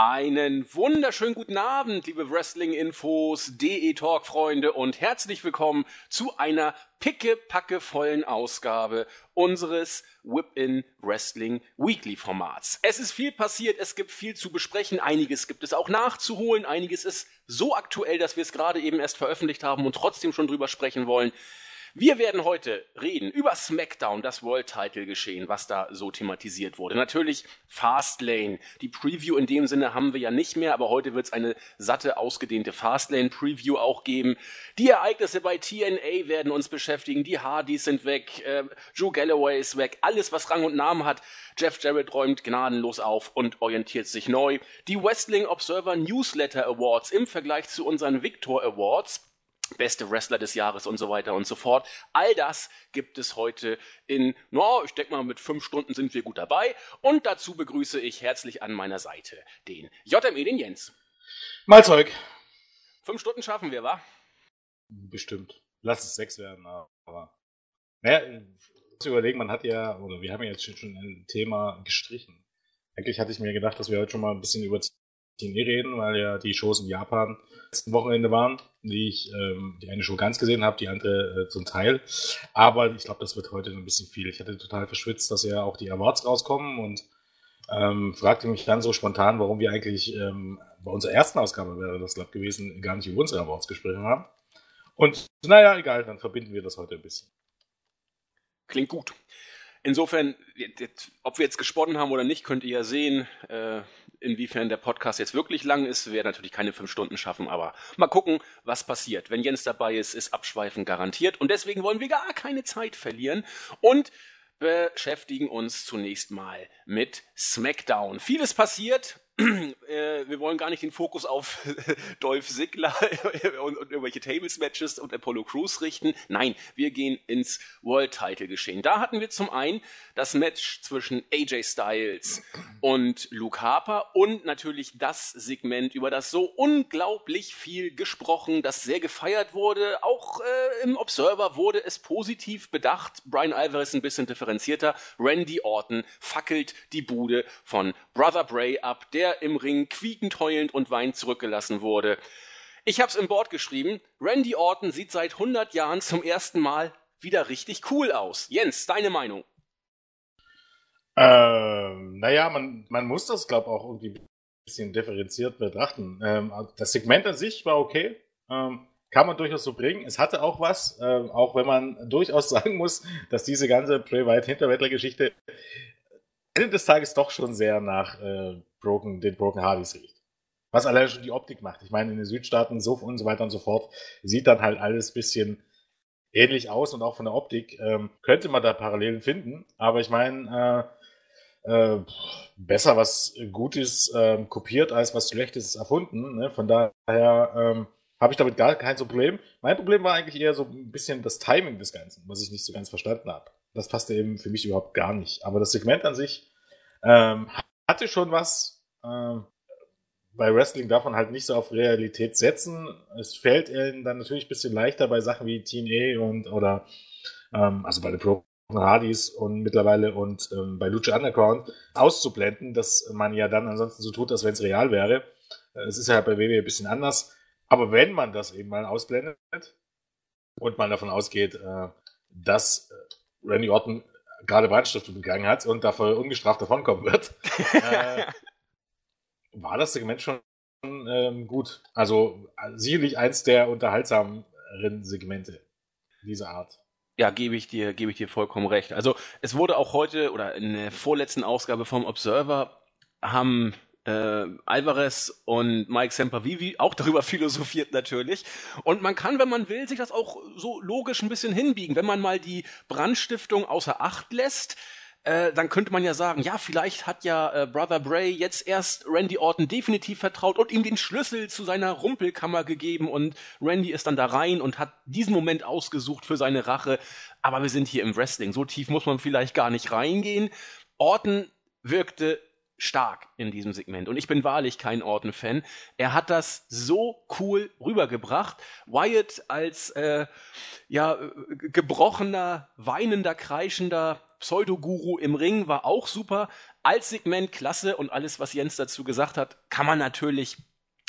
Einen wunderschönen guten Abend, liebe Wrestling-Infos, DE-Talk-Freunde und herzlich willkommen zu einer pickepackevollen Ausgabe unseres Whip-In Wrestling Weekly Formats. Es ist viel passiert, es gibt viel zu besprechen, einiges gibt es auch nachzuholen, einiges ist so aktuell, dass wir es gerade eben erst veröffentlicht haben und trotzdem schon drüber sprechen wollen. Wir werden heute reden über SmackDown, das World Title geschehen, was da so thematisiert wurde. Natürlich Fastlane. Die Preview in dem Sinne haben wir ja nicht mehr, aber heute wird es eine satte, ausgedehnte Fastlane Preview auch geben. Die Ereignisse bei TNA werden uns beschäftigen. Die Hardys sind weg, äh, Joe Galloway ist weg. Alles, was Rang und Namen hat. Jeff Jarrett räumt gnadenlos auf und orientiert sich neu. Die Wrestling Observer Newsletter Awards im Vergleich zu unseren Victor Awards beste Wrestler des Jahres und so weiter und so fort. All das gibt es heute in, no, ich denke mal, mit fünf Stunden sind wir gut dabei. Und dazu begrüße ich herzlich an meiner Seite den JME, den Jens. Malzeug. Fünf Stunden schaffen wir, wa? Bestimmt. Lass es sechs werden, aber. Naja, muss überlegen, man hat ja, oder wir haben ja jetzt schon ein Thema gestrichen. Eigentlich hatte ich mir gedacht, dass wir heute schon mal ein bisschen über TNE reden, weil ja die Shows in Japan letzten Wochenende waren, die ich ähm, die eine Show ganz gesehen habe, die andere äh, zum Teil. Aber ich glaube, das wird heute ein bisschen viel. Ich hatte total verschwitzt, dass ja auch die Awards rauskommen und ähm, fragte mich dann so spontan, warum wir eigentlich ähm, bei unserer ersten Ausgabe wäre das glatt gewesen, gar nicht über unsere Awards gesprochen haben. Und naja, egal, dann verbinden wir das heute ein bisschen. Klingt gut. Insofern, ob wir jetzt gesponnen haben oder nicht, könnt ihr ja sehen. Äh, inwiefern der Podcast jetzt wirklich lang ist. Wir werden natürlich keine fünf Stunden schaffen, aber mal gucken, was passiert. Wenn Jens dabei ist, ist Abschweifen garantiert. Und deswegen wollen wir gar keine Zeit verlieren und beschäftigen uns zunächst mal mit SmackDown. Vieles passiert, äh, wir wollen gar nicht den Fokus auf Dolph Ziggler und, und, irgendwelche Tables-Matches und Apollo Crews richten. Nein, wir gehen ins World-Title-Geschehen. Da hatten wir zum einen das Match zwischen AJ Styles und Luke Harper und natürlich das Segment, über das so unglaublich viel gesprochen, das sehr gefeiert wurde. Auch äh, im Observer wurde es positiv bedacht. Brian Alvarez ein bisschen differenzierter. Randy Orton fackelt die Bude von Brother Bray ab, der im Ring quiekend heulend und weinend zurückgelassen wurde. Ich hab's im Board geschrieben. Randy Orton sieht seit 100 Jahren zum ersten Mal wieder richtig cool aus. Jens, deine Meinung? Ähm, naja, man, man muss das, glaube ich, auch irgendwie ein bisschen differenziert betrachten. Ähm, das Segment an sich war okay. Ähm, kann man durchaus so bringen. Es hatte auch was, ähm, auch wenn man durchaus sagen muss, dass diese ganze Bray Wyatt Hinterwäldler-Geschichte Ende des Tages doch schon sehr nach äh, Broken, den Broken Hardys riecht. Was allein schon die Optik macht. Ich meine, in den Südstaaten so und so weiter und so fort sieht dann halt alles bisschen ähnlich aus und auch von der Optik ähm, könnte man da Parallelen finden. Aber ich meine, äh, äh, besser was Gutes äh, kopiert als was Schlechtes erfunden. Ne? Von daher ähm, habe ich damit gar kein so Problem. Mein Problem war eigentlich eher so ein bisschen das Timing des Ganzen, was ich nicht so ganz verstanden habe. Das passte eben für mich überhaupt gar nicht. Aber das Segment an sich ähm, hatte schon was. Ähm, bei Wrestling darf man halt nicht so auf Realität setzen. Es fällt ihnen dann natürlich ein bisschen leichter bei Sachen wie TNA und oder ähm, also bei den Pro Hardys und mittlerweile und ähm, bei Lucha Underground auszublenden, dass man ja dann ansonsten so tut, als wenn es real wäre. Es ist ja bei WWE ein bisschen anders. Aber wenn man das eben mal ausblendet und man davon ausgeht, äh, dass äh, Randy Orton gerade Brandstiftung begangen hat und dafür ungestraft davonkommen wird, äh, war das Segment schon ähm, gut. Also sicherlich eins der unterhaltsameren Segmente dieser Art. Ja, gebe ich dir, gebe ich dir vollkommen recht. Also es wurde auch heute oder in der vorletzten Ausgabe vom Observer haben äh, Alvarez und Mike Sempervivi auch darüber philosophiert natürlich. Und man kann, wenn man will, sich das auch so logisch ein bisschen hinbiegen. Wenn man mal die Brandstiftung außer Acht lässt, äh, dann könnte man ja sagen, ja, vielleicht hat ja äh, Brother Bray jetzt erst Randy Orton definitiv vertraut und ihm den Schlüssel zu seiner Rumpelkammer gegeben und Randy ist dann da rein und hat diesen Moment ausgesucht für seine Rache. Aber wir sind hier im Wrestling. So tief muss man vielleicht gar nicht reingehen. Orton wirkte stark in diesem Segment. Und ich bin wahrlich kein Orton-Fan. Er hat das so cool rübergebracht. Wyatt als äh, ja gebrochener, weinender, kreischender Pseudoguru im Ring war auch super. Als Segment klasse und alles, was Jens dazu gesagt hat, kann man natürlich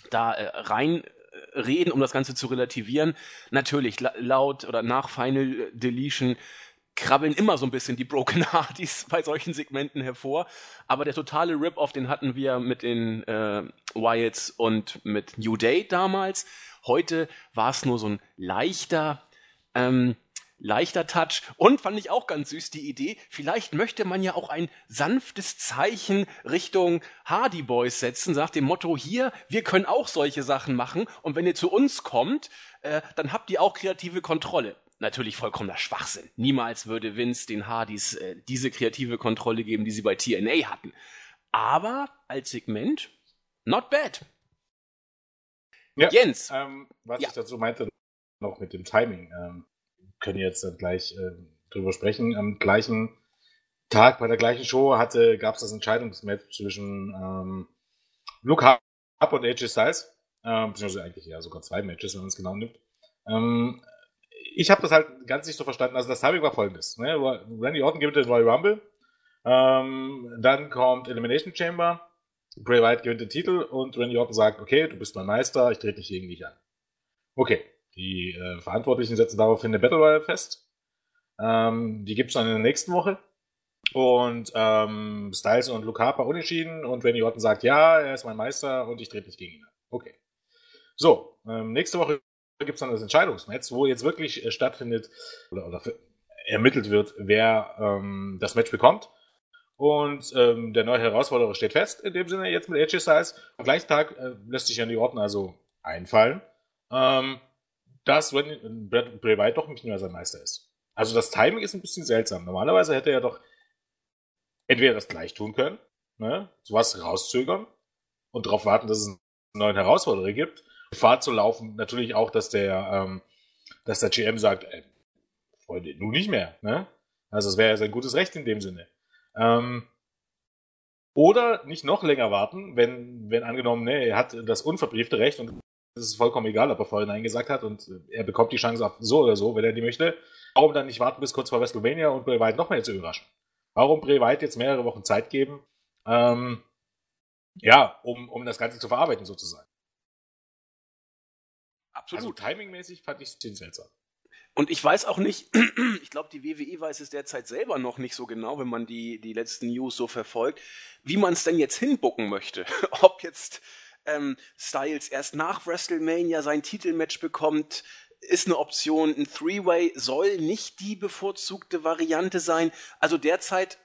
da äh, rein äh, reden, um das Ganze zu relativieren. Natürlich, la laut oder nach Final Deletion krabbeln immer so ein bisschen die Broken Hardys bei solchen Segmenten hervor. Aber der totale Rip-Off, den hatten wir mit den äh, Wyatts und mit New Day damals. Heute war es nur so ein leichter, ähm, leichter Touch. Und fand ich auch ganz süß die Idee, vielleicht möchte man ja auch ein sanftes Zeichen Richtung Hardy Boys setzen, sagt dem Motto, hier, wir können auch solche Sachen machen und wenn ihr zu uns kommt, äh, dann habt ihr auch kreative Kontrolle. Natürlich vollkommener Schwachsinn. Niemals würde Vince den Hardys äh, diese kreative Kontrolle geben, die sie bei TNA hatten. Aber als Segment, not bad. Ja, Jens. Ähm, was ja. ich dazu meinte, noch mit dem Timing. Ähm, können jetzt dann gleich äh, drüber sprechen. Am gleichen Tag bei der gleichen Show hatte gab es das Entscheidungsmatch zwischen ähm, Luke Harp und AJ Styles. Ähm, beziehungsweise eigentlich ja sogar zwei Matches, wenn man es genau nimmt. Ähm, ich habe das halt ganz nicht so verstanden. Also das Timing war folgendes. Ne? Randy Orton gewinnt den Royal Rumble. Ähm, dann kommt Elimination Chamber. Bray Wyatt gewinnt den Titel und Randy Orton sagt, okay, du bist mein Meister, ich trete dich gegen dich an. Okay, die äh, Verantwortlichen setzen daraufhin eine Battle Royale fest. Ähm, die gibt's dann in der nächsten Woche. Und ähm, Styles und Luke Harper unentschieden und Randy Orton sagt, ja, er ist mein Meister und ich trete nicht gegen ihn an. Okay. So, ähm, nächste Woche gibt's dann das Entscheidungsmatch, wo jetzt wirklich äh, stattfindet oder, oder ermittelt wird, wer ähm, das Match bekommt. Und ähm, der neue Herausforderer steht fest, in dem Sinne jetzt mit AJ Styles. Am gleichen Tag äh, lässt sich Randy Orton also einfallen, ähm, dass Bray Wyatt doch nicht mehr sein Meister ist. Also das Timing ist ein bisschen seltsam. Normalerweise hätte er doch entweder das gleich tun können, ne, sowas rauszögern und darauf warten, dass es einen neuen Herausforderer gibt. Gefahr zu laufen, natürlich auch, dass der, ähm, dass der GM sagt, ey, Freunde, nun nicht mehr, ne? Also es wäre ja sein gutes Recht in dem Sinne. Ähm, oder nicht noch länger warten, wenn, wenn angenommen, ne, er hat das unverbriefte Recht und es ist vollkommen egal, ob er vorhin Nein gesagt hat und er bekommt die Chance auf so oder so, wenn er die möchte. Warum dann nicht warten bis kurz vor WrestleMania und Bray Wyatt noch mehr zu überraschen? Warum Bray Wyatt jetzt mehrere Wochen Zeit geben, ähm, ja, um, um das Ganze zu verarbeiten sozusagen? Absolut. Also timingmäßig fand ich es ziemlich seltsam. Und ich weiß auch nicht, ich glaube, die WWE weiß es derzeit selber noch nicht so genau, wenn man die, die letzten News so verfolgt, wie man es denn jetzt hinbucken möchte. Ob jetzt ähm, Styles erst nach WrestleMania sein Titelmatch bekommt, ist eine Option. Ein Three-Way soll nicht die bevorzugte Variante sein. Also derzeit,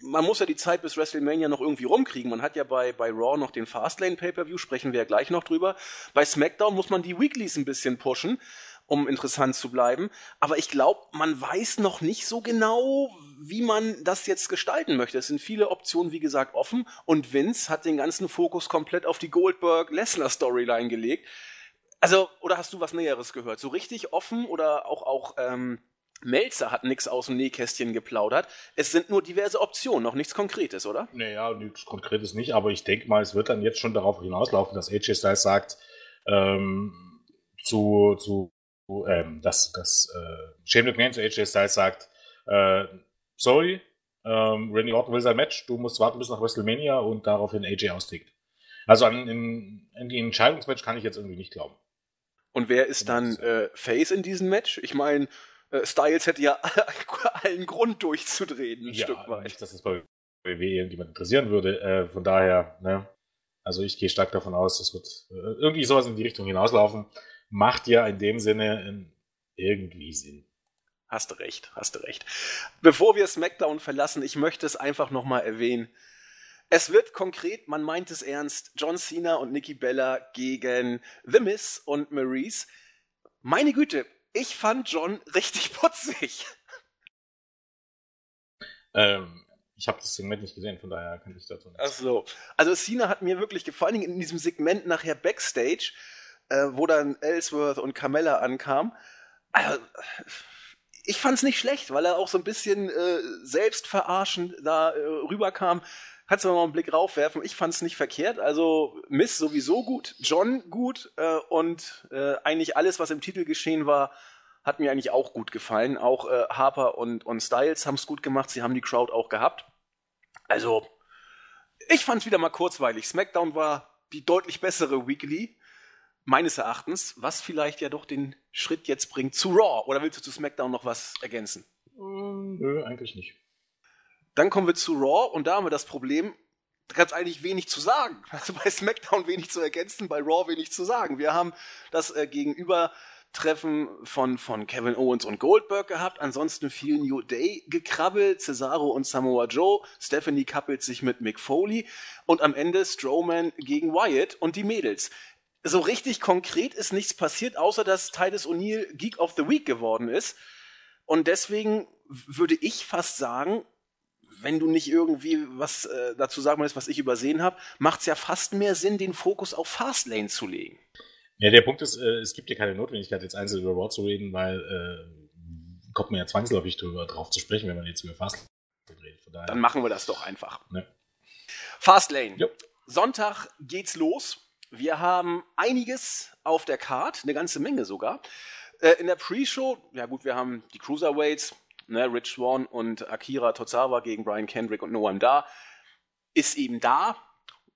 man muss ja die Zeit bis WrestleMania noch irgendwie rumkriegen. Man hat ja bei, bei Raw noch den Fastlane Pay-Per-View, sprechen wir ja gleich noch drüber. Bei SmackDown muss man die Weeklies ein bisschen pushen um interessant zu bleiben. Aber ich glaube, man weiß noch nicht so genau, wie man das jetzt gestalten möchte. Es sind viele Optionen, wie gesagt, offen. Und Vince hat den ganzen Fokus komplett auf die Goldberg-Lesnar-Storyline gelegt. Also, oder hast du was Näheres gehört? So richtig offen oder auch, auch ähm, Melzer hat nichts aus dem Nähkästchen geplaudert. Es sind nur diverse Optionen, noch nichts Konkretes, oder? Naja, nichts Konkretes nicht, aber ich denke mal, es wird dann jetzt schon darauf hinauslaufen, dass AJ Styles sagt, ähm, zu, zu ähm, dass, dass äh, Shane McMahon zu AJ Styles sagt, äh, sorry, ähm, Randy Orton will sein Match, du musst warten bis nach WrestleMania und daraufhin AJ austickt. Also an in, in die Entscheidungsmatch kann ich jetzt irgendwie nicht glauben. Und wer ist dann äh, Face in diesem Match? Ich meine, Styles hätte ja allen Grund durchzudrehen, ein ja, Stück weit. Nicht, dass das bei WWE irgendjemand interessieren würde. Äh, von daher, ne, also ich gehe stark davon aus, es wird äh, irgendwie sowas in die Richtung hinauslaufen macht ja in dem Sinne irgendwie Sinn. Hast du recht, hast du recht. Bevor wir SmackDown verlassen, ich möchte es einfach nochmal erwähnen. Es wird konkret, man meint es ernst, John Cena und Nikki Bella gegen The Miz und Maurice. Meine Güte, ich fand John richtig putzig. Ähm, ich habe das Segment nicht gesehen, von daher kann ich dazu nicht. Ach so. Also Cena hat mir wirklich gefallen in diesem Segment nachher Backstage äh, wo dann Ellsworth und Carmella ankamen. Also, ich fand's nicht schlecht, weil er auch so ein bisschen äh, selbstverarschend da äh, rüberkam. Kannst du mal einen Blick raufwerfen? Ich fand's nicht verkehrt. Also Miss sowieso gut, John gut äh, und äh, eigentlich alles, was im Titel geschehen war, hat mir eigentlich auch gut gefallen. Auch äh, Harper und, und Styles haben es gut gemacht. Sie haben die Crowd auch gehabt. Also, ich fand es wieder mal kurzweilig. SmackDown war die deutlich bessere Weekly, meines Erachtens, was vielleicht ja doch den Schritt jetzt bringt zu Raw. Oder willst du zu SmackDown noch was ergänzen? Nö, eigentlich nicht. Dann kommen wir zu Raw und da haben wir das Problem, da gab es eigentlich wenig zu sagen. Also bei SmackDown wenig zu ergänzen, bei Raw wenig zu sagen. Wir haben das äh, Gegenübertreffen von, von Kevin Owens und Goldberg gehabt. Ansonsten viel New Day gekrabbelt. Cesaro und Samoa Joe. Stephanie kappelt sich mit Mick Foley. Und am Ende Strowman gegen Wyatt und die Mädels. So richtig konkret ist nichts passiert, außer dass Titus O'Neill Geek of the Week geworden ist. Und deswegen würde ich fast sagen, wenn du nicht irgendwie was äh, dazu sagen willst, was ich übersehen habe, macht es ja fast mehr Sinn, den Fokus auf Fastlane zu legen. Ja, der Punkt ist, äh, es gibt ja keine Notwendigkeit, jetzt einzeln über Raw zu reden, weil äh, kommt man ja zwangsläufig drüber drauf zu sprechen, wenn man jetzt über Fastlane redet. Dann machen wir das doch einfach. Ne. Fastlane. Jo. Sonntag geht's los. Wir haben einiges auf der Card, eine ganze Menge sogar. Äh, in der Pre-Show, ja gut, wir haben die Cruiserweights, ne, Rich Swan und Akira Tozawa gegen Brian Kendrick und Noam Da, ist eben da.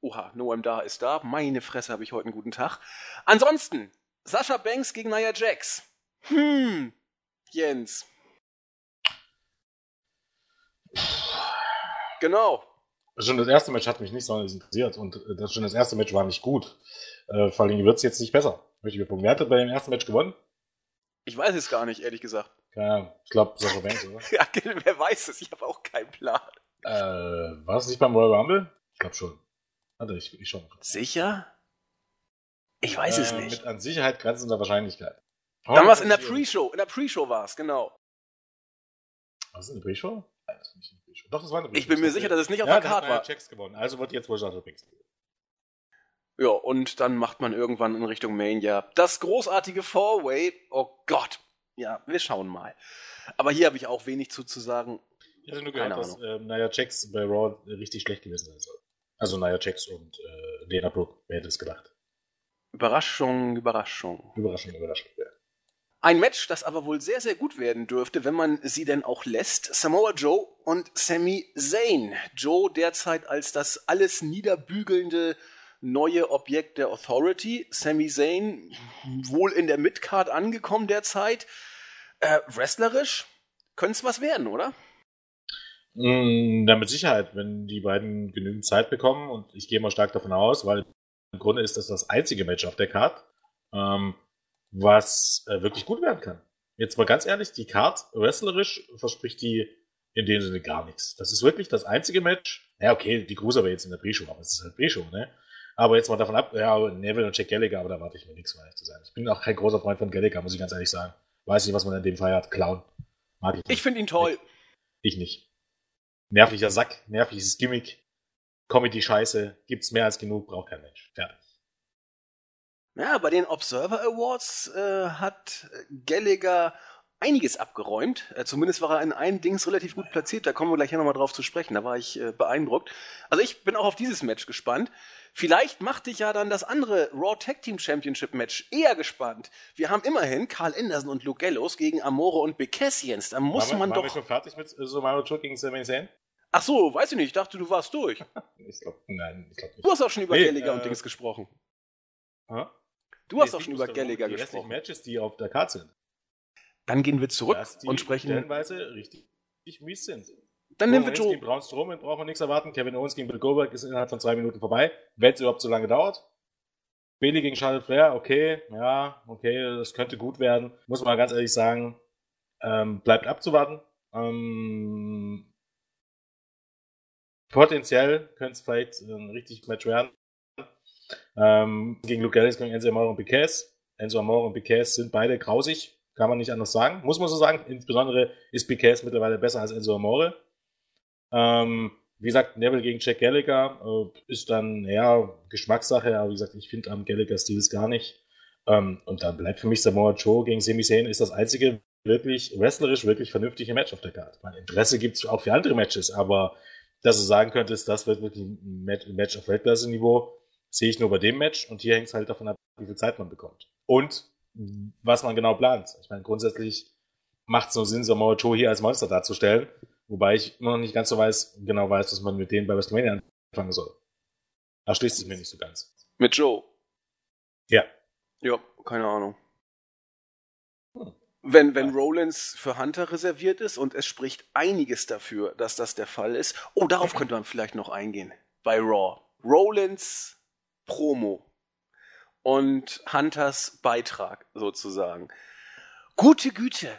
Oha, Noam Da ist da. Meine Fresse, habe ich heute einen guten Tag. Ansonsten, Sascha Banks gegen Nia Jax. Hm, Jens. Genau. Schon das erste Match hat mich nicht so interessiert und äh, das, schon das erste Match war nicht gut. Äh, vor allem wird es jetzt nicht besser. Möchte ich Wer hat bei dem ersten Match gewonnen? Ich weiß es gar nicht, ehrlich gesagt. Ja, ich glaube Sascha Banks, oder? ja, wer weiß es? Ich habe auch keinen Plan. Äh, war es nicht beim Royal Rumble? Ich glaube schon. Warte, ich, ich schon. Sicher? Ich weiß äh, es nicht. Mit an Sicherheit grenzender Wahrscheinlichkeit. Oh, Dann war es in der Pre-Show. In der Pre-Show war es, genau. Was in der Pre-Show? Doch, das war eine Pre-Show. Ich bin mir sicher, dass es nicht auf ja, der Karte war. Checks gewonnen. Also wird jetzt wohl Sascha Banks Ja, und dann macht man irgendwann in Richtung Mania das großartige Four-Way. Oh Gott, ja, wir schauen mal. Aber hier habe ich auch wenig zu, zu sagen. Ich hatte nur gehört, dass äh, Nia Jax bei Raw richtig schlecht gewesen sein soll. Also Nia Jax und äh, Lena Brooke, wer hätte es gedacht? Überraschung, Überraschung. Überraschung, Überraschung, ja. Ein Match, das aber wohl sehr, sehr gut werden dürfte, wenn man sie denn auch lässt. Samoa Joe und Sami Zayn. Joe derzeit als das alles niederbügelnde neue Objekt der Authority. Sami Zayn wohl in der Midcard angekommen derzeit. Äh, wrestlerisch könnte es was werden, oder? Mm, ja, mit Sicherheit, wenn die beiden genügend Zeit bekommen und ich gehe mal stark davon aus, weil im Grunde ist das das einzige Match auf der Card, ähm, was äh, wirklich gut werden kann. Jetzt mal ganz ehrlich, die Card wrestlerisch verspricht die in dem Sinne gar nichts. Das ist wirklich das einzige Match. Ja, okay, die Cruiserweights in der Pre-Show, aber es ist halt Pre-Show, ne? Aber jetzt mal davon ab, ja, Neville und Jack Gallagher, aber da warte ich mir nichts, um ehrlich zu sein. Ich bin auch kein großer Freund von Gallagher, muss ich ganz ehrlich sagen. Weiß nicht, was man in dem Fall hat. Clown. Mag ich nicht. Ich finde ihn toll. Ich, ich nicht. Nervlicher Sack, nervliches Gimmick, Comedy-Scheiße, gibt's mehr als genug, braucht kein Mensch. Fertig. Ja, bei den Observer Awards äh, hat Gallagher einiges abgeräumt. Äh, zumindest war er in einem Dings relativ gut platziert. Da kommen wir gleich nochmal drauf zu sprechen. Da war ich äh, beeindruckt. Also ich bin auch auf dieses Match gespannt. Vielleicht macht dich ja dann das andere Raw Tag Team Championship Match eher gespannt. Wir haben immerhin Carl Anderson und Luke Gallows gegen Amore und Big Cassians. Da muss war man waren doch. wir schon fertig mit Somaro Joe gegen Sami Zayn? Ach so, weiß ich nicht. Ich dachte, du warst durch. ich glaube, nein, ich glaube nicht. Du hast auch schon über nee, Gallagher äh, und Dings gesprochen. Hä? Du nee, hast auch schon über Gallagher gesprochen. Die Matches, die auf der Karte sind. Dann gehen wir zurück und sprechen. Stellenweise richtig mies sind. Dann nehmen wir Joe. Gegen Braun Strowman brauchen wir nichts erwarten. Kevin Owens gegen Bill Goldberg ist innerhalb von zwei Minuten vorbei. Wenn es überhaupt so lange dauert. Bailey gegen Charlotte Flair, okay, ja, okay, das könnte gut werden. Muss man ganz ehrlich sagen, ähm, bleibt abzuwarten. Ähm, potenziell könnte es vielleicht ein richtiges Match werden. Ähm, gegen Luke Gallows, gegen Enzo Amore und Piquet. Enzo Amore und Piquet sind beide grausig. Kann man nicht anders sagen. Muss man so sagen. Insbesondere ist Piquet mittlerweile besser als Enzo Amore. Ähm, wie gesagt, Neville gegen Jack Gallagher äh, ist dann, ja, Geschmackssache, aber wie gesagt, ich finde am Gallagher-Stil es gar nicht. Ähm, und dann bleibt für mich Samoa Joe gegen Sami Zayn ist das einzige wirklich wrestlerisch wirklich vernünftige Match auf der Karte. Mein Interesse gibt es auch für andere Matches, aber dass du sagen könntest, das wird wirklich ein Match auf Weltklasse-Niveau, sehe ich nur bei dem Match und hier hängt es halt davon ab, wie viel Zeit man bekommt. Und was man genau plant. Ich meine, grundsätzlich macht es nur Sinn, Samoa Joe hier als Monster darzustellen, wobei ich immer noch nicht ganz so weiß, genau weiß, was man mit denen bei WrestleMania anfangen soll. Erschließt sich mir nicht so ganz. Mit Joe? Ja. Ja, keine Ahnung. Hm. Wenn, wenn Rollins für Hunter reserviert ist und es spricht einiges dafür, dass das der Fall ist. Oh, darauf könnte man vielleicht noch eingehen. Bei Raw. Rollins Promo und Hunters Beitrag sozusagen. Gute Güte,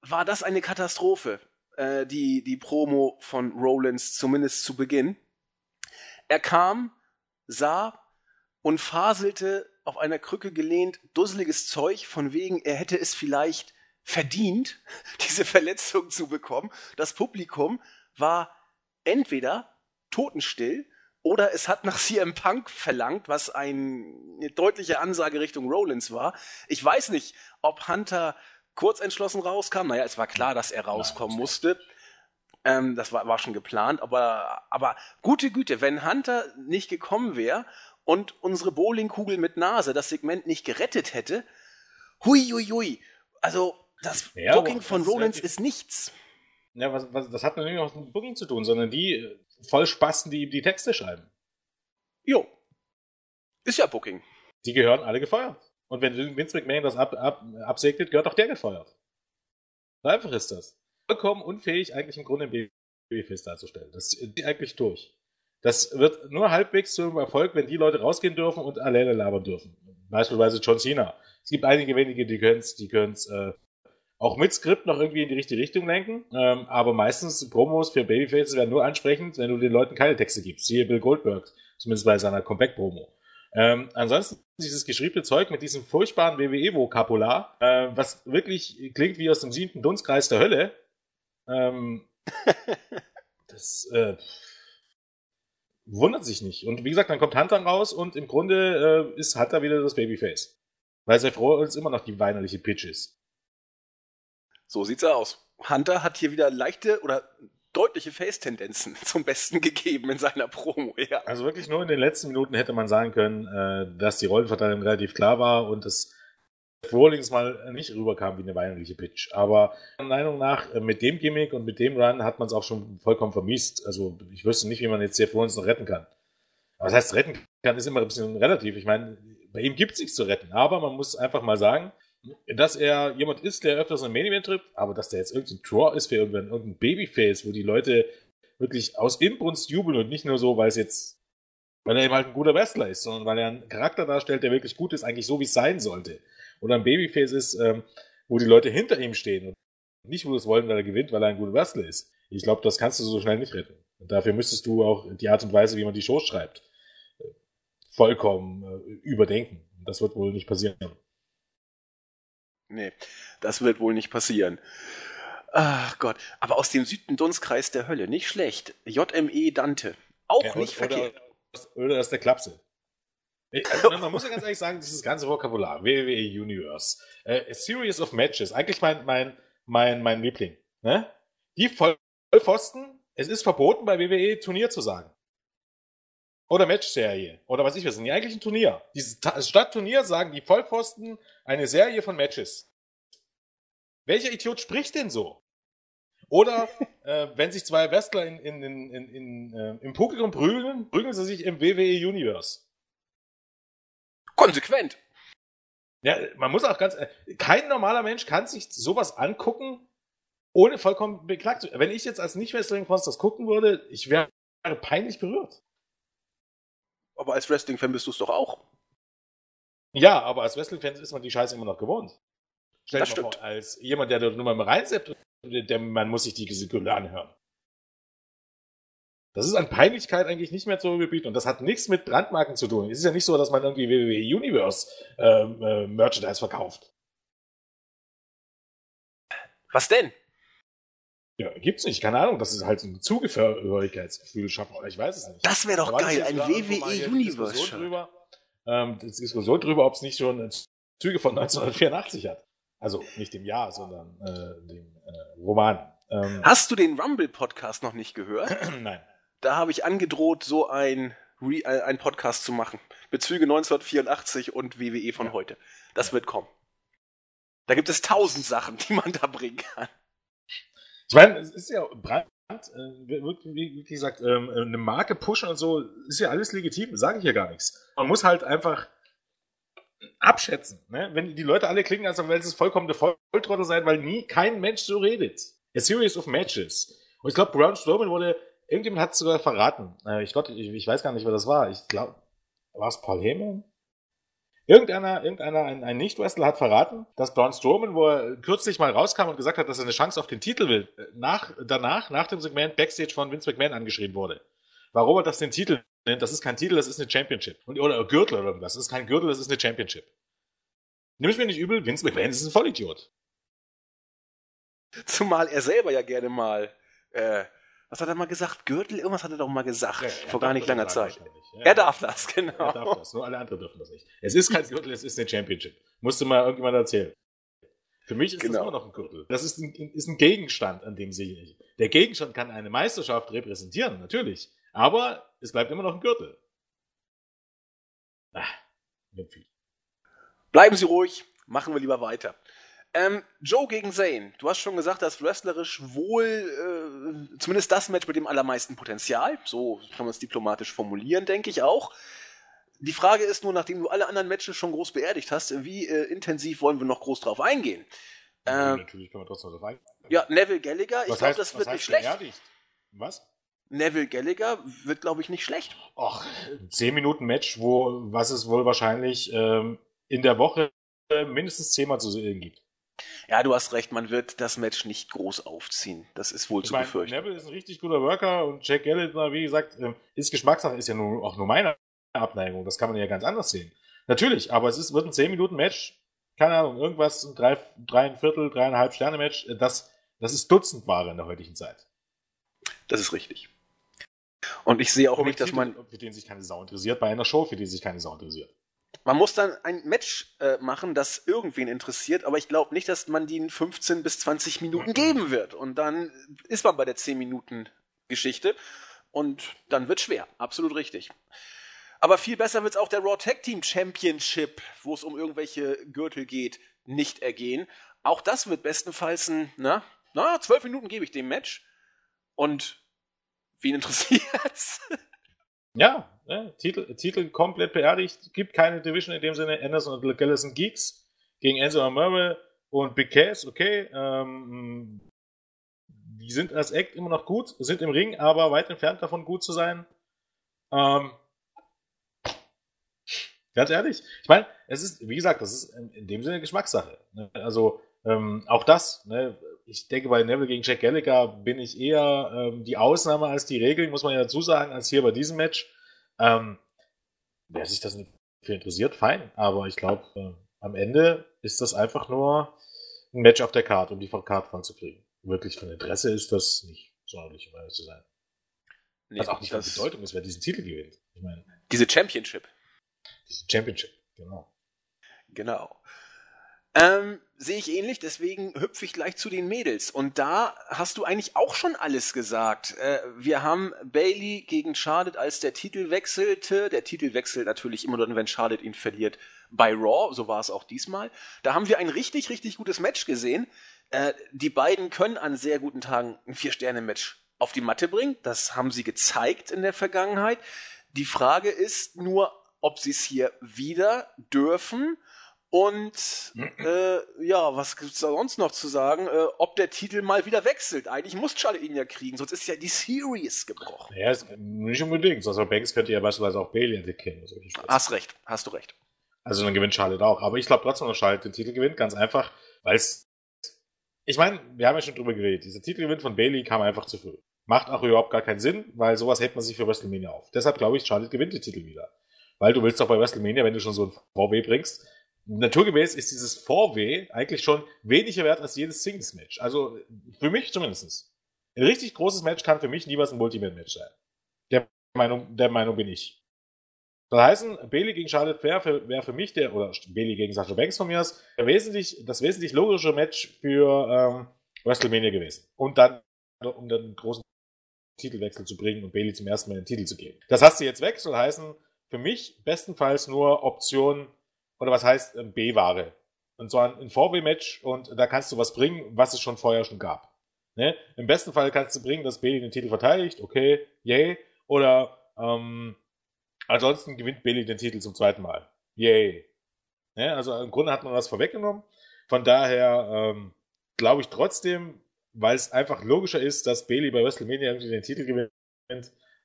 war das eine Katastrophe, äh, die, die Promo von Rollins, zumindest zu Beginn. Er kam, sah und faselte auf einer Krücke gelehnt, dusseliges Zeug, von wegen, er hätte es vielleicht verdient, diese Verletzung zu bekommen. Das Publikum war entweder totenstill oder es hat nach CM Punk verlangt, was ein, eine deutliche Ansage Richtung Rollins war. Ich weiß nicht, ob Hunter kurz entschlossen rauskam. Naja, es war klar, dass er rauskommen musste. Ähm, das war, war schon geplant, aber, aber gute Güte, wenn Hunter nicht gekommen wäre und unsere Bowlingkugel mit Nase das Segment nicht gerettet hätte, hui, hui, hui. Also, das ja, Booking von Rollins ist, ist nichts. Ja, was, was, das hat natürlich auch mit Booking zu tun, sondern die äh, Vollspasten, die ihm die Texte schreiben. Jo. Ist ja Booking. Die gehören alle gefeuert. Und wenn Vince McMahon das ab, ab, absegnet, gehört auch der gefeuert. So einfach ist das. Vollkommen unfähig, eigentlich im Grunde ein Babyface darzustellen. Das ist eigentlich durch. Das wird nur halbwegs zum Erfolg, wenn die Leute rausgehen dürfen und alleine labern dürfen. Beispielsweise John Cena. Es gibt einige wenige, die können es die können's, äh, auch mit Skript noch irgendwie in die richtige Richtung lenken. Ähm, aber meistens Promos für Babyfaces werden nur ansprechend, wenn du den Leuten keine Texte gibst. Siehe Bill Goldberg, zumindest bei seiner Comeback-Promo. Ähm, ansonsten dieses geschriebene Zeug mit diesem furchtbaren WWE-Vokabular, äh, was wirklich klingt wie aus dem siebten Dunstkreis der Hölle. Ähm, das äh, wundert sich nicht. Und wie gesagt, dann kommt Hunter raus und im Grunde äh, ist Hunter wieder das Babyface. Weil Seth Rollins immer noch die weinerliche Pitch ist. So sieht's aus. Hunter hat hier wieder leichte oder deutliche Face-Tendenzen zum Besten gegeben in seiner Promo. Ja. Also wirklich nur in den letzten Minuten hätte man sagen können, äh, dass die Rollenverteilung relativ klar war und das Rollins mal nicht rüberkam wie eine weinerliche Pitch. Aber meiner Meinung nach, äh, mit dem Gimmick und mit dem Run hat man es auch schon vollkommen vermisst. Also ich wüsste nicht, wie man jetzt Seth Rollins noch retten kann. Was heißt retten kann, ist immer ein bisschen relativ. Ich meine, bei ihm gibt es nichts zu retten. Aber man muss einfach mal sagen, dass er jemand ist, der öfters ein Main Event trifft, aber dass der jetzt irgendein Draw ist für irgendein, irgendein Babyface, wo die Leute wirklich aus Inbrunst jubeln und nicht nur so, weil es jetzt, weil er eben halt ein guter Wrestler ist, sondern weil er einen Charakter darstellt, der wirklich gut ist, eigentlich so, wie es sein sollte. Oder ein Babyface ist, ähm, wo die Leute hinter ihm stehen und nicht, wo es wollen, weil er gewinnt, weil er ein guter Wrestler ist. Ich glaube, das kannst du so schnell nicht retten. Und dafür müsstest du auch die Art und Weise, wie man die Show schreibt, äh, vollkommen äh, überdenken. Das wird wohl nicht passieren. Nee, das wird wohl nicht passieren. Ach Gott, aber aus dem siebten Dunstkreis der Hölle, nicht schlecht. JME Dante, auch ja, nicht oder, verkehrt. Oder das ist der Klapse. Also, man muss ja ganz ehrlich sagen, dieses ganze Vokabular, WWE Universe, äh, a Series of Matches, eigentlich mein, mein, mein, mein Liebling. Ne? Die Vollpfosten, es ist verboten, bei WWE Turnier zu sagen. Oder Matchserie. Oder was ich weiß, nicht eigentlich ein Turnier. Dieses statt Turnier sagen die Vollpfosten eine Serie von Matches. Welcher Idiot spricht denn so? Oder äh, wenn sich zwei Wrestler in, in, in, in, in äh, im Publikum prügeln, prügeln sie sich im WWE Universe. Konsequent. Ja, man muss auch ganz. Äh, kein normaler Mensch kann sich sowas angucken, ohne vollkommen beklagt zu werden. Wenn ich jetzt als Nicht-Wrestling-Fans das gucken würde, ich wäre peinlich berührt. Aber als Wrestling-Fan bist du es doch auch. Ja, aber als Wrestling-Fan ist man die Scheiße immer noch gewohnt. Stell dir mal vor, als jemand, der da nur mal reinseppt, der, man muss sich die Sekunde anhören. Das ist an Peinlichkeit eigentlich nicht mehr zu überbieten und das hat nichts mit Brandmarken zu tun. Es ist ja nicht so, dass man irgendwie WWE Universe ähm, äh, Merchandise verkauft. Was denn? Ja, gibt's nicht, keine Ahnung. Das ist halt ein Zugehörigkeitsgefühl schaffen, oder ich weiß es nicht. Das wäre doch geil, ein WWE Universe. Diskussion drüber, ähm, Diskussion drüber, ob es nicht schon Züge von 1984 hat. Also nicht dem Jahr, sondern äh, dem äh, Roman. Ähm, Hast du den Rumble Podcast noch nicht gehört? Nein. Da habe ich angedroht, so ein Re äh, ein Podcast zu machen. Bezüge 1984 und WWE von ja. heute. Das wird kommen. Da gibt es tausend Sachen, die man da bringen kann. Ich meine, es ist ja Brand, äh, wie, gesagt, ähm, eine Marke pushen und so, ist ja alles legitim, sage ich ja gar nichts. Man muss halt einfach abschätzen. Ne? Wenn die Leute alle klingen, als wenn es vollkommene Volltrottel sein, weil nie kein Mensch so redet. A series of matches. Und ich glaube, Braun Strowman wurde, irgendjemand hat es sogar verraten. Äh, ich, glaub, ich, ich weiß gar nicht, wer das war. Ich glaube, war es Paul Heyman? Irgendeiner, irgendeiner, ein, ein Nicht-Wrestler hat verraten, dass Braun Strowman, wo er kürzlich mal rauskam und gesagt hat, dass er eine Chance auf den Titel will, äh, nach, danach, nach dem Segment Backstage von Vince McMahon angeschrieben wurde. Warum er das den Titel nennt, das ist kein Titel, das ist eine Championship. Und, oder Gürtel oder irgendwas. Das ist kein Gürtel, das ist eine Championship. Nimm es mir nicht übel, Vince McMahon ist ein Vollidiot. Zumal er selber ja gerne mal, äh, was hat er mal gesagt? Gürtel? Irgendwas hat er doch mal gesagt. Ja, vor gar nicht langer Zeit. Ja, er darf das, genau. Er darf das, nur alle anderen dürfen das nicht. Es ist kein Gürtel, es ist eine Championship. Musste mal irgendjemand erzählen. Für mich ist genau. das immer noch ein Gürtel. Das ist ein, ist ein Gegenstand, an dem sehe ich. Der Gegenstand kann eine Meisterschaft repräsentieren, natürlich. Aber es bleibt immer noch ein Gürtel. Ah, Bleiben Sie ruhig, machen wir lieber weiter. Ähm, Joe gegen Zane. Du hast schon gesagt, dass wrestlerisch wohl äh, zumindest das Match mit dem allermeisten Potenzial. So kann man es diplomatisch formulieren, denke ich auch. Die Frage ist nur, nachdem du alle anderen Matches schon groß beerdigt hast, wie äh, intensiv wollen wir noch groß drauf eingehen? Ja, äh, natürlich können wir trotzdem drauf eingehen. Ja, Neville Gallagher, ich glaube, das wird nicht schlecht. Beerdigt? Was? Neville Gallagher wird, glaube ich, nicht schlecht. Ach, 10 Minuten Match, wo was es wohl wahrscheinlich ähm, in der Woche äh, mindestens zehnmal zu sehen gibt. Ja, du hast recht, man wird das Match nicht groß aufziehen. Das ist wohl ich zu mein, befürchten. Neville ist ein richtig guter Worker und Jack Gallagher, wie gesagt, ähm, ist Geschmackssache, ist ja nur, auch nur meine Abneigung. Das kann man ja ganz anders sehen. Natürlich, aber es ist, wird ein 10 Minuten Match, keine Ahnung, irgendwas, ein drei, dreieinviertel, dreieinhalb Sterne Match, äh, das, das ist Dutzendware in der heutigen Zeit. Das ist richtig. Und ich sehe auch nicht, dass man. Für den sich keine Sau interessiert, bei einer Show, für die sich keine Sau interessiert. Man muss dann ein Match äh, machen, das irgendwen interessiert, aber ich glaube nicht, dass man den 15 bis 20 Minuten geben wird. Und dann ist man bei der 10 Minuten Geschichte und dann wird schwer. Absolut richtig. Aber viel besser wird es auch der Raw Tag Team Championship, wo es um irgendwelche Gürtel geht, nicht ergehen. Auch das wird bestenfalls ein, na, na, zwölf Minuten gebe ich dem Match. Und Wen interessiert's? Ja, ne, Titel, Titel komplett beerdigt. Gibt keine Division in dem Sinne. Anderson und Gillis sind Geeks gegen Enzo Amore und Big Cass, okay. Ähm, die sind als Act immer noch gut, sind im Ring, aber weit entfernt davon gut zu sein. Ähm, ganz ehrlich, ich meine, es ist, wie gesagt, das ist in dem Sinne Geschmackssache. Ne? Also ähm, auch das, ne? ich denke, bei Neville gegen Jack Gallagher bin ich eher ähm, die Ausnahme als die Regel, muss man ja dazu sagen, als hier bei diesem Match. Ähm, wer sich das nicht für interessiert, fein. Aber ich glaube, äh, am Ende ist das einfach nur ein Match auf der Karte, um die Karte vollzukriegen. Wirklich von Interesse ist das nicht, sonderlich, um ehrlich zu sein. Nee, Was auch nicht von Bedeutung ist, wer diesen Titel gewinnt. Ich meine, diese Championship. Diese Championship, genau. Genau. Ähm, sehe ich ähnlich, deswegen hüpfe ich gleich zu den Mädels. Und da hast du eigentlich auch schon alles gesagt. Äh, wir haben Bailey gegen Charlotte, als der Titel wechselte. Der Titel wechselt natürlich immer dann, wenn Charlotte ihn verliert, bei Raw. So war es auch diesmal. Da haben wir ein richtig, richtig gutes Match gesehen. Äh, die beiden können an sehr guten Tagen ein Vier-Sterne-Match auf die Matte bringen. Das haben sie gezeigt in der Vergangenheit. Die Frage ist nur, ob sie es hier wieder dürfen und äh, ja, was gibt's da sonst noch zu sagen? Äh, ob der Titel mal wieder wechselt. Eigentlich muss Charlotte ihn ja kriegen, sonst ist ja die Series gebrochen. Ja, nicht unbedingt. Also Banks könnte ja beispielsweise auch Bailey entwickeln. Hast recht, hast du recht. Also dann gewinnt Charlotte auch. Aber ich glaube trotzdem, dass Charlotte den Titel gewinnt, ganz einfach, weil es. Ich meine, wir haben ja schon drüber geredet. Dieser Titelgewinn von Bailey kam einfach zu früh. Macht auch überhaupt gar keinen Sinn, weil sowas hält man sich für WrestleMania auf. Deshalb glaube ich, Charlotte gewinnt den Titel wieder. Weil du willst doch bei WrestleMania, wenn du schon so ein VW bringst, naturgemäß ist dieses Vorweh eigentlich schon weniger wert als jedes Singles-Match. Also für mich zumindest. Ein richtig großes Match kann für mich niemals ein Multiman-Match sein. Der Meinung, der Meinung bin ich. Das heißt, Bailey gegen Charlotte Flair wäre für mich der, oder Bailey gegen Sasha Banks von mir aus, wesentlich, das wesentlich logische Match für ähm, WrestleMania gewesen. Und dann, um dann einen großen Titelwechsel zu bringen und Bailey zum ersten Mal den Titel zu geben. Das hast du jetzt weg, soll heißen, für mich bestenfalls nur Option oder was heißt ähm, B-Ware? Und zwar ein 4W-Match und da kannst du was bringen, was es schon vorher schon gab. Ne? Im besten Fall kannst du bringen, dass Bailey den Titel verteidigt, okay, yay. Oder ähm, ansonsten gewinnt Bailey den Titel zum zweiten Mal. Yay. Ne? Also im Grunde hat man was vorweggenommen. Von daher ähm, glaube ich trotzdem, weil es einfach logischer ist, dass Bailey bei WrestleMania den Titel gewinnt,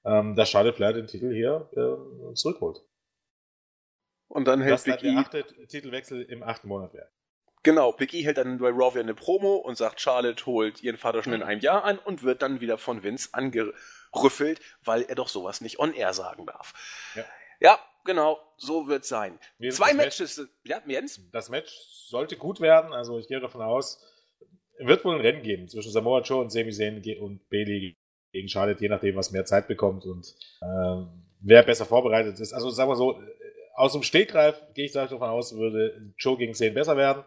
ähm, dass Charlotte Flair den Titel hier äh, zurückholt. Und dann hält das Big der achte Titelwechsel im achten Monat wäre. Genau, Big E hält dann bei Raw wieder eine Promo und sagt, Charlotte holt ihren Vater schon in einem Jahr an und wird dann wieder von Vince angerüffelt, weil er doch sowas nicht on air sagen darf. Ja, ja genau, so wird es sein. Wie Zwei Matches, Match, ja, Jens? Das Match sollte gut werden, also ich gehe davon aus, wird wohl ein Rennen geben zwischen Samoa Joe und Sami Zayn und Bailey gegen Charlotte, je nachdem, was mehr Zeit bekommt und äh, wer besser vorbereitet ist. Also sagen wir so, aus dem Stegreif gehe ich davon aus, würde Joe gegen Zayn besser werden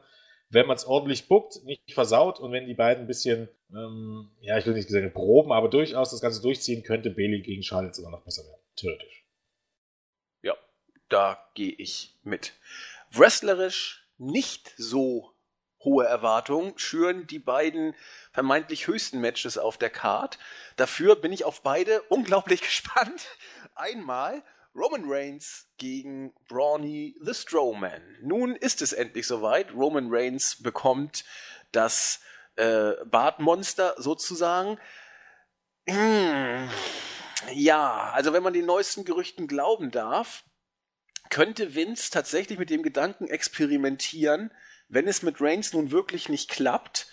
wenn man es ordentlich buckt, nicht versaut und wenn die beiden ein bisschen, ähm, ja, ich will nicht sagen proben, aber durchaus das Ganze durchziehen, könnte Bailey gegen Charlotte sogar noch besser werden. Theoretisch. Ja, da gehe ich mit. Wrestlerisch nicht so hohe Erwartungen schüren die beiden vermeintlich höchsten Matches auf der Card. Dafür bin ich auf beide unglaublich gespannt. Einmal Roman Reigns gegen Brawny the Strowman. Nun ist es endlich soweit. Roman Reigns bekommt das äh, Bartmonster sozusagen. Hm. Ja, also wenn man den neuesten Gerüchten glauben darf, könnte Vince tatsächlich mit dem Gedanken experimentieren, wenn es mit Reigns nun wirklich nicht klappt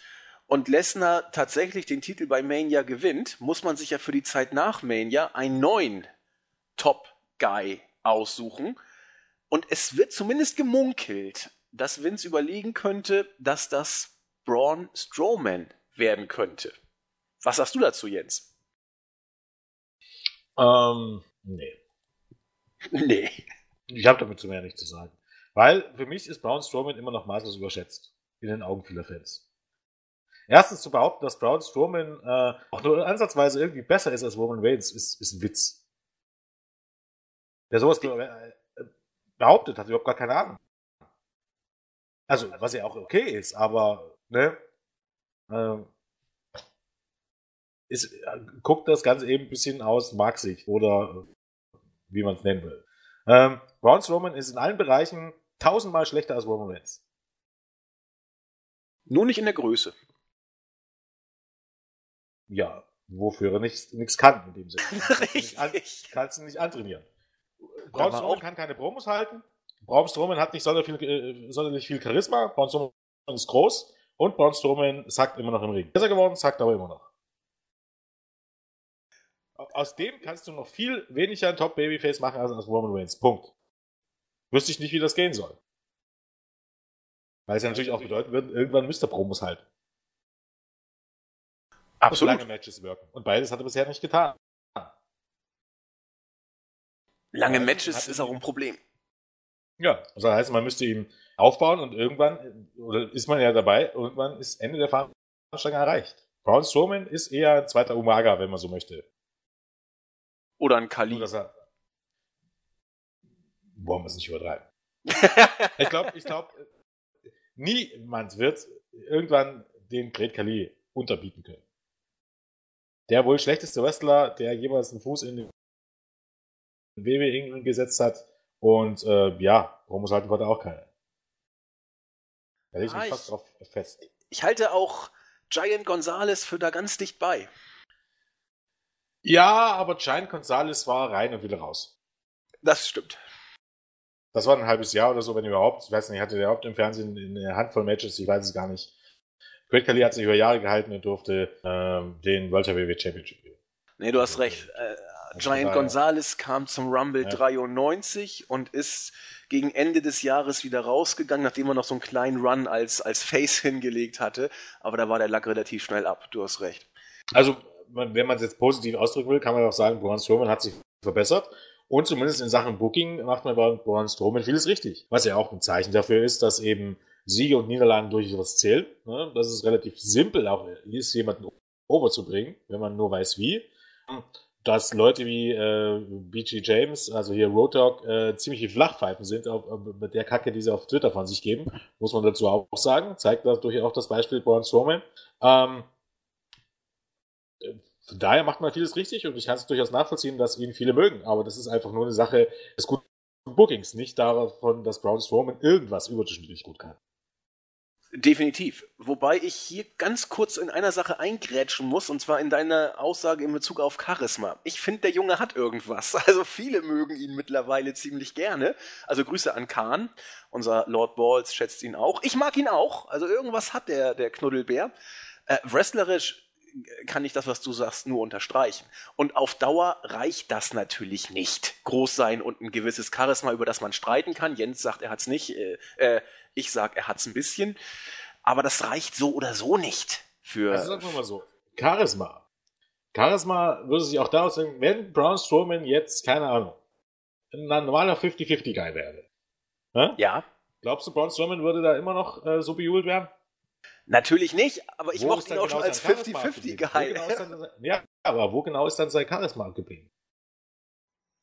und Lesnar tatsächlich den Titel bei Mania gewinnt, muss man sich ja für die Zeit nach Mania einen neuen Top Guy aussuchen. Und es wird zumindest gemunkelt, dass Vince überlegen könnte, dass das Braun Strowman werden könnte. Was sagst du dazu, Jens? Ähm, nee. Nee. Ich habe damit zu mehr nicht zu sagen. Weil für mich ist Braun Strowman immer noch maßlos überschätzt. In den Augen vieler Fans. Erstens zu behaupten, dass Braun Strowman äh, auch nur ansatzweise irgendwie besser ist als Roman Reigns, ist, ist ein Witz. Wer sowas äh, behauptet, hat überhaupt gar keine Ahnung. Also, was ja auch okay ist, aber, ne, äh, ist, äh, guckt das Ganze eben ein bisschen aus Marksicht oder wie man es nennen will. Ähm, Braun Strowman ist in allen Bereichen tausendmal schlechter als Roman Reigns. Nur nicht in der Größe. Ja, wofür er nichts kann in dem Sinne. Richtig. Kannst du nicht antrainieren. Braun Strowman kann keine Promos halten. Braun Strowman hat nicht sonderlich viel, äh, sonderlich viel Charisma. Braun Strowman ist groß. Und Braun Strowman sagt immer noch im Ring. Besser geworden, sagt aber immer noch. Aus dem kannst du noch viel weniger ein Top-Babyface machen als aus Roman Reigns. Punkt. Wüsste ich nicht, wie das gehen soll. Weil es ja natürlich auch bedeuten würde, irgendwann müsste Promos halten. Absolut. Und lange Matches wirken. Und beides hat er bisher nicht getan. Lange Matches ist auch ein Problem. Ja, also das heißt, man müsste ihn aufbauen und irgendwann, oder ist man ja dabei, irgendwann ist Ende der Veranstaltung erreicht. Braun Strowman ist eher ein zweiter Umaga, wenn man so möchte. Oder ein Kali. Wollen wir es nicht übertreiben. ich glaube, ich glaube, niemand wird irgendwann den Great Kali unterbieten können. Der wohl schlechteste Wrestler, der jemals einen Fuß in den WWE gesetzt hat. Und äh, ja, Promos halten konnte auch keiner. Da lege ich ah, mich fast ich, drauf fest. Ich halte auch Giant Gonzalez für da ganz dicht bei. Ja, aber Giant Gonzalez war rein und wieder raus. Das stimmt. Das war ein halbes Jahr oder so, wenn überhaupt. Ich weiß nicht, hatte der überhaupt im Fernsehen eine Handvoll Matches, ich weiß es gar nicht. Great Khali hat sich über Jahre gehalten und durfte ähm, den World Heavyweight Championship gewinnen. Nee, du hast recht. Äh, Giant Gonzalez kam zum Rumble ja. 93 und ist gegen Ende des Jahres wieder rausgegangen, nachdem er noch so einen kleinen Run als, als Face hingelegt hatte. Aber da war der Lack relativ schnell ab. Du hast recht. Also, wenn man es jetzt positiv ausdrücken will, kann man auch sagen, Braun Strowman hat sich verbessert. Und zumindest in Sachen Booking macht man bei Braun Strowman vieles richtig. Was ja auch ein Zeichen dafür ist, dass eben Siege und Niederlagen durchaus zählen. Ne? Dass es relativ simpel auch ist, jemanden overzubringen, wenn man nur weiß wie. Dass Leute wie äh, BG James, also hier Road Dog, äh, ziemlich Flachpfeifen sind auf, mit der Kacke, die sie auf Twitter von sich geben, muss man dazu auch sagen. Zeigt dadurch auch das Beispiel Braun Strowman. Ähm, von daher macht man vieles richtig und ich kann es durchaus nachvollziehen, dass ihn viele mögen. Aber das ist einfach nur eine Sache des guten Bookings, nicht davon, dass Braun Strowman irgendwas überdurchschnittlich gut kann. Definitiv. Wobei ich hier ganz kurz in einer Sache eingrätschen muss, und zwar in deiner Aussage in Bezug auf Charisma. Ich finde, der Junge hat irgendwas. Also viele mögen ihn mittlerweile ziemlich gerne. Also Grüße an Khan. Unser Lord Balls schätzt ihn auch. Ich mag ihn auch. Also irgendwas hat der, der Knuddelbär. Äh, wrestlerisch kann ich das, was du sagst, nur unterstreichen. Und auf Dauer reicht das natürlich nicht. Groß sein und ein gewisses Charisma, über das man streiten kann. Jens sagt, er hat's nicht. Äh, äh, ich sag, er hat's ein bisschen. Aber das reicht so oder so nicht für. Also sagen wir mal so. Charisma. Charisma würde sich auch daraus sagen, wenn Braun Strowman jetzt, keine Ahnung, ein normaler 50-50-Guy wäre. Ne? Ja. Glaubst du, Braun Strowman würde da immer noch äh, so bejubelt werden? Natürlich nicht, aber ich wo mochte ihn auch genau schon als 50-50-Guy. Genau ja, aber wo genau ist dann sein Charisma geblieben?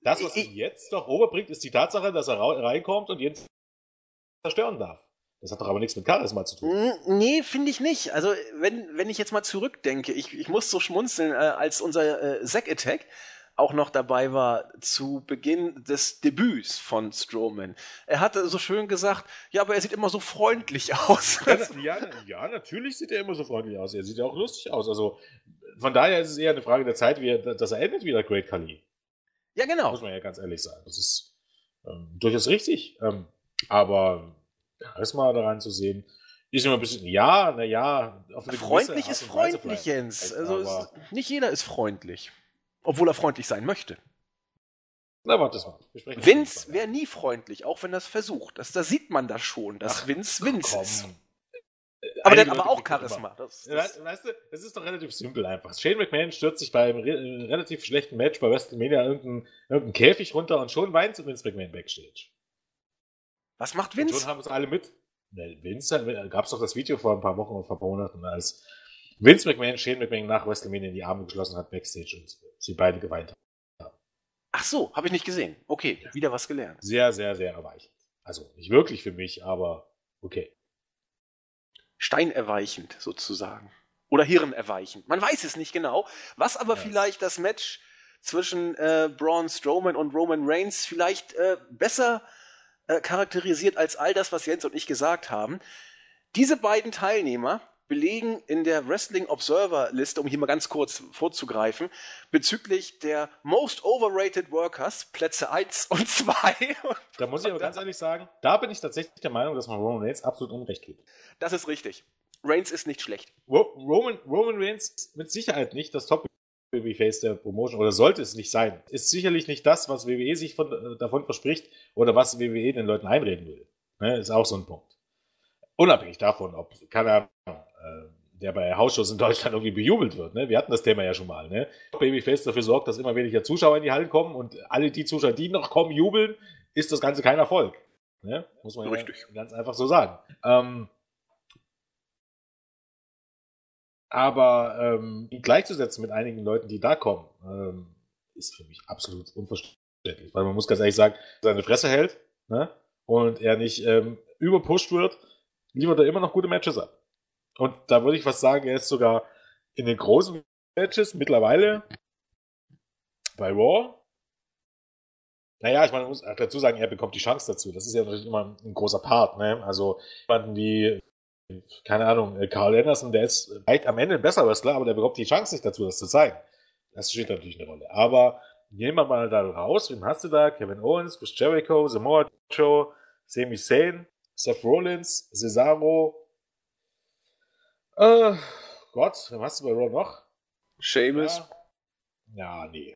Das, was ich, ihn jetzt noch overbringt, ist die Tatsache, dass er reinkommt und jetzt zerstören darf. Das hat doch aber nichts mit Charisma zu tun. Nee, finde ich nicht. Also, wenn, wenn ich jetzt mal zurückdenke, ich, ich muss so schmunzeln, äh, als unser äh, Zack Attack auch noch dabei war zu Beginn des Debüts von Strowman. Er hatte so schön gesagt, ja, aber er sieht immer so freundlich aus. Ja, ja, natürlich sieht er immer so freundlich aus. Er sieht ja auch lustig aus. Also von daher ist es eher eine Frage der Zeit, wie er, dass er endet wieder Great Khali. Ja, genau. Muss man ja ganz ehrlich sagen. Das ist ähm, durchaus richtig. Ähm, aber Charisma da reinzusehen, ist immer ein bisschen, ja, naja. Freundlich ist freundlich, Jens. Also ist, nicht jeder ist freundlich. Obwohl er freundlich sein möchte. Na, warte mal. Vince wäre nie freundlich, auch wenn er es versucht. Das, da sieht man das schon, dass ach, Vince Vince ist. Aber der hat aber auch Charisma. Das, das weißt du, es ist doch relativ simpel einfach. Shane McMahon stürzt sich bei einem re äh, relativ schlechten Match bei WrestleMania irgendeinen irgendein Käfig runter und schon weint Vince McMahon backstage. Was macht Vince? Und schon haben es alle mit. Vince, äh, gab es doch das Video vor ein paar Wochen oder vor ein paar Monaten, als Vince McMahon Shane McMahon nach WrestleMania in die Arme geschlossen hat backstage und sie beide geweint haben. Ach so, habe ich nicht gesehen. Okay, ja. wieder was gelernt. Sehr, sehr, sehr erweichend. Also nicht wirklich für mich, aber okay. Steinerweichend sozusagen. Oder hirnerweichend. Man weiß es nicht genau. Was aber ja. vielleicht das Match zwischen äh, Braun Strowman und Roman Reigns vielleicht äh, besser äh, charakterisiert als all das, was Jens und ich gesagt haben. Diese beiden Teilnehmer belegen in der Wrestling Observer Liste, um hier mal ganz kurz vorzugreifen, bezüglich der Most Overrated Workers, Plätze 1 und 2. Da muss ich aber ganz ehrlich sagen, da bin ich tatsächlich der Meinung, dass man Roman Reigns absolut Unrecht gibt. Das ist richtig. Reigns ist nicht schlecht. Roman, Roman Reigns mit Sicherheit nicht das Top Babyface der Promotion oder sollte es nicht sein. Ist sicherlich nicht das, was WWE sich von, äh, davon verspricht oder was WWE den Leuten einreden will. Ne, ist auch so ein Punkt. Unabhängig davon, ob, keine Ahnung, äh, der bei Hausshows in Deutschland irgendwie bejubelt wird. Ne? Wir hatten das Thema ja schon mal. Ne? Babyface dafür sorgt, dass immer weniger Zuschauer in die Hallen kommen und alle die Zuschauer, die noch kommen, jubeln, ist das Ganze kein Erfolg. Ne? Muss man Richtig. Ja ganz einfach so sagen. Ähm, aber ähm, ihn gleichzusetzen mit einigen Leuten, die da kommen, ähm, ist für mich absolut unverständlich. Weil man muss ganz ehrlich sagen, seine Fresse hält ne? und er nicht ähm, überpusht wird, liefert er immer noch gute Matches ab. Und da würde ich was sagen, er ist sogar in den großen Matches mittlerweile bei Raw. Naja, ich meine, man muss dazu sagen, er bekommt die Chance dazu. Das ist ja natürlich immer ein großer Part. Ne? Also jemanden wie, keine Ahnung, Carl Anderson, der ist weit am Ende ein besser Wrestler, aber der bekommt die Chance nicht dazu, das zu zeigen. Das spielt natürlich eine Rolle. Aber nehmen wir mal da raus. Wen hast du da? Kevin Owens, Chris Jericho, Samoa Joe, Sami Zayn, Seth Rollins, Cesaro, äh, Gott, wen hast du bei Raw noch? Seamus. Ja. ja, nee.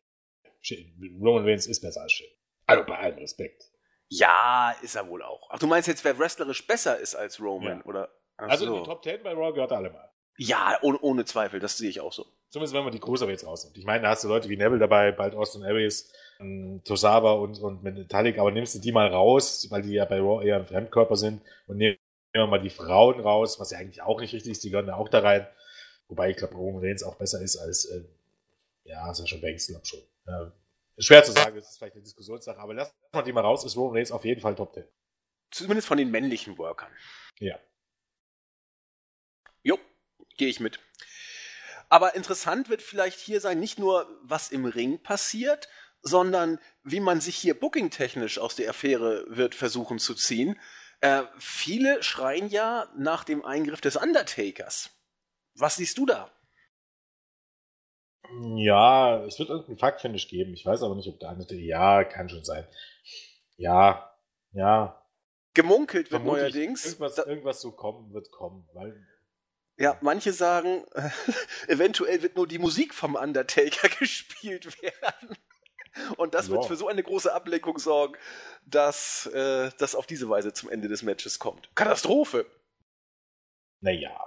Roman Reigns ist besser als Sheamus. Also bei allem Respekt. Ja, ist er wohl auch. Ach, du meinst jetzt, wer wrestlerisch besser ist als Roman, ja. oder? Ach also so. in die Top 10 bei Raw gehört alle mal. Ja, ohne, ohne Zweifel, das sehe ich auch so. Zumindest wenn man die Cruiserweights rausnimmt. Ich meine, da hast du Leute wie Neville dabei, bald Austin Aries, ähm, Tosawa und, und Metallic, aber nimmst du die mal raus, weil die ja bei Raw eher ein Fremdkörper sind und nehmen wir mal die Frauen raus, was ja eigentlich auch nicht richtig ist, die gehören ja auch da rein. Wobei ich glaube, Roman Reigns auch besser ist als, äh, ja, Sascha Banks, glaube schon. Äh, schwer zu sagen, das ist vielleicht eine Diskussionssache, aber lass mal die mal raus, ist Roman Reigns auf jeden Fall Top 10. Zumindest von den männlichen Workern. Ja. Jo, gehe ich mit. Aber interessant wird vielleicht hier sein, nicht nur, was im Ring passiert, sondern wie man sich hier bookingtechnisch aus der Affäre wird versuchen zu ziehen. Äh, viele schreien ja nach dem Eingriff des Undertakers. Was siehst du da? Ja, es wird irgendeinen Fuck-Finish geben. Ich weiß aber nicht, ob der andere. Ja, kann schon sein. Ja, ja. Gemunkelt wird Vermutlich neuerdings. Irgendwas, irgendwas so kommen wird kommen, weil. Ja, manche sagen, äh, eventuell wird nur die Musik vom Undertaker gespielt werden. Und das ja. wird für so eine große Ablenkung sorgen, dass äh, das auf diese Weise zum Ende des Matches kommt. Katastrophe! Naja,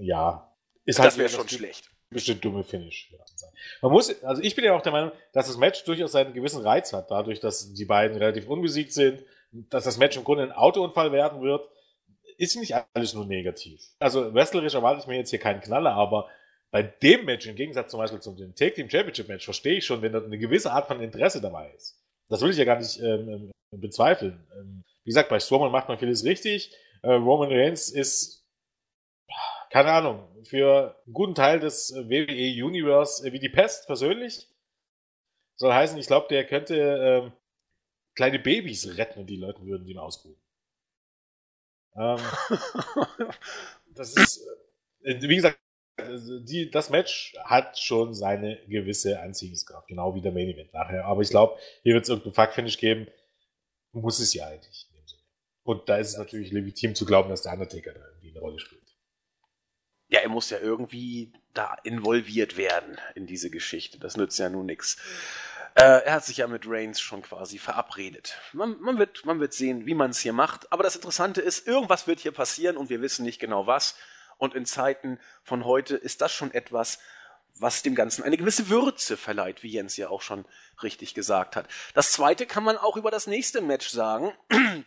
ja. Ist das halt wäre schon schlecht bestimmt dumme Finish. Man muss, also ich bin ja auch der Meinung, dass das Match durchaus einen gewissen Reiz hat, dadurch, dass die beiden relativ unbesiegt sind, dass das Match im Grunde ein Autounfall werden wird, ist nicht alles nur negativ. Also wrestlerisch erwarte ich mir jetzt hier keinen Knaller, aber bei dem Match, im Gegensatz zum Beispiel zum Take Team Championship Match, verstehe ich schon, wenn da eine gewisse Art von Interesse dabei ist. Das will ich ja gar nicht ähm, ähm bezweifeln. Ähm, wie gesagt, bei Strowman macht man vieles richtig. Äh, Roman Reigns ist keine Ahnung, für einen guten Teil des äh, WWE Universe äh, wie die Pest persönlich. Soll heißen, ich glaube, der könnte ähm, kleine Babys retten die Leute würden ihn ausbuchen. Ähm, das ist, äh, wie gesagt, die, das Match hat schon seine gewisse Anziehungskraft, genau wie der Main Event nachher. Aber ich glaube, hier wird es irgendeinen Fuck-Finish geben. Muss es ja eigentlich. Und da ist es natürlich legitim zu glauben, dass der Undertaker da irgendwie eine Rolle spielt ja, er muss ja irgendwie da involviert werden in diese Geschichte. Das nützt ja nun nichts. Äh, er hat sich ja mit Reigns schon quasi verabredet. Man, man, wird, man wird sehen, wie man es hier macht. Aber das Interessante ist, irgendwas wird hier passieren und wir wissen nicht genau was. Und in Zeiten von heute ist das schon etwas, was dem Ganzen eine gewisse Würze verleiht, wie Jens ja auch schon richtig gesagt hat. Das zweite kann man auch über das nächste Match sagen.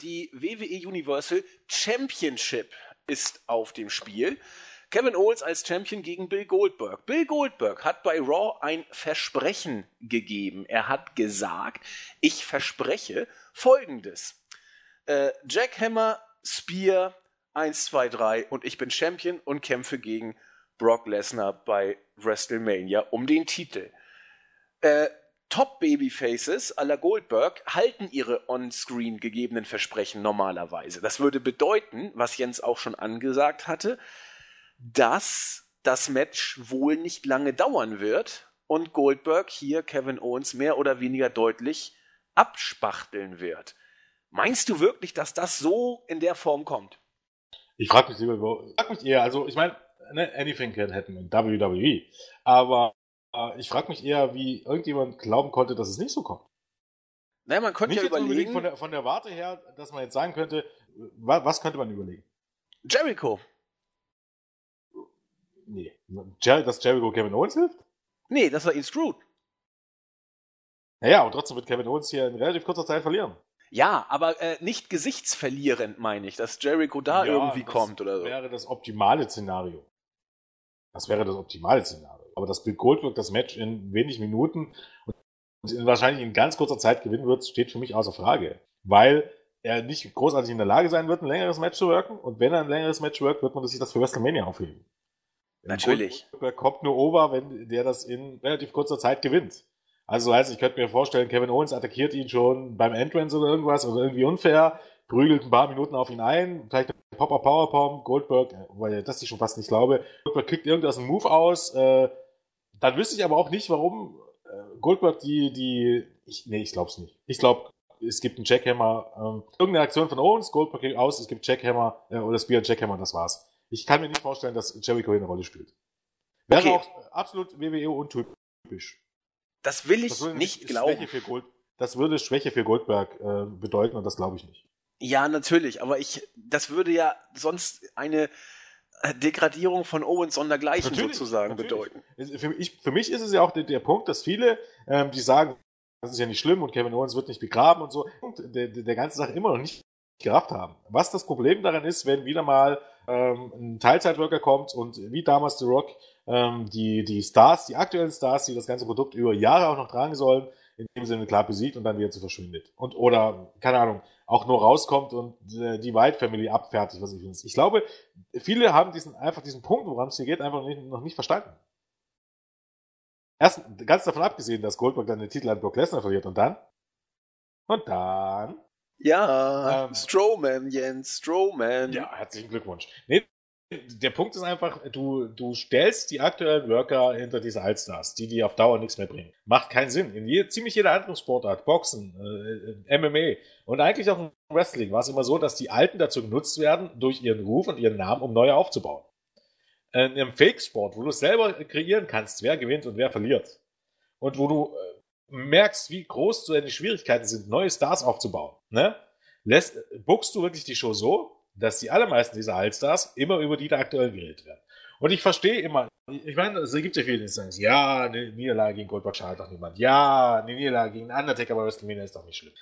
Die WWE Universal Championship ist auf dem Spiel. Kevin Owens als Champion gegen Bill Goldberg. Bill Goldberg hat bei Raw ein Versprechen gegeben. Er hat gesagt, ich verspreche folgendes. Äh, Jackhammer, Spear, 1, 2, 3 und ich bin Champion und kämpfe gegen Brock Lesnar bei WrestleMania um den Titel. Äh, Top-Babyfaces à la Goldberg halten ihre on-screen gegebenen Versprechen normalerweise. Das würde bedeuten, was Jens auch schon angesagt hatte, dass das Match wohl nicht lange dauern wird und Goldberg hier Kevin Owens mehr oder weniger deutlich abspachteln wird. Meinst du wirklich, dass das so in der Form kommt? Ich frage mich lieber, frag mich eher, also ich meine, ne, anything can happen in WWE, aber äh, ich frage mich eher, wie irgendjemand glauben konnte, dass es nicht so kommt. Naja, man könnte nicht ja überlegen. Von der, von der Warte her, dass man jetzt sagen könnte, was könnte man überlegen? Jericho. Nee. Jer dass Jericho Kevin Owens hilft? Nee, dass er ihn screwt. Naja, und trotzdem wird Kevin Owens hier in relativ kurzer Zeit verlieren. Ja, aber äh, nicht gesichtsverlierend, meine ich, dass Jericho da ja, irgendwie kommt oder so. Das wäre das optimale Szenario. Das wäre das optimale Szenario. Aber dass Bill Goldberg das Match in wenig Minuten und in wahrscheinlich in ganz kurzer Zeit gewinnen wird, steht für mich außer Frage. Weil er nicht großartig in der Lage sein wird, ein längeres Match zu worken. Und wenn er ein längeres Match workt, wird man sich das für WrestleMania aufheben. Natürlich. Goldberg kommt nur over, wenn der das in relativ kurzer Zeit gewinnt. Also heißt, ich könnte mir vorstellen, Kevin Owens attackiert ihn schon beim Entrance oder irgendwas oder irgendwie unfair, prügelt ein paar Minuten auf ihn ein, vielleicht ein Popper Powerbomb, Goldberg, äh, weil das ich schon fast nicht glaube, Goldberg kriegt irgendwas einen Move aus, äh, dann wüsste ich aber auch nicht, warum äh, Goldberg die, die, ich, nee, ich glaub's nicht. Ich glaube, es gibt einen Jackhammer, ähm, irgendeine Aktion von Owens, Goldberg kriegt aus, es gibt Jackhammer, äh, oder Spear Jackhammer, das war's. Ich kann mir nicht vorstellen, dass Jericho hier eine Rolle spielt. Wäre okay. auch absolut WWE untypisch. Das will ich das nicht glauben. Gold, das würde Schwäche für Goldberg äh, bedeuten und das glaube ich nicht. Ja, natürlich, aber ich, das würde ja sonst eine äh, Degradierung von Owens sondergleichen natürlich, sozusagen natürlich. bedeuten. Für, ich, für, mich ist es ja auch der, der Punkt, dass viele, ähm, die sagen, das ist ja nicht schlimm und Kevin Owens wird nicht begraben und so, und der, der ganze Sache immer noch nicht gerafft haben. Was das Problem daran ist, wenn wieder mal ähm, ein Teilzeitworker kommt und wie damals The Rock ähm, die, die Stars, die aktuellen Stars, die das ganze Produkt über Jahre auch noch tragen sollen, in dem Sinne klar besiegt und dann wieder zu verschwindet. Und, oder, keine Ahnung, auch nur rauskommt und äh, die White Family abfertigt, was ich finde. Ich glaube, viele haben diesen, einfach diesen Punkt, woran es hier geht, einfach nicht, noch nicht verstanden. Erst, ganz davon abgesehen, dass Goldberg dann den Titel an Brock Lesnar verliert und dann? Und dann? Ja, ähm, Strowman, Jens, Strowman. Ja, herzlichen Glückwunsch. Nee, der Punkt ist einfach, du, du stellst die aktuellen Worker hinter diese Allstars, die die auf Dauer nichts mehr bringen. Macht keinen Sinn. In je, ziemlich jeder anderen Sportart, Boxen, äh, MMA und eigentlich auch im Wrestling war es immer so, dass die Alten dazu genutzt werden, durch ihren Ruf und ihren Namen, um neue aufzubauen. In einem Fake-Sport, wo du selber kreieren kannst, wer gewinnt und wer verliert. Und wo du äh, merkst, wie groß deine Schwierigkeiten sind, neue Stars aufzubauen. Ne? Lässt, buchst du wirklich die Show so, dass die allermeisten dieser Allstars immer über die der aktuellen geredet werden. Und ich verstehe immer, ich meine, es gibt ja viele, die sagen, ja, eine Niederlage gegen Goldberg schadet doch niemand. Ja, eine Niederlage gegen Undertaker bei WrestleMania ist doch nicht schlimm.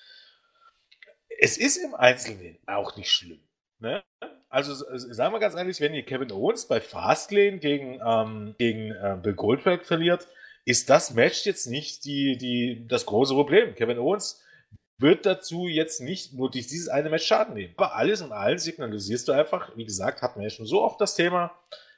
Es ist im Einzelnen auch nicht schlimm. Ne? Also sagen wir ganz ehrlich, wenn ihr Kevin Owens bei Fastlane gegen, ähm, gegen äh, Bill Goldberg verliert, ist das Match jetzt nicht die, die, das große Problem. Kevin Owens wird dazu jetzt nicht nur durch dieses eine Match Schaden nehmen. Aber alles in allem signalisierst du einfach, wie gesagt, hatten wir ja schon so oft das Thema,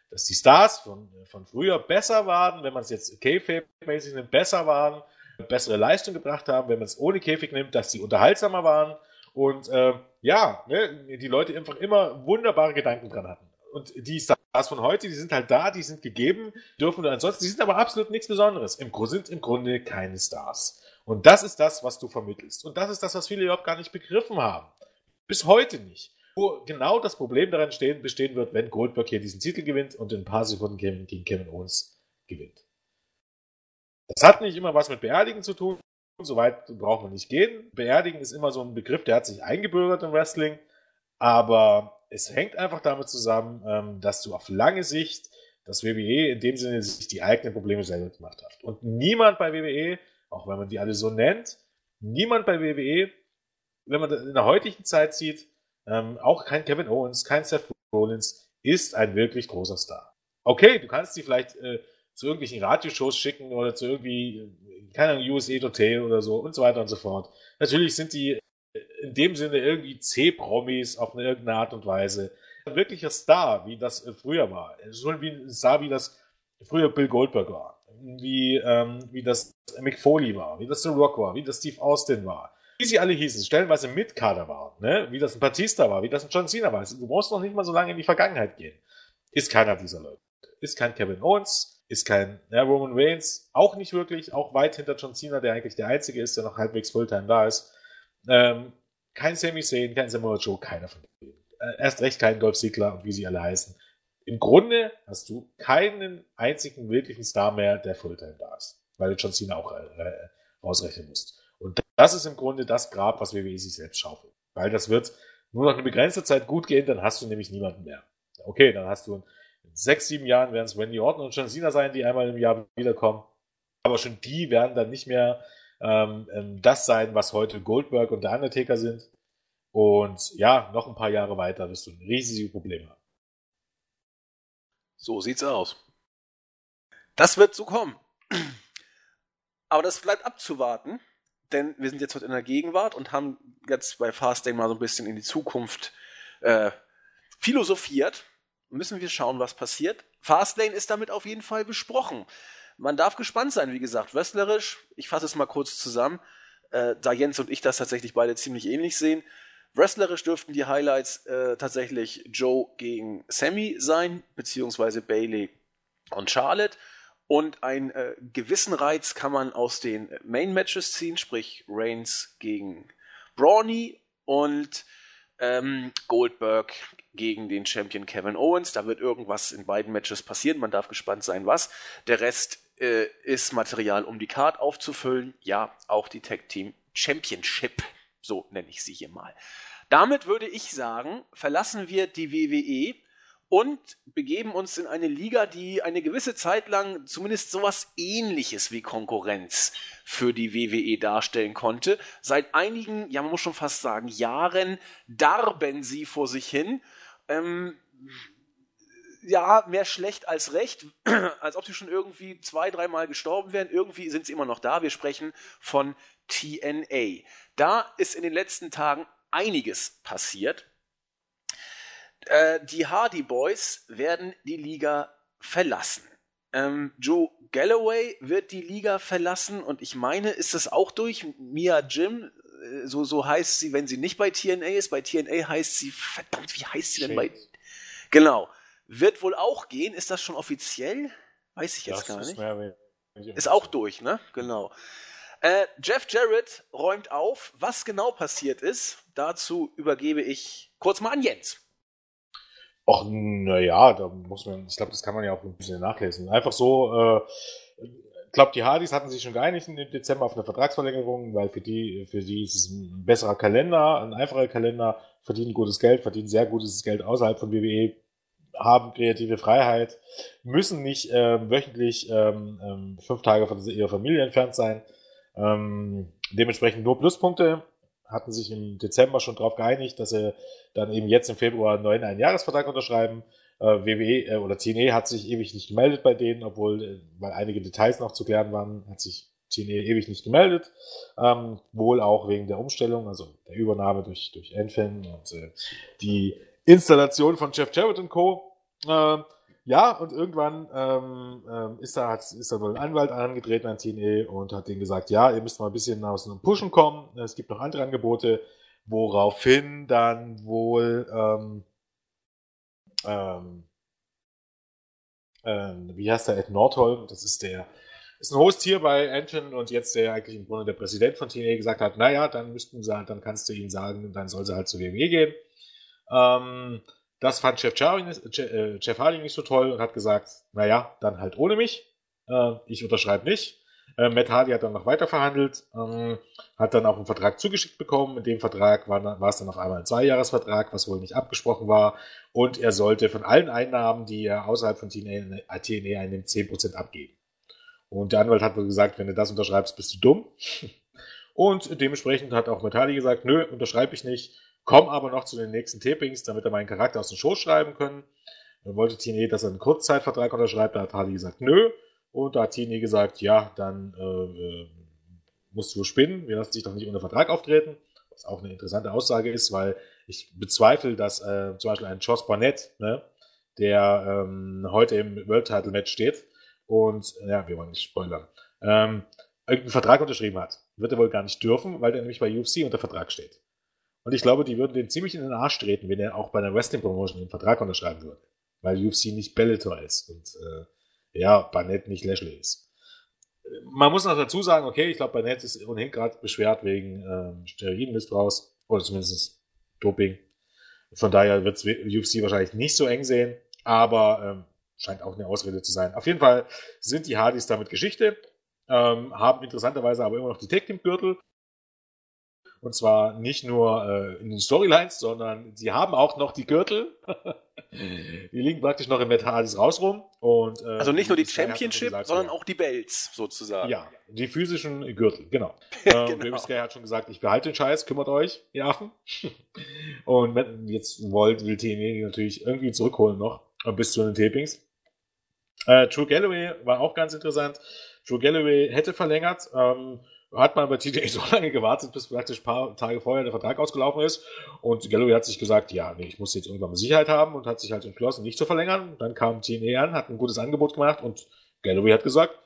dass die Stars von, von früher besser waren, wenn man es jetzt K-Fape-mäßig nimmt, besser waren, bessere Leistung gebracht haben, wenn man es ohne Käfig nimmt, dass sie unterhaltsamer waren und äh, ja, ne, die Leute einfach immer wunderbare Gedanken dran hatten. Und die Stars von heute, die sind halt da, die sind gegeben, dürfen ansonsten, die sind aber absolut nichts Besonderes. Im Grunde sind im Grunde keine Stars. Und das ist das, was du vermittelst. Und das ist das, was viele überhaupt gar nicht begriffen haben. Bis heute nicht. Wo genau das Problem daran stehen, bestehen wird, wenn Goldberg hier diesen Titel gewinnt und in ein paar Sekunden gegen Kevin Owens gewinnt. Das hat nicht immer was mit Beerdigen zu tun. So weit braucht man nicht gehen. Beerdigen ist immer so ein Begriff, der hat sich eingebürgert im Wrestling. Aber es hängt einfach damit zusammen, ähm, dass du auf lange Sicht das WWE in dem Sinne sich die eigenen Probleme selber gemacht hat. Und niemand bei WWE auch wenn man die alle so nennt, niemand bei WWE, wenn man in der heutigen Zeit sieht, ähm, auch kein Kevin Owens, kein Seth Rollins, ist ein wirklich großer Star. Okay, du kannst sie vielleicht äh, zu irgendwelchen Radioshows schicken oder zu irgendwie, keine Ahnung, USA Hotel oder so und so weiter und so fort. Natürlich sind die in dem Sinne irgendwie C-Promis auf eine irgendeine Art und Weise. Ein wirklicher Star, wie das äh, früher war. So wie ein Star, wie das früher Bill Goldberg war wie, ähm, wie das Mick Foley war, wie das The Rock war, wie das Steve Austin war. Wie sie alle hießen, stellenweise mit Kader waren, ne? wie das ein Batista war, wie das ein John Cena war. Du brauchst noch nicht mal so lange in die Vergangenheit gehen. Ist keiner dieser Leute. Ist kein Kevin Owens, ist kein ja, Roman Reigns, auch nicht wirklich, auch weit hinter John Cena, der eigentlich der Einzige ist, der noch halbwegs Fulltime da ist. Ähm, kein Sami Zayn, kein Samoa Joe, keiner von denen. Äh, erst recht kein Dolph Ziggler und wie sie alle heißen im Grunde hast du keinen einzigen wirklichen Star mehr, der Fulltime da ist, weil du John Cena auch äh, rausrechnen musst. Und das ist im Grunde das Grab, was WWE sich selbst schaufelt. Weil das wird nur noch eine begrenzte Zeit gut gehen, dann hast du nämlich niemanden mehr. Okay, dann hast du in sechs, sieben Jahren werden es Wendy Orton und John Cena sein, die einmal im Jahr wiederkommen. Aber schon die werden dann nicht mehr ähm, ähm das sein, was heute Goldberg und der Undertaker sind. Und ja, noch ein paar Jahre weiter wirst du ein riesiges Problem haben. So sieht's aus. Das wird so kommen. Aber das bleibt abzuwarten, denn wir sind jetzt heute in der Gegenwart und haben jetzt bei Fastlane mal so ein bisschen in die Zukunft äh, philosophiert. Müssen wir schauen, was passiert. Fastlane ist damit auf jeden Fall besprochen. Man darf gespannt sein, wie gesagt, wrestlerisch. Ich fasse es mal kurz zusammen, äh, da Jens und ich das tatsächlich beide ziemlich ähnlich sehen. Wrestlerisch dürften die Highlights äh, tatsächlich Joe gegen Sammy sein, beziehungsweise Bailey und Charlotte. Und einen äh, gewissen Reiz kann man aus den Main Matches ziehen, sprich Reigns gegen Brawny und ähm, Goldberg gegen den Champion Kevin Owens. Da wird irgendwas in beiden Matches passieren. Man darf gespannt sein, was. Der Rest äh, ist Material, um die Card aufzufüllen. Ja, auch die Tag Team Championship so nenne ich sie hier mal. Damit würde ich sagen, verlassen wir die WWE und begeben uns in eine Liga, die eine gewisse Zeit lang zumindest sowas ähnliches wie Konkurrenz für die WWE darstellen konnte. Seit einigen, ja man muss schon fast sagen, Jahren darben sie vor sich hin. Ähm, ja, mehr schlecht als recht, als ob sie schon irgendwie zwei, dreimal gestorben wären. Irgendwie sind sie immer noch da. Wir sprechen von TNA. Da ist in den letzten Tagen einiges passiert. Äh, die Hardy Boys werden die Liga verlassen. Ähm, Joe Galloway wird die Liga verlassen und ich meine, ist das auch durch Mia Jim? Äh, so, so heißt sie, wenn sie nicht bei TNA ist. Bei TNA heißt sie, verdammt, wie heißt sie denn bei. Genau. Wird wohl auch gehen. Ist das schon offiziell? Weiß ich jetzt das gar nicht. Mehr, ist auch durch, ne? Genau. Äh, Jeff Jarrett räumt auf. Was genau passiert ist, dazu übergebe ich kurz mal an Jens. Ach, naja, da muss man, ich glaube, das kann man ja auch ein bisschen nachlesen. Einfach so, äh, ich glaube, die Hardys hatten sich schon geeinigt im Dezember auf eine Vertragsverlängerung, weil für die, für die ist es ein besserer Kalender, ein einfacher Kalender, verdienen gutes Geld, verdienen sehr gutes Geld außerhalb von WWE, haben kreative Freiheit, müssen nicht ähm, wöchentlich ähm, ähm, fünf Tage von ihrer Familie entfernt sein. Ähm, dementsprechend nur Pluspunkte, hatten sich im Dezember schon darauf geeinigt, dass sie dann eben jetzt im Februar einen neuen Einjahresvertrag unterschreiben. Äh, WWE äh, oder TNE hat sich ewig nicht gemeldet bei denen, obwohl, äh, weil einige Details noch zu klären waren, hat sich TNE ewig nicht gemeldet. Ähm, wohl auch wegen der Umstellung, also der Übernahme durch, durch Enfin und äh, die Installation von Jeff Jarrett und Co. Äh, ja, und irgendwann ähm, ähm, ist, da, hat, ist da wohl ein Anwalt angetreten an TNE und hat denen gesagt, ja, ihr müsst mal ein bisschen aus einem Pushen kommen. Es gibt noch andere Angebote, woraufhin dann wohl ähm, ähm, ähm, wie heißt der Ed Nordholm, das ist der ist ein Host hier bei Anton und jetzt der eigentlich im Grunde der Präsident von TNA gesagt hat, naja, dann müssten sie halt, dann kannst du ihnen sagen, dann soll sie halt zu WWE gehen. Ähm, das fand Jeff, Jarvin, äh, nicht so toll und hat gesagt, naja, dann halt ohne mich. Äh, ich unterschreibe nicht. Äh, Matt Hardy hat dann noch weiter verhandelt, ähm, hat dann auch einen Vertrag zugeschickt bekommen. In dem Vertrag war, war es dann auf einmal ein Zweijahresvertrag, was wohl nicht abgesprochen war. Und er sollte von allen Einnahmen, die er außerhalb von TNA, TNA einnimmt, 10% abgeben. Und der Anwalt hat wohl gesagt, wenn du das unterschreibst, bist du dumm. Und dementsprechend hat auch Matt Hardy gesagt, nö, unterschreibe ich nicht. Komm aber noch zu den nächsten Tapings, damit er meinen Charakter aus dem Show schreiben können. Dann wollte Tine, dass er einen Kurzzeitvertrag unterschreibt. Da hat Hardy gesagt, nö. Und da hat Tine gesagt, ja, dann äh, äh, musst du spinnen. Wir lassen dich doch nicht ohne Vertrag auftreten. Was auch eine interessante Aussage ist, weil ich bezweifle, dass äh, zum Beispiel ein Joss Barnett, ne, der ähm, heute im World Title Match steht und, ja, wir wollen nicht spoilern, ähm, irgendeinen Vertrag unterschrieben hat. Wird er wohl gar nicht dürfen, weil der nämlich bei UFC unter Vertrag steht. Und ich glaube, die würden den ziemlich in den Arsch treten, wenn er auch bei einer Wrestling-Promotion den Vertrag unterschreiben würde. Weil UFC nicht Bellator ist und äh, ja, Barnett nicht Lashley ist. Man muss noch dazu sagen, okay, ich glaube, Barnett ist ohnehin gerade beschwert wegen ähm, Steroidenmissbrauchs oder zumindest Doping. Von daher wird UFC wahrscheinlich nicht so eng sehen, aber ähm, scheint auch eine Ausrede zu sein. Auf jeden Fall sind die Hardys damit Geschichte, ähm, haben interessanterweise aber immer noch die Tag Team Gürtel und zwar nicht nur äh, in den Storylines, sondern sie haben auch noch die Gürtel. die liegen praktisch noch im Metalis raus rum. Und, äh, also nicht nur die Championship, gesagt, sondern auch die Belts sozusagen. Ja, die physischen Gürtel, genau. genau. äh, genau. Sky hat schon gesagt, ich behalte den Scheiß, kümmert euch, ihr Affen. und wenn, jetzt wollt, will TNA natürlich irgendwie zurückholen noch, äh, bis zu den Tapings. Äh, True Galloway war auch ganz interessant. True Galloway hätte verlängert, ähm, hat man bei TJ so lange gewartet, bis praktisch ein paar Tage vorher der Vertrag ausgelaufen ist. Und Galloway hat sich gesagt, ja, nee, ich muss jetzt irgendwann mal Sicherheit haben und hat sich halt entschlossen, nicht zu verlängern. Dann kam TNA an, hat ein gutes Angebot gemacht und Galloway hat gesagt,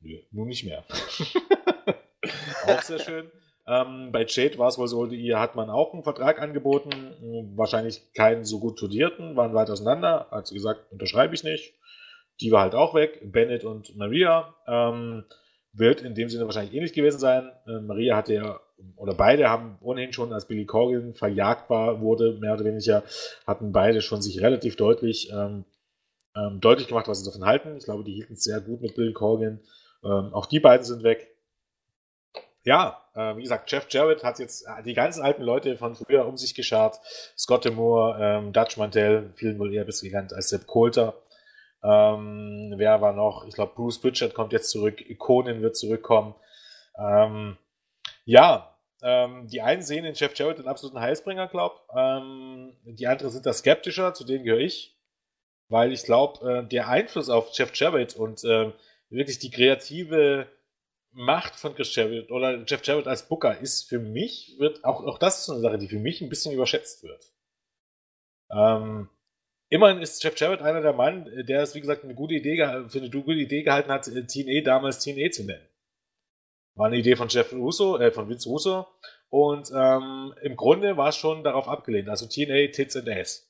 nee, nun nicht mehr. auch sehr schön. Ähm, bei Jade war es wohl so, ihr hat man auch einen Vertrag angeboten, wahrscheinlich keinen so gut studierten, waren weit auseinander, hat sie gesagt, unterschreibe ich nicht. Die war halt auch weg, Bennett und Maria. Ähm, wird in dem Sinne wahrscheinlich ähnlich gewesen sein. Äh, Maria hatte ja, oder beide haben ohnehin schon, als Billy Corgan verjagbar wurde, mehr oder weniger, hatten beide schon sich relativ deutlich, ähm, ähm, deutlich gemacht, was sie davon halten. Ich glaube, die hielten es sehr gut mit Billy Corgan. Ähm, auch die beiden sind weg. Ja, äh, wie gesagt, Jeff Jarrett hat jetzt äh, die ganzen alten Leute von früher um sich geschart. Scott Demore, ähm, Dutch Mantel, vielen wohl eher bis bekannt als Sepp Coulter. Ähm, wer war noch? Ich glaube, Bruce Pritchard kommt jetzt zurück. Ikonen wird zurückkommen. Ähm, ja, ähm, die einen sehen in Jeff Jarrett den absoluten Heilsbringer, glaub. Ähm, die anderen sind da skeptischer, zu denen gehöre ich. weil ich glaube, äh, der Einfluss auf Jeff Jarrett und äh, wirklich die kreative Macht von Chris Jarrett oder Jeff Jarrett als Booker ist für mich, wird auch, auch das ist eine Sache, die für mich ein bisschen überschätzt wird. Ähm, immerhin ist Jeff Jarrett einer der Mann, der es, wie gesagt, eine gute Idee, für eine gute Idee gehalten hat, TNA damals TNA zu nennen. War eine Idee von Jeff Russo, äh, von Vince Russo. Und ähm, im Grunde war es schon darauf abgelehnt. Also TNA Tits and Ass.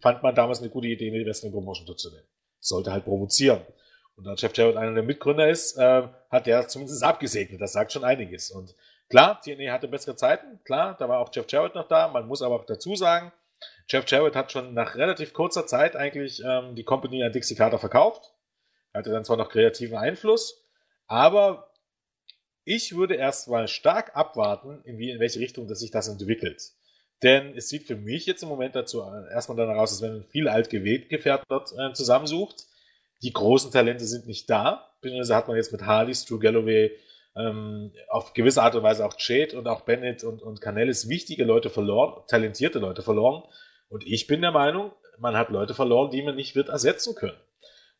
Fand man damals eine gute Idee, eine Wrestling Promotion zu nennen. Sollte halt provozieren. Und da Jeff Jarrett einer der Mitgründer ist, äh, hat der zumindest abgesegnet. Das sagt schon einiges. Und klar, TNA hatte bessere Zeiten. Klar, da war auch Jeff Jarrett noch da. Man muss aber dazu sagen, Jeff Jarrett hat schon nach relativ kurzer Zeit eigentlich ähm, die Company an Dixie Carter verkauft. Er hatte dann zwar noch kreativen Einfluss, aber ich würde erstmal stark abwarten, in, wie, in welche Richtung dass sich das entwickelt. Denn es sieht für mich jetzt im Moment dazu äh, erstmal danach aus, als wenn viel Altgefährten dort äh, zusammensucht. Die großen Talente sind nicht da. Beziehungsweise hat man jetzt mit Harley, Stu Galloway, ähm, auf gewisse Art und Weise auch Jade und auch Bennett und, und Canellis wichtige Leute verloren, talentierte Leute verloren. Und ich bin der Meinung, man hat Leute verloren, die man nicht wird ersetzen können.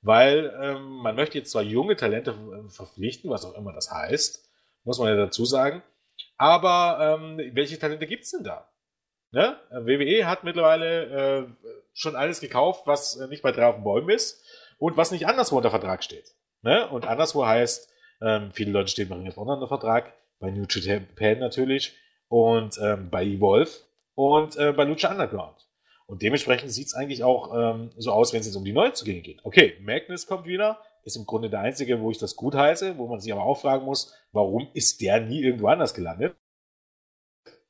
Weil ähm, man möchte jetzt zwar junge Talente äh, verpflichten, was auch immer das heißt, muss man ja dazu sagen. Aber ähm, welche Talente gibt's denn da? Ne? WWE hat mittlerweile äh, schon alles gekauft, was nicht bei drei auf den Bäumen ist und was nicht anderswo unter Vertrag steht. Ne? Und anderswo heißt, ähm, viele Leute stehen bei Ring of Honor unter Vertrag, bei New Japan natürlich und ähm, bei Evolve und äh, bei Lucha Underground. Und dementsprechend sieht's eigentlich auch ähm, so aus, wenn es jetzt um die Neuzugänge geht. Okay, Magnus kommt wieder, ist im Grunde der einzige, wo ich das gut heiße, wo man sich aber auch fragen muss, warum ist der nie irgendwo anders gelandet?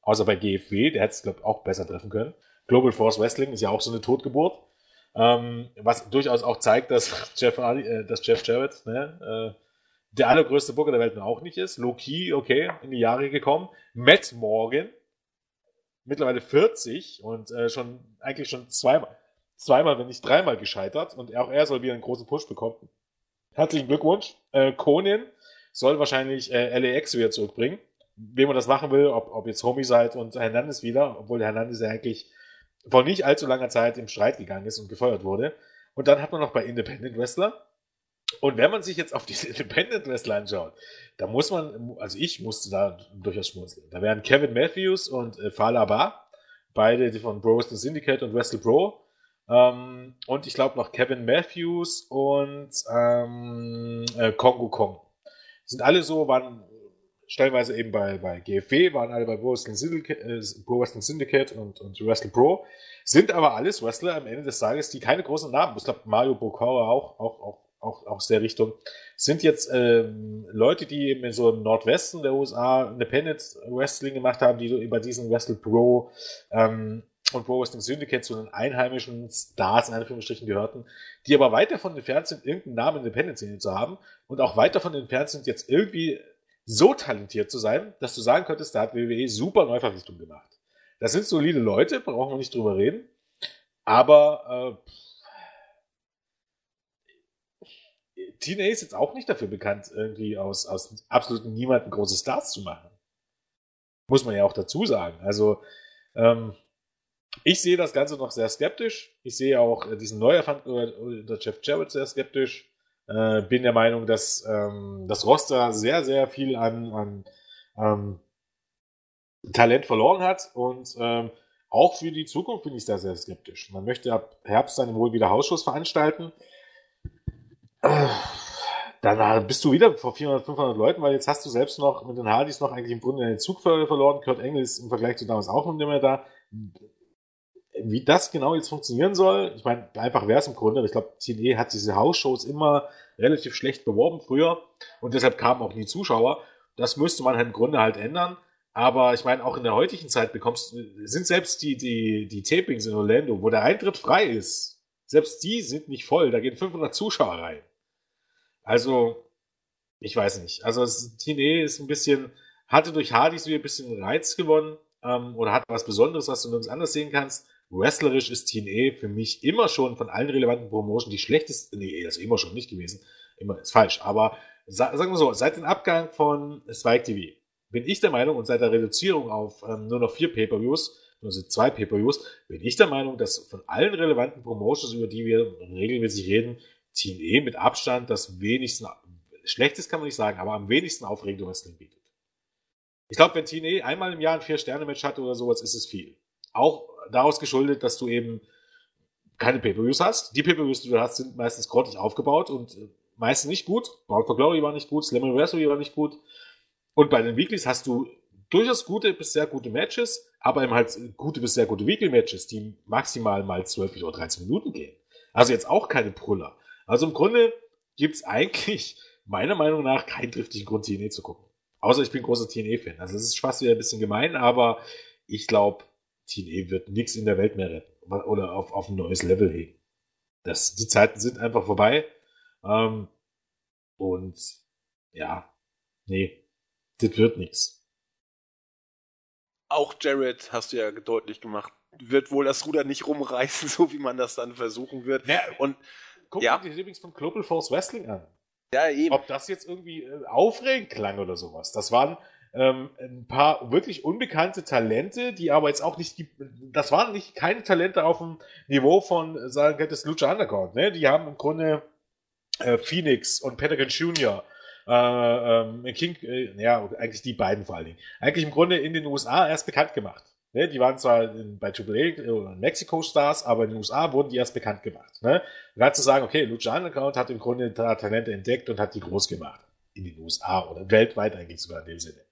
Außer bei GFW, der hätte es, glaube ich, auch besser treffen können. Global Force Wrestling ist ja auch so eine Totgeburt. Ähm, was durchaus auch zeigt, dass Jeff, äh, dass Jeff Jarrett ne, äh, der allergrößte Booker der Welt noch auch nicht ist. Loki, okay, in die Jahre gekommen. Matt Morgan, mittlerweile 40 und äh, schon eigentlich schon zweimal, zweimal, wenn nicht dreimal gescheitert. Und auch er soll wieder einen großen Push bekommen. Herzlichen Glückwunsch. Äh, Conan soll wahrscheinlich äh, LAX wieder zurückbringen. Wem man das machen will, ob, ob jetzt Homicide und Hernandez wieder, obwohl Hernandez ja eigentlich vor nicht allzu langer Zeit im Streit gegangen ist und gefeuert wurde. Und dann hat man noch bei Independent Wrestler. Und wenn man sich jetzt auf diese Independent Wrestler anschaut, da muss man, also ich musste da durchaus schmunzeln. Da wären Kevin Matthews und äh, Fala Bar, beide von Bro Syndicate und Wrestle Pro, ähm, und ich glaube noch Kevin Matthews und ähm, äh, Kongo Kong. Sind alle so, waren stellenweise eben bei, bei GFW, waren alle bei Pro Wrestling Syndicate, äh, Wrestling Syndicate und, und Wrestle Pro, sind aber alles Wrestler am Ende des Tages, die keine großen Namen, ich glaube Mario Bokauer auch, auch, auch, auch aus der Richtung, sind jetzt ähm, Leute, die eben in so im Nordwesten der USA Independent Wrestling gemacht haben, die so über diesen Wrestle Pro ähm, und Pro Wrestling Syndicate zu den einheimischen Stars in Anführungsstrichen gehörten, die aber weit davon entfernt sind, irgendeinen Namen Independent-Szene zu haben und auch weit davon entfernt sind, jetzt irgendwie so talentiert zu sein, dass du sagen könntest, da hat WWE super Neuverpflichtungen gemacht. Das sind solide Leute, brauchen wir nicht drüber reden. Aber äh, TNA ist jetzt auch nicht dafür bekannt, irgendwie aus, aus absoluten niemanden große Stars zu machen. Muss man ja auch dazu sagen. Also, ähm, ich sehe das Ganze noch sehr skeptisch. Ich sehe auch äh, diesen Neuerfand oder Jeff Jarrett sehr skeptisch. Äh, bin der Meinung, dass ähm, das Roster sehr, sehr viel an, an ähm, Talent verloren hat und ähm, auch für die Zukunft bin ich da sehr skeptisch. Man möchte ab Herbst dann wohl wieder Hausschuss veranstalten. Dann bist du wieder vor 400, 500 Leuten, weil jetzt hast du selbst noch mit den Hardys noch eigentlich im Grunde den Zug verloren. Kurt Engel ist im Vergleich zu damals auch nicht mehr da wie das genau jetzt funktionieren soll, ich meine, einfach wäre es im Grunde, ich glaube, TNE hat diese Hausshows immer relativ schlecht beworben früher und deshalb kamen auch nie Zuschauer. Das müsste man halt im Grunde halt ändern. Aber ich meine, auch in der heutigen Zeit bekommst sind selbst die, die, die Tapings in Orlando, wo der Eintritt frei ist, selbst die sind nicht voll, da gehen 500 Zuschauer rein. Also, ich weiß nicht. Also, TNE ist ein bisschen, hatte durch Hardys wieder ein bisschen Reiz gewonnen, ähm, oder hat was Besonderes, was du nirgends anders sehen kannst. Wrestlerisch ist TNA für mich immer schon von allen relevanten Promotionen die schlechteste, nee, also immer schon nicht gewesen, immer ist falsch, aber sagen wir so, seit dem Abgang von Spike TV bin ich der Meinung und seit der Reduzierung auf ähm, nur noch vier Pay-Per-Views also zwei Pay-Per-Views, bin ich der Meinung, dass von allen relevanten Promotions, über die wir regelmäßig reden, TNE mit Abstand das wenigsten, schlechtes kann man nicht sagen, aber am wenigsten aufregende Wrestling bietet. Ich glaube, wenn TNE einmal im Jahr ein Vier-Sterne-Match hatte oder sowas, ist es viel. Auch daraus geschuldet, dass du eben keine Pay-Per-Views hast. Die Pay-Per-Views, die du hast, sind meistens grottig aufgebaut und äh, meistens nicht gut. Bound for Glory war nicht gut, Slam Anniversary war nicht gut. Und bei den Weeklies hast du durchaus gute bis sehr gute Matches, aber eben halt gute bis sehr gute Weekly-Matches, die maximal mal 12 oder 13 Minuten gehen. Also jetzt auch keine Brüller. Also im Grunde gibt's eigentlich meiner Meinung nach keinen triftigen Grund, TNE zu gucken. Außer ich bin großer TNE-Fan. Also es ist fast wieder ein bisschen gemein, aber ich glaube, TNE wird nichts in der Welt mehr retten oder auf, auf ein neues Level heben. Das, die Zeiten sind einfach vorbei. Ähm, und ja, nee, das wird nichts. Auch Jared, hast du ja deutlich gemacht, wird wohl das Ruder nicht rumreißen, so wie man das dann versuchen wird. Ja, und guck ja. dir übrigens von Global Force Wrestling an. ja, eben. Ob das jetzt irgendwie äh, aufregend klang oder sowas. Das waren ähm, ein paar wirklich unbekannte Talente, die aber jetzt auch nicht, die, das waren nicht keine Talente auf dem Niveau von, sagen wir, das Lucha Underground, ne? Die haben im Grunde äh, Phoenix und Pentagon Jr., äh, ähm, King, äh, ja, eigentlich die beiden vor allen Dingen, eigentlich im Grunde in den USA erst bekannt gemacht. Ne? Die waren zwar in, bei AAA oder in Mexico Stars, aber in den USA wurden die erst bekannt gemacht. Ne? Dann zu sagen, okay, Lucha Underground hat im Grunde da Talente entdeckt und hat die groß gemacht. In den USA oder weltweit eigentlich sogar in dem Sinne.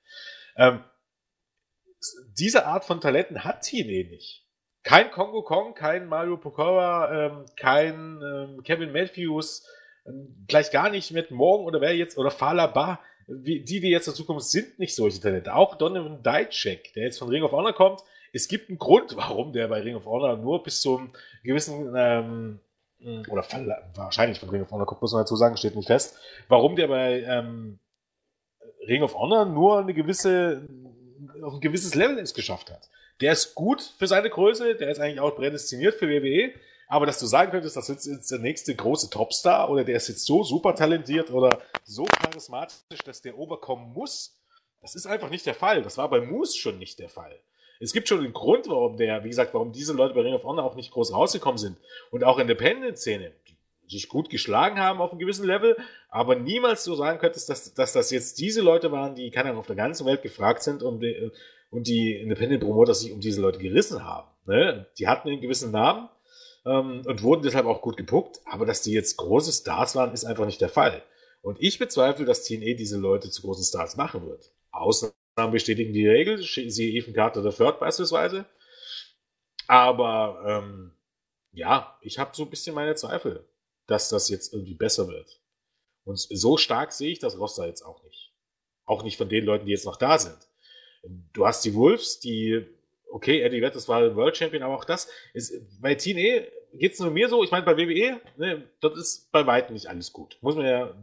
Ähm, diese Art von Talenten hat TNA nicht. Kein Kongo Kong, kein Mario Pokora, ähm, kein ähm, Kevin Matthews, ähm, gleich gar nicht mit Morgan oder wer jetzt, oder Fala Bar, wie, die, die jetzt dazu kommen, sind nicht solche Talente. Auch Donovan Dijak, der jetzt von Ring of Honor kommt, es gibt einen Grund, warum der bei Ring of Honor nur bis zum gewissen, ähm, oder Fall, wahrscheinlich von Ring of Honor kommt, muss man dazu sagen, steht nicht fest, warum der bei ähm, Ring of Honor nur eine gewisse, auf ein gewisses Level es geschafft hat. Der ist gut für seine Größe, der ist eigentlich auch prädestiniert für WWE, aber dass du sagen könntest, das ist jetzt der nächste große Topstar oder der ist jetzt so super talentiert oder so charismatisch, dass der overkommen muss, das ist einfach nicht der Fall. Das war bei Moose schon nicht der Fall. Es gibt schon einen Grund, warum der, wie gesagt, warum diese Leute bei Ring of Honor auch nicht groß rausgekommen sind. Und auch Independent-Szene, die sich gut geschlagen haben auf einem gewissen Level, aber niemals so sagen könntest, dass, dass das jetzt diese Leute waren, die, keine Ahnung, auf der ganzen Welt gefragt sind und die, und die Independent-Promoter sich um diese Leute gerissen haben. Ne? Die hatten einen gewissen Namen ähm, und wurden deshalb auch gut gepuckt, aber dass die jetzt große Stars waren, ist einfach nicht der Fall. Und ich bezweifle, dass TNE diese Leute zu großen Stars machen wird. Ausnahmen bestätigen die Regel, siehe Ethan Carter der Third beispielsweise. Aber ähm, ja, ich habe so ein bisschen meine Zweifel, dass das jetzt irgendwie besser wird. Und so stark sehe ich das Roster jetzt auch nicht. Auch nicht von den Leuten, die jetzt noch da sind. Du hast die Wolves, die, okay, Eddie Vettis war World Champion, aber auch das ist, bei TNE geht's nur mir so, ich meine, bei WWE, ne, das ist bei weitem nicht alles gut. Muss man ja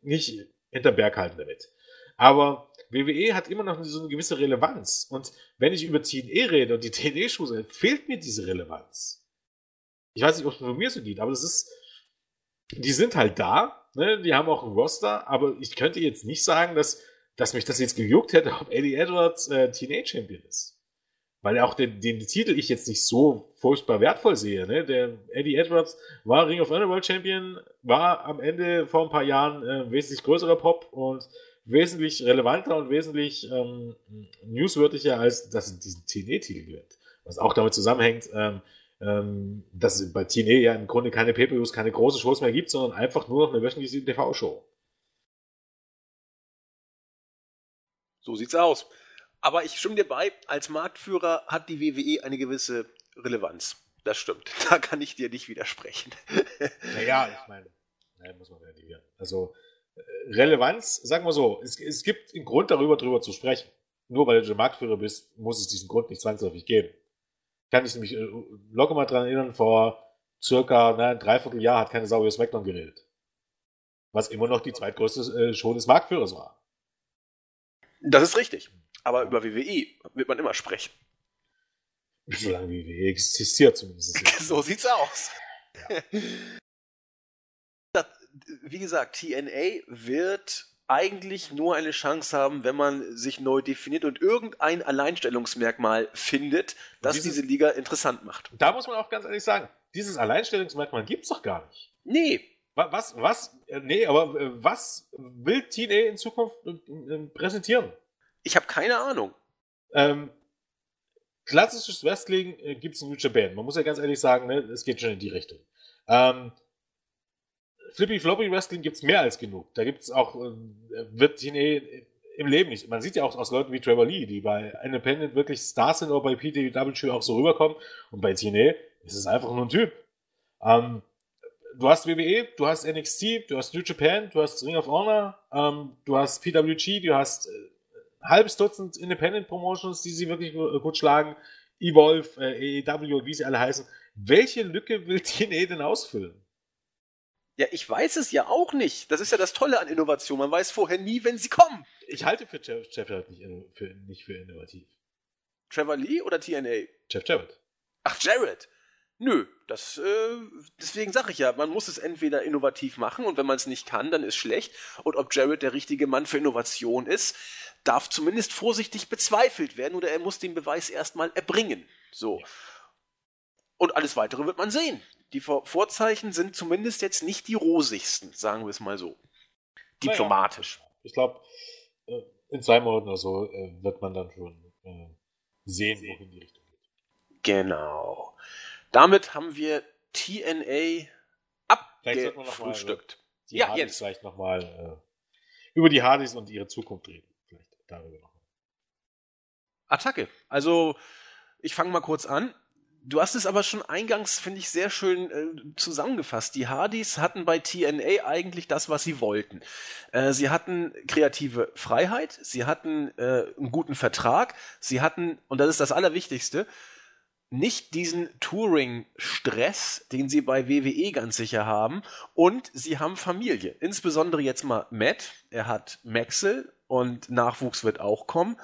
nicht hinter Berg halten damit. Aber WWE hat immer noch so eine gewisse Relevanz. Und wenn ich über TNE rede und die TNE-Schuhe, fehlt mir diese Relevanz. Ich weiß nicht, ob es von mir so geht, aber das ist, die sind halt da, ne? die haben auch ein Roster, aber ich könnte jetzt nicht sagen, dass, dass mich das jetzt gejuckt hätte, ob Eddie Edwards äh, TNA-Champion ist. Weil auch den, den Titel ich jetzt nicht so furchtbar wertvoll sehe. Ne? Der Eddie Edwards war Ring of Honor World Champion, war am Ende vor ein paar Jahren äh, wesentlich größerer Pop und wesentlich relevanter und wesentlich ähm, newswürdiger, als dass es diesen TNA-Titel gewinnt. Was auch damit zusammenhängt, ähm, ähm, dass es bei TNA ja im Grunde keine Pay-Per-Views, keine große Shows mehr gibt, sondern einfach nur noch eine wöchentliche TV-Show. So sieht's aus. Aber ich stimme dir bei, als Marktführer hat die WWE eine gewisse Relevanz. Das stimmt. Da kann ich dir nicht widersprechen. Naja, ich meine, naja, muss man relativieren. Also, Relevanz, sagen wir so, es, es gibt einen Grund darüber, drüber zu sprechen. Nur weil du Marktführer bist, muss es diesen Grund nicht zwangsläufig geben. Kann ich nämlich äh, locker mal dran erinnern, vor circa na, ein Dreivierteljahr hat keine Sau über SmackDown geredet. Was immer noch die zweitgrößte äh, Show des Marktführers war. Das ist richtig. Aber über WWE wird man immer sprechen. Solange WWE existiert zumindest. so sieht's aus. Ja. Wie gesagt, TNA wird eigentlich nur eine Chance haben, wenn man sich neu definiert und irgendein Alleinstellungsmerkmal findet, das diese Liga interessant macht. Da muss man auch ganz ehrlich sagen, dieses Alleinstellungsmerkmal gibt's doch gar nicht. Nee, Wa- Was, was, äh, nee, aber äh, was will TNA in Zukunft äh, präsentieren? ich habe keine Ahnung. Ähm, klassisches Wrestling äh, gibt's in New Japan. Man muss ja ganz ehrlich sagen, ne, es geht schon in die Richtung. Ähm, Flippy Floppy Wrestling gibt's mehr als genug. Da gibt's auch, äh, wird TNA im Leben nicht. Man sieht ja auch aus Leuten wie Trevor Lee, die bei Independent wirklich Stars sind oder bei PWW auch so rüberkommen. Und bei TNA ist es einfach nur ein Typ. Ähm, du hast WWE, du hast NXT, du hast New Japan, du hast Ring of Honor, ähm, du hast PWG, du hast äh, ein halbes Dutzend Independent Promotions, die sie wirklich gu- gut schlagen, Evolve, äh, AEW, wie sie alle heißen. Welche Lücke will TNA denn ausfüllen? Ja, ich weiß es ja auch nicht. Das ist ja das Tolle an Innovation. Man weiß vorher nie, wenn sie kommen. Ich halte für Jeff, Jarrett nicht, für, nicht für innovativ. Trevor Lee oder TNA? Jeff Jarrett. Ach, Jared. Nö, das, äh, deswegen sage ich ja, man muss es entweder innovativ machen und wenn man es nicht kann, dann ist schlecht. Und ob Jared der richtige Mann für Innovation ist, darf zumindest vorsichtig bezweifelt werden oder er muss den Beweis erstmal erbringen. So. Und alles weitere wird man sehen. Die Vor Vorzeichen sind zumindest jetzt nicht die rosigsten, sagen wir es mal so. Diplomatisch. Ich glaube, äh, in zwei Monaten oder so äh, wird man dann schon äh, sehen, wohin die Richtung geht. Genau. Damit haben wir TNA abgefrühstückt. Die Ja, Hardys Jens. vielleicht nochmal äh, über die Hardys und ihre Zukunft reden. Vielleicht darüber noch. Attacke. Also, ich fange mal kurz an. Du hast es aber schon eingangs, finde ich, sehr schön äh, zusammengefasst. Die Hardys hatten bei TNA eigentlich das, was sie wollten. Äh, sie hatten kreative Freiheit, sie hatten äh, einen guten Vertrag, sie hatten, und das ist das Allerwichtigste, nicht diesen Touring-Stress, den sie bei WWE ganz sicher haben. Und sie haben Familie. Insbesondere jetzt mal Matt. Er hat Maxel und Nachwuchs wird auch kommen.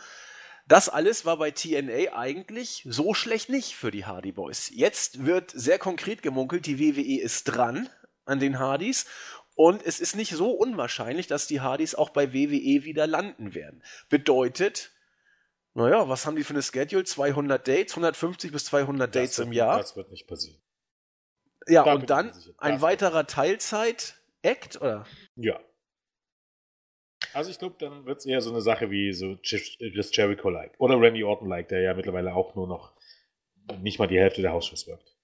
Das alles war bei TNA eigentlich so schlecht nicht für die Hardy Boys. Jetzt wird sehr konkret gemunkelt, die WWE ist dran an den Hardys und es ist nicht so unwahrscheinlich, dass die Hardys auch bei WWE wieder landen werden. Bedeutet, naja, was haben die für eine Schedule? 200 Dates, 150 bis 200 Dates Das wird- im Jahr. Das wird nicht passieren. Ja, da und dann ein weiterer Teilzeit-Act, oder? Ja. Also ich glaube, dann wird es eher so eine Sache wie so das Jericho-like. Oder Randy Orton-like, der ja mittlerweile auch nur noch nicht mal die Hälfte der Hausshows wirkt.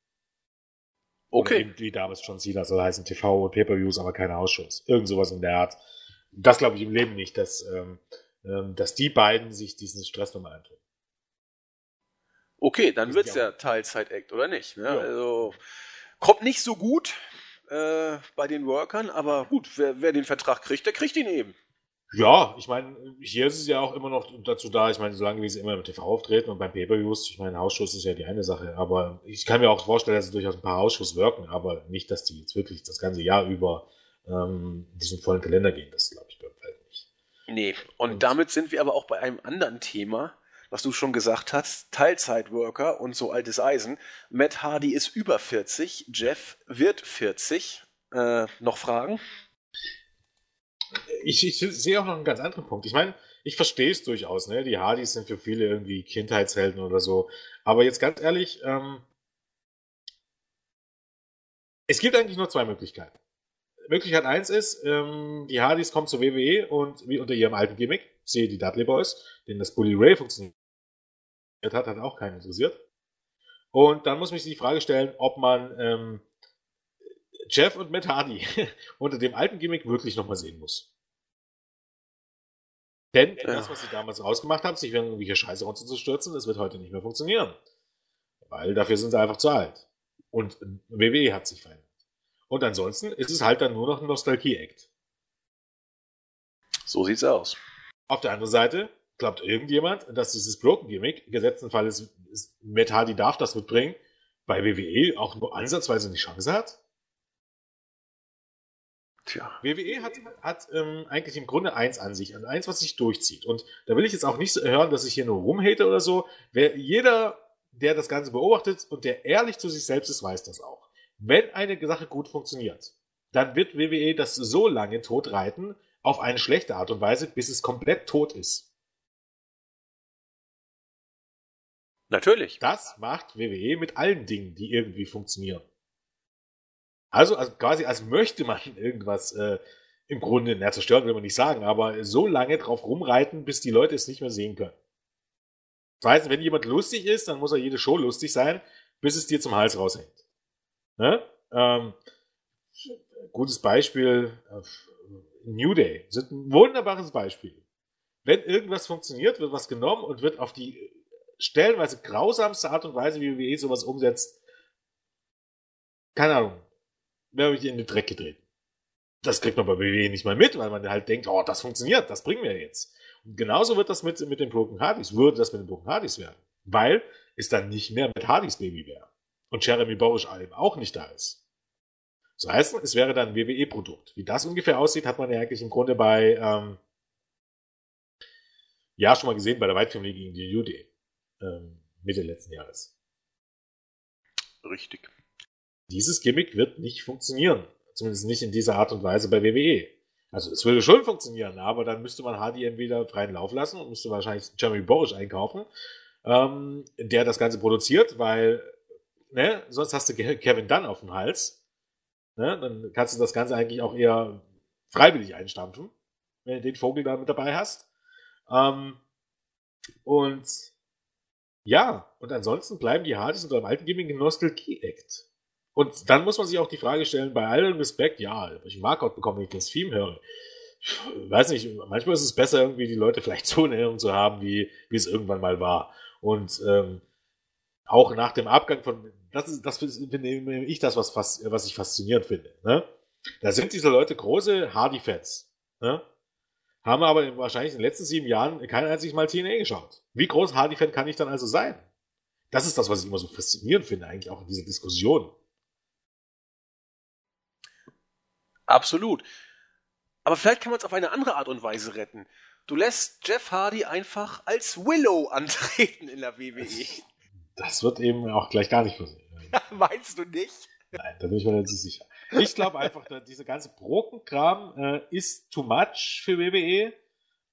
Oder eben wie damals schon Cena soll heißen TV und Pay-Per-Views, aber keine Hausshows. Irgend sowas in der Art. Das glaube ich im Leben nicht, dass, ähm, ähm, dass die beiden sich diesen Stress nochmal antun. Okay, dann Ist wird's ja ja Teilzeit-Act, oder nicht? Ne? Ja. Also, kommt nicht so gut äh, bei den Workern, aber gut, wer, wer den Vertrag kriegt, der kriegt ihn eben. Ja, ich meine, hier ist es ja auch immer noch dazu da, ich meine, solange wie sie immer im TV auftreten und beim Pay-Per-Views, ich meine, Hausschuss ist ja die eine Sache, aber ich kann mir auch vorstellen, dass es durchaus ein paar Hausschuss wirken, aber nicht, dass die jetzt wirklich das ganze Jahr über ähm, diesen vollen Kalender gehen, das glaube ich beim Fall nicht. Nee, und, Und- damit sind wir aber auch bei einem anderen Thema, was du schon gesagt hast, Teilzeitworker und so altes Eisen. Matt Hardy ist über 40, Jeff wird 40. Äh, noch Fragen? Ich, ich sehe auch noch einen ganz anderen Punkt. Ich meine, ich verstehe es durchaus, ne? Die Hardys sind für viele irgendwie Kindheitshelden oder so. Aber jetzt ganz ehrlich, ähm, es gibt eigentlich nur zwei Möglichkeiten. Möglichkeit eins ist, ähm, die Hardys kommen zur WWE und wie unter ihrem alten Gimmick, sehe die Dudley Boys, denen das Bully Ray funktioniert hat, hat auch keinen interessiert. Und dann muss man sich die Frage stellen, ob man ähm, Jeff und Matt Hardy unter dem alten Gimmick wirklich nochmal sehen muss. Denn das, was sie damals rausgemacht haben, sich irgendwelche Scheiße runterzustürzen, das wird heute nicht mehr funktionieren. Weil dafür sind sie einfach zu alt. Und WWE hat sich verändert. Und ansonsten ist es halt dann nur noch ein Nostalgie-Act. So sieht's aus. Auf der anderen Seite glaubt irgendjemand, dass dieses Broken Gimmick, gesetzten Fall ist, ist Matt Hardy darf das mitbringen, bei WWE auch nur ansatzweise eine Chance hat? Tja. WWE hat, hat ähm, eigentlich im Grunde eins an sich, an eins, was sich durchzieht. Und da will ich jetzt auch nicht so hören, dass ich hier nur rumhate oder so. Wer, jeder, der das Ganze beobachtet und der ehrlich zu sich selbst ist, weiß das auch. Wenn eine Sache gut funktioniert, dann wird WWE das so lange tot reiten, auf eine schlechte Art und Weise, bis es komplett tot ist. Natürlich. Das macht WWE mit allen Dingen, die irgendwie funktionieren. Also, also quasi, als möchte man irgendwas äh, im Grunde, na, zerstört will man nicht sagen, aber so lange drauf rumreiten, bis die Leute es nicht mehr sehen können. Das heißt, wenn jemand lustig ist, dann muss er jede Show lustig sein, bis es dir zum Hals raushängt. Ne? Ähm, gutes Beispiel, äh, New Day sind ein wunderbares Beispiel. Wenn irgendwas funktioniert, wird was genommen und wird auf die stellenweise grausamste Art und Weise, wie WWE sowas umsetzt, keine Ahnung, wäre ich in den Dreck gedreht. Das kriegt man bei WWE nicht mal mit, weil man halt denkt, oh, das funktioniert, das bringen wir jetzt. Und genauso wird das mit, mit den Broken Hardys, würde das mit den Broken Hardys werden. Weil es dann nicht mehr mit Hardys Baby wäre. Und Jeremy Borish allem auch nicht da ist. So heißt es, es wäre dann ein WWE-Produkt. Wie das ungefähr aussieht, hat man ja eigentlich im Grunde bei, ähm, ja, schon mal gesehen bei der Family gegen die New ähm, Mitte letzten Jahres. Richtig. Dieses Gimmick wird nicht funktionieren. Zumindest nicht in dieser Art und Weise bei WWE. Also es würde schon funktionieren, aber dann müsste man Hardy entweder freien Lauf lassen und müsste wahrscheinlich Jeremy Borish einkaufen, ähm, der das Ganze produziert, weil ne, sonst hast du Kevin Dunn auf dem Hals. Ne, dann kannst du das Ganze eigentlich auch eher freiwillig einstampfen, wenn du den Vogel da mit dabei hast. Ähm, und ja, und ansonsten bleiben die Hardys unter dem alten Gimmick ein Nostalgie-Act. Und dann muss man sich auch die Frage stellen, bei allem Respekt, ja, ich mag auch bekommen, wenn ich das Theme höre. Ich weiß nicht, manchmal ist es besser, irgendwie die Leute vielleicht so in Erinnerung zu haben, wie, wie es irgendwann mal war. Und ähm, auch nach dem Abgang von, das ist, das finde ich das, was, was ich faszinierend finde. Ne? Da sind diese Leute große Hardy-Fans. Ne? haben aber wahrscheinlich in den letzten sieben Jahren kein einziges Mal TNA geschaut. Wie groß Hardy-Fan kann ich dann also sein? Das ist das, was ich immer so faszinierend finde, eigentlich auch in dieser Diskussion. Absolut. Aber vielleicht kann man es auf eine andere Art und Weise retten. Du lässt Jeff Hardy einfach als Willow antreten in der WWE. Das wird eben auch gleich gar nicht passieren. Meinst du nicht? Nein, da bin ich mir nicht sicher. Ich glaube einfach, dieser ganze Brokenkram äh, ist too much für WWE.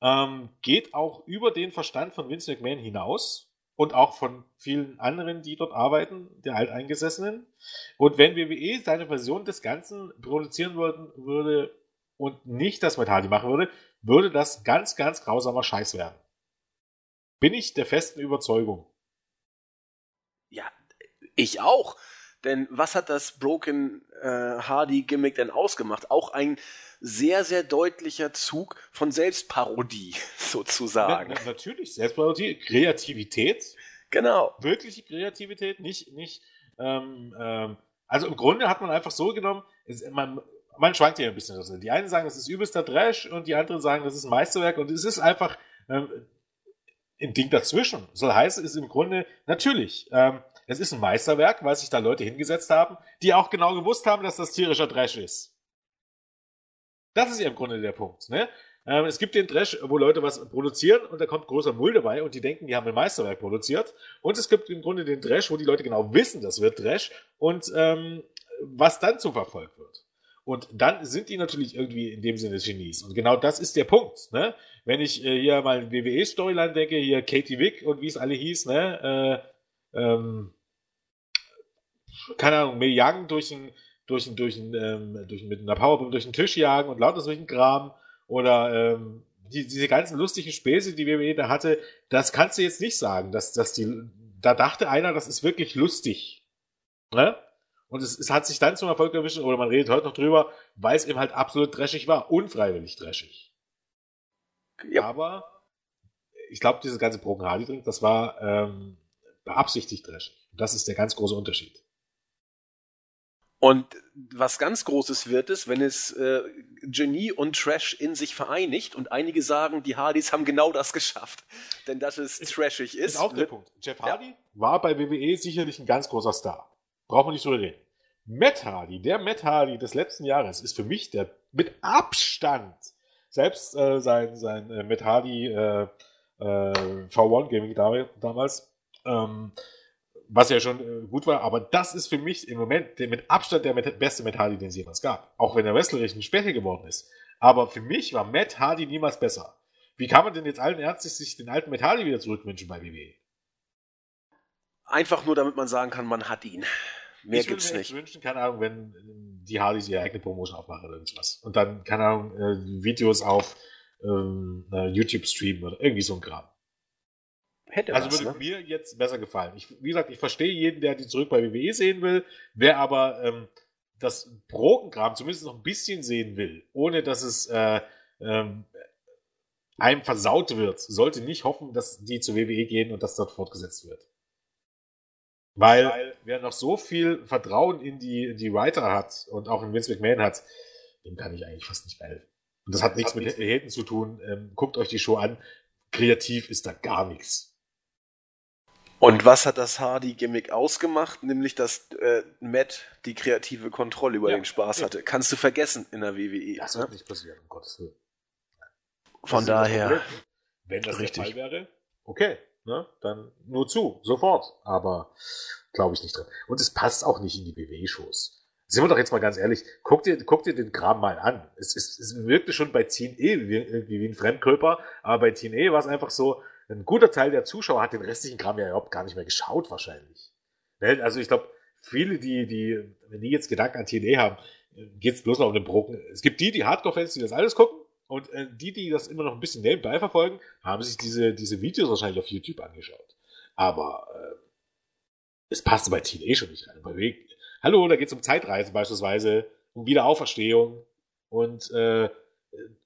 Ähm, geht auch über den Verstand von Vince McMahon hinaus und auch von vielen anderen, die dort arbeiten, der Alteingesessenen. Und wenn WWE seine Version des Ganzen produzieren würden, würde und nicht das Hardy machen würde, würde das ganz, ganz grausamer Scheiß werden. Bin ich der festen Überzeugung. Ja, ich auch. Denn was hat das Broken äh, Hardy Gimmick denn ausgemacht? Auch ein sehr, sehr deutlicher Zug von Selbstparodie, sozusagen. Na, natürlich, Selbstparodie, Kreativität. Genau. Wirkliche Kreativität, nicht, nicht, ähm, ähm, also im Grunde hat man einfach so genommen, es, man, man schwankt ja ein bisschen. Also die einen sagen, das ist übelster Trash und die anderen sagen, das ist ein Meisterwerk und es ist einfach ähm, ein Ding dazwischen. Soll heißen, ist im Grunde natürlich, ähm, es ist ein Meisterwerk, weil sich da Leute hingesetzt haben, die auch genau gewusst haben, dass das tierischer Trash ist. Das ist ja im Grunde der Punkt. Ne? Ähm, es gibt den Trash, wo Leute was produzieren und da kommt großer Müll dabei und die denken, die haben ein Meisterwerk produziert. Und es gibt im Grunde den Trash, wo die Leute genau wissen, das wird Trash und ähm, was dann zu verfolgt wird. Und dann sind die natürlich irgendwie in dem Sinne Genies. Und genau das ist der Punkt. Ne? Wenn ich äh, hier mal WWE-Storyline denke, hier Katie Wick und wie es alle hieß, ne? Äh, ähm, keine Ahnung, mehr jagen durch ein, durch ein, durch ein, ähm, durch, mit einer Powerbomb durch den Tisch jagen und lauter solchen Kram oder ähm, die, diese ganzen lustigen Späße, die WWE da hatte, das kannst du jetzt nicht sagen, dass, dass die, da dachte einer, das ist wirklich lustig. Ne? Und es, es hat sich dann zum Erfolg erwischt, oder man redet heute noch drüber, weil es eben halt absolut dreschig war, unfreiwillig dreschig. Ja. Aber ich glaube, dieses ganze Broken Hardy das war ähm, beabsichtigt dreschig. Und das ist der ganz große Unterschied. Und was ganz Großes wird es, wenn es äh, Genie und Trash in sich vereinigt und einige sagen, die Hardys haben genau das geschafft. Denn dass es ist, trashig ist. Ist auch der Punkt. Jeff Hardy ja. war bei WWE sicherlich ein ganz großer Star. Braucht man nicht drüber reden. Matt Hardy, der Matt Hardy des letzten Jahres, ist für mich der mit Abstand, selbst äh, sein, sein äh, Matt Hardy äh, äh, V1 Gaming damals, ähm, was ja schon äh, gut war, aber das ist für mich im Moment der mit Abstand der beste Matt Hardy, den es jemals gab. Auch wenn er wrestlerisch nicht Schwäche geworden ist. Aber für mich war Matt Hardy niemals besser. Wie kann man denn jetzt allen Ernstes sich den alten Matt Hardy wieder zurückwünschen bei WWE? Einfach nur, damit man sagen kann, man hat ihn. Mehr ich gibt's mir nicht. echt wünschen, keine Ahnung, wenn ähm, die Hardys ihre eigene Promotion aufmachen oder irgendwas. Und dann, keine Ahnung, äh, Videos auf ähm, äh, YouTube streamen oder irgendwie so ein Kram. Hätte Also was, würde ne? mir jetzt besser gefallen. Ich, wie gesagt, ich verstehe jeden, der die zurück bei WWE sehen will, wer aber ähm, das Brokenkram zumindest noch ein bisschen sehen will, ohne dass es äh, ähm, einem versaut wird, sollte nicht hoffen, dass die zur WWE gehen und das dort fortgesetzt wird. Weil, wer noch so viel Vertrauen in die, die Writer hat und auch in Vince McMahon hat, dem kann ich eigentlich fast nicht mehr helfen. Und das hat nichts mit Haten zu tun. Ähm, guckt euch die Show an. Kreativ ist da gar nichts. Und was hat das Hardy-Gimmick ausgemacht? Nämlich, dass äh, Matt die kreative Kontrolle über Ja, den Spaß ja. hatte. Kannst du vergessen in der WWE. Das ne? wird nicht passieren, um Gottes Willen. Von daher. Wenn das Richtig. der Fall wäre, okay, ne, dann nur zu, sofort. Aber glaube ich nicht drin. Und es passt auch nicht in die BW-Shows. Sind wir doch jetzt mal ganz ehrlich, guck dir, guck dir den Kram mal an. Es, es, es wirkte schon bei Teen E wie, wie ein Fremdkörper, aber bei Teen E war es einfach so, ein guter Teil der Zuschauer hat den restlichen Kram ja überhaupt gar nicht mehr geschaut, wahrscheinlich. Ne, Also ich glaube, viele, die, die, wenn die jetzt Gedanken an TNA haben, geht es bloß noch um den Broken. Es gibt die, die Hardcore-Fans, die das alles gucken, und äh, die, die das immer noch ein bisschen nebenbei verfolgen, haben sich diese, diese Videos wahrscheinlich auf YouTube angeschaut. Aber äh, es passte bei TNA schon nicht rein. Bei Hallo, da geht es um Zeitreise beispielsweise, um Wiederaufverstehung und äh,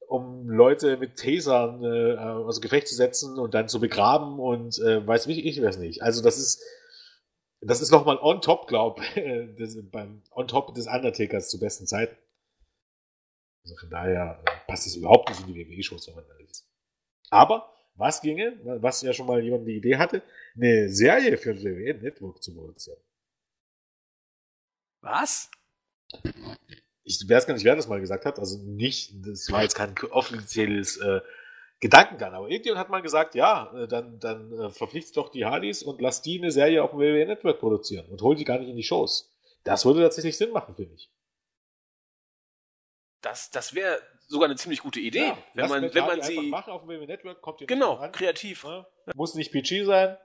um Leute mit Tasern äh, außer Gefecht zu setzen und dann zu begraben und äh, weiß mich, ich weiß nicht. Also das ist das ist nochmal on top, glaub, das, beim on top des Undertakers zu besten Zeiten. Also von daher äh, passt es überhaupt nicht in die WWE-Shows, wenn man ehrlich ist. Aber was ginge, was ja schon mal jemand die Idee hatte, eine Serie für WWE Network zu produzieren. Was? Ich weiß gar nicht, wer das mal gesagt hat. Also nicht, das war jetzt kein offizielles äh, Gedankengang, aber irgendjemand hat mal gesagt, ja, äh, dann, dann äh, verpflichtet doch die Hardys und lass die eine Serie auf dem WWE Network produzieren und hol die gar nicht in die Shows. Das würde tatsächlich Sinn machen, finde ich. Das, das wäre sogar eine ziemlich gute Idee. Ja, wenn man, wenn man sie. machen auf dem WWE Network, kommt ihr Genau, nicht an. kreativ. Ne? Muss nicht PG sein.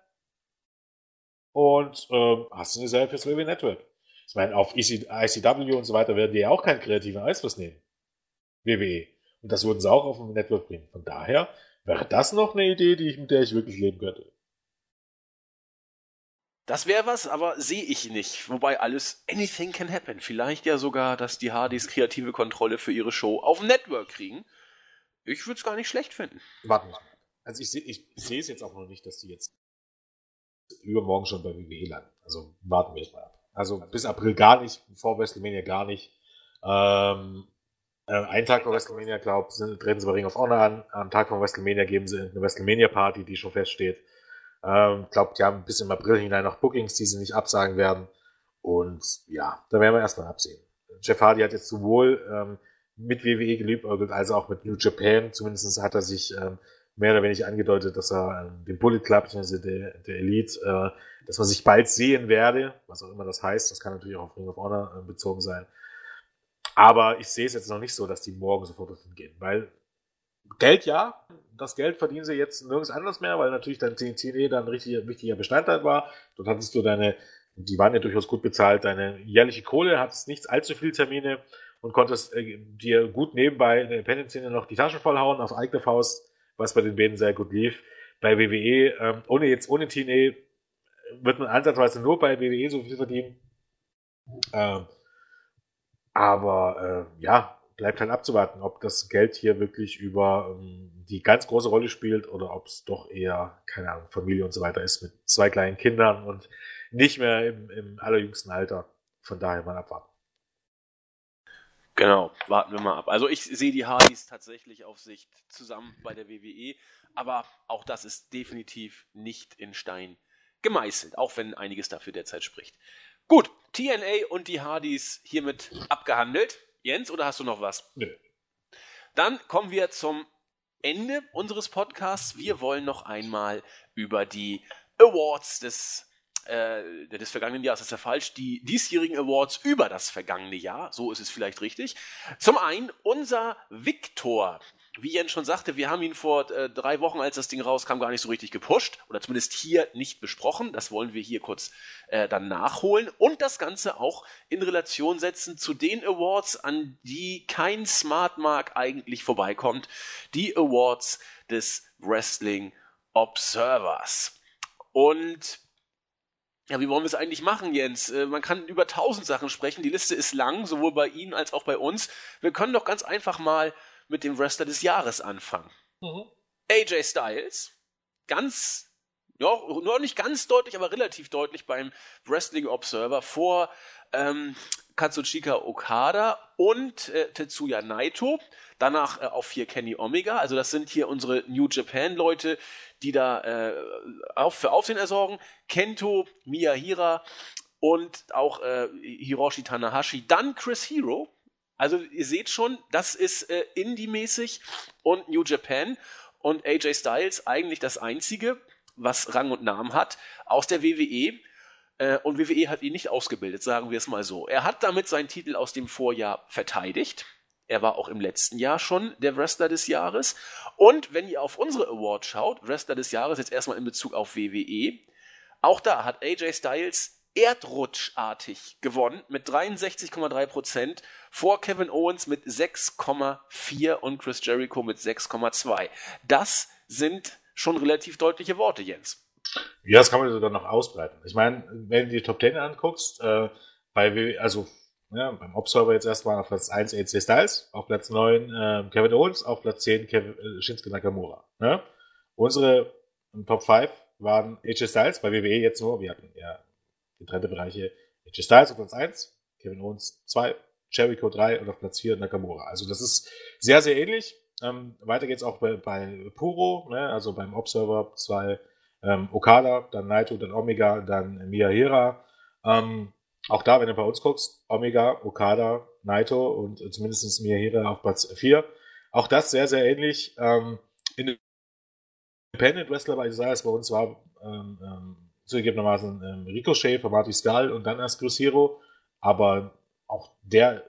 Und ähm, hast du eine Serie fürs WWE Network. Ich meine, auf EC, ICW und so weiter werden die ja auch keinen kreativen Einfluss nehmen. WWE. Und das würden sie auch auf dem Network bringen. Von daher wäre das noch eine Idee, die ich, mit der ich wirklich leben könnte. Das wäre was, aber sehe ich nicht. Wobei alles, anything can happen. Vielleicht ja sogar, dass die Hardys kreative Kontrolle für ihre Show auf dem Network kriegen. Ich würde es gar nicht schlecht finden. Warten wir mal. Also ich sehe ich sehe es jetzt auch noch nicht, dass die jetzt übermorgen schon bei WWE landen. Also warten wir es mal ab. Also bis April gar nicht, vor WrestleMania gar nicht. Ähm, äh, einen Tag vor WrestleMania, glaube ich, treten sie bei Ring of Honor an. Am Tag von WrestleMania geben sie eine WrestleMania-Party, die schon feststeht. Ähm, glaube, die haben bis im April hinein noch Bookings, die sie nicht absagen werden. Und ja, da werden wir erstmal absehen. Jeff Hardy hat jetzt sowohl ähm, mit WWE geliebäugelt, als auch mit New Japan. Zumindest hat er sich ähm, mehr oder weniger angedeutet, dass er ähm, den Bullet Club, also der, der Elite, äh, dass man sich bald sehen werde, was auch immer das heißt. Das kann natürlich auch auf Ring of Honor äh, bezogen sein. Aber ich sehe es jetzt noch nicht so, dass die morgen sofort dorthin gehen, weil Geld ja, das Geld verdienen sie jetzt nirgends anders mehr, weil natürlich dein TNT dann ein richtig wichtiger Bestandteil war. Dort hattest du deine, die waren ja durchaus gut bezahlt, deine jährliche Kohle, hattest nicht allzu viele Termine und konntest äh, dir gut nebenbei in der Independent-Szene noch die Taschen vollhauen auf eigene Faust, was bei den beiden sehr gut lief. Bei WWE, ähm, ohne jetzt ohne TNA, wird man ansatzweise nur bei WWE so viel verdienen. Ähm, aber äh, ja, bleibt halt abzuwarten, ob das Geld hier wirklich über ähm, die ganz große Rolle spielt oder ob es doch eher, keine Ahnung, Familie und so weiter ist mit zwei kleinen Kindern und nicht mehr im, im allerjüngsten Alter. Von daher mal abwarten. Genau, warten wir mal ab. Also ich sehe die Hardys tatsächlich auf Sicht zusammen bei der WWE, aber auch das ist definitiv nicht in Stein gemeißelt, auch wenn einiges dafür derzeit spricht. Gut, TNA und die Hardys hiermit abgehandelt. Jens, oder hast du noch was? Nö. Dann kommen wir zum Ende unseres Podcasts. Wir wollen noch einmal über die Awards des äh, des vergangenen Jahres ist ja falsch, die diesjährigen Awards über das vergangene Jahr, so ist es vielleicht richtig. Zum einen unser Victor, wie Jens schon sagte, wir haben ihn vor äh, drei Wochen, als das Ding rauskam, gar nicht so richtig gepusht oder zumindest hier nicht besprochen. Das wollen wir hier kurz äh, dann nachholen und das Ganze auch in Relation setzen zu den Awards, an die kein Smart Mark eigentlich vorbeikommt. Die Awards des Wrestling Observers. Und ja, wie wollen wir es eigentlich machen, Jens? Äh, man kann über tausend Sachen sprechen. Die Liste ist lang, sowohl bei Ihnen als auch bei uns. Wir können doch ganz einfach mal mit dem Wrestler des Jahres anfangen. Mhm. AJ Styles, ganz, ja, noch nicht ganz deutlich, aber relativ deutlich beim Wrestling Observer vor ähm, Katsuchika Okada und äh, Tetsuya Naito. Danach äh, auf vier Kenny Omega. Also das sind hier unsere New Japan Leute, die da äh, für Aufsehen ersorgen. Kento, Miyahira und auch äh, Hiroshi Tanahashi. Dann Chris Hero. Also ihr seht schon, das ist äh, Indie-mäßig und New Japan und AJ Styles eigentlich das einzige, was Rang und Namen hat, aus der WWE. Äh, und WWE hat ihn nicht ausgebildet, sagen wir es mal so. Er hat damit seinen Titel aus dem Vorjahr verteidigt. Er war auch im letzten Jahr schon der Wrestler des Jahres. Und wenn ihr auf unsere Awards schaut, Wrestler des Jahres jetzt erstmal in Bezug auf WWE, auch da hat AJ Styles erdrutschartig gewonnen mit 63,3% vor Kevin Owens mit 6,4 und Chris Jericho mit 6,2. Das sind schon relativ deutliche Worte, Jens. Ja, das kann man sogar noch ausbreiten. Ich meine, wenn du die Top 10 anguckst, äh, bei, also ja, beim Observer jetzt erstmal auf Platz 1 AJ Styles, auf Platz 9 äh, Kevin Owens, auf Platz 10 Kevin, äh, Shinsuke Nakamura. Ne? Unsere Top 5 waren AJ Styles, bei WWE jetzt nur, wir hatten ja getrennte Bereiche, AJ Styles auf Platz 1, Kevin Owens 2, Jericho 3 und auf Platz 4 Nakamura. Also das ist sehr, sehr ähnlich. Ähm, weiter geht's auch bei, bei Puro, ne? also beim Observer 2 ähm, Okada, dann Naito, dann Omega, dann Miyahira. Ähm, auch da, wenn du bei uns guckst, Omega, Okada, Naito und zumindest Miyahira auf Platz 4. Auch das sehr, sehr ähnlich. Ähm, Independent Wrestler bei Isaias bei uns war ähm, ähm, zugegebenermaßen ähm, Ricochet Marty Skull und dann erst Chris Hero, aber auch der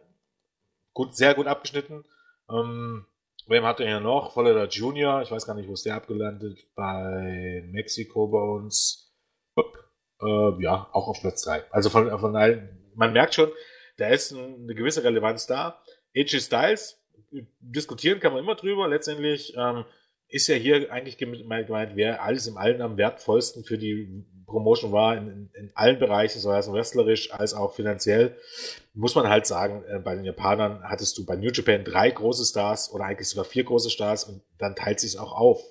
gut, sehr gut abgeschnitten. Ähm, Wem hat er ja noch? Voller Junior, ich weiß gar nicht, wo ist der abgelandet, bei Mexiko bei uns. Äh, ja, auch auf Platz 3. Also von, von allen, man merkt schon, da ist eine gewisse Relevanz da. AJ Styles, diskutieren kann man immer drüber. Letztendlich ähm, ist ja hier eigentlich gemeint, wer alles im Allen am wertvollsten für die Promotion war, in, in, allen Bereichen, sowohl als wrestlerisch als auch finanziell, muss man halt sagen, äh, bei den Japanern hattest du bei New Japan drei große Stars oder eigentlich sogar vier große Stars und dann teilt sich auch auf.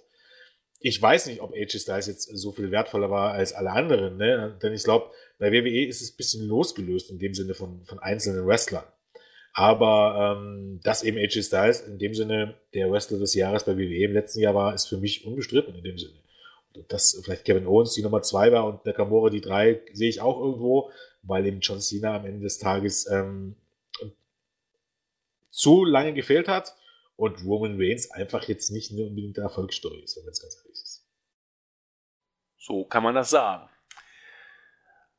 Ich weiß nicht, ob AJ Styles jetzt so viel wertvoller war als alle anderen, ne? denn ich glaube, bei WWE ist es ein bisschen losgelöst in dem Sinne von, von einzelnen Wrestlern. Aber ähm, dass eben AJ Styles in dem Sinne der Wrestler des Jahres bei WWE im letzten Jahr war, ist für mich unbestritten in dem Sinne. Dass vielleicht Kevin Owens die Nummer zwei war und Nakamura die drei, sehe ich auch irgendwo, weil eben John Cena am Ende des Tages ähm, zu lange gefehlt hat und Roman Reigns einfach jetzt nicht nur unbedingt der Erfolgsstory ist, wenn man es ganz ehrlich. So kann man das sagen.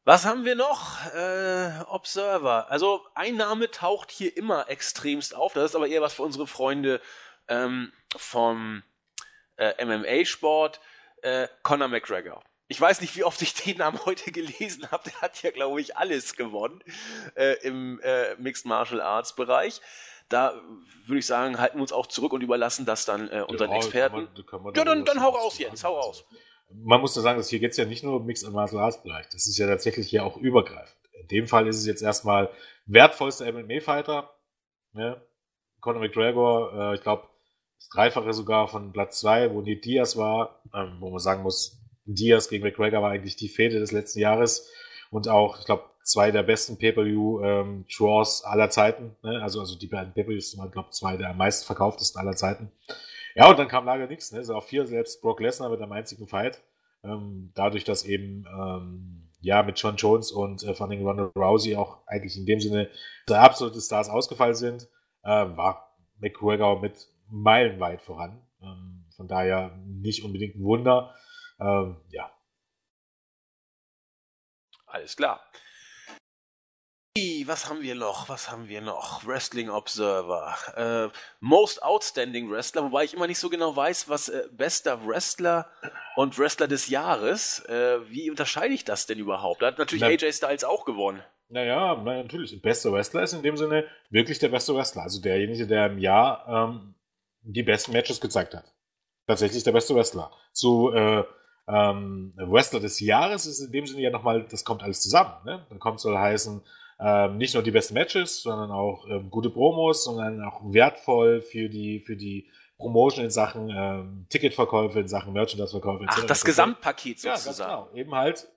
Was haben wir noch? Äh, Observer. Also ein Name taucht hier immer extremst auf. Das ist aber eher was für unsere Freunde ähm, vom äh, MMA-Sport. Äh, Conor McGregor. Ich weiß nicht, wie oft ich den Namen heute gelesen habe. Der hat ja, glaube ich, alles gewonnen äh, im äh, Mixed Martial Arts Bereich. Da würde ich sagen, halten wir uns auch zurück und überlassen das dann äh, unseren ja, Experten. Kann man, kann man ja, dann, dann hau raus, Jens, hau raus man muss da sagen, dass hier geht es ja nicht nur um Mixed Martial Arts Bereich. Das ist ja tatsächlich hier auch übergreifend. In dem Fall ist es jetzt erstmal wertvollster MMA-Fighter. Ne? Conor McGregor, äh, ich glaube, das Dreifache sogar von Platz 2, wo die Diaz war, ähm, wo man sagen muss, Diaz gegen McGregor war eigentlich die Fehde des letzten Jahres und auch, ich glaube, zwei der besten Pay-Per-View-Draws ähm, aller Zeiten. Ne? Also, also die beiden Pay-Per-Views waren, glaube zwei der am meisten verkauftesten aller Zeiten. Ja, und dann kam leider nichts. Ne? So auf vier selbst Brock Lesnar mit einem einzigen Fight. Ähm, dadurch, dass eben ähm, ja mit John Jones und äh, von den Ronda Rousey auch eigentlich in dem Sinne der absolute Stars ausgefallen sind, äh, war McGregor mit meilenweit voran. Ähm, von daher nicht unbedingt ein Wunder. Ähm, ja. Alles klar. Was haben wir noch? Was haben wir noch? Wrestling Observer. Äh, Most Outstanding Wrestler, wobei ich immer nicht so genau weiß, was äh, bester Wrestler und Wrestler des Jahres. Äh, wie unterscheide ich das denn überhaupt? Da hat natürlich Na, AJ Styles auch gewonnen. Naja, natürlich. Bester Wrestler ist in dem Sinne wirklich der beste Wrestler. Also derjenige, der im Jahr ähm, die besten Matches gezeigt hat. Tatsächlich der beste Wrestler. So, äh, ähm, Wrestler des Jahres ist in dem Sinne ja nochmal, das kommt alles zusammen. Ne? Da kommt soll heißen, ähm, nicht nur die besten Matches, sondern auch ähm, gute Promos, sondern auch wertvoll für die, für die Promotion in Sachen ähm, Ticketverkäufe, in Sachen Merchandise-Verkäufe. Ach, das Gesamtpaket sozusagen. Ja, genau. Eben halt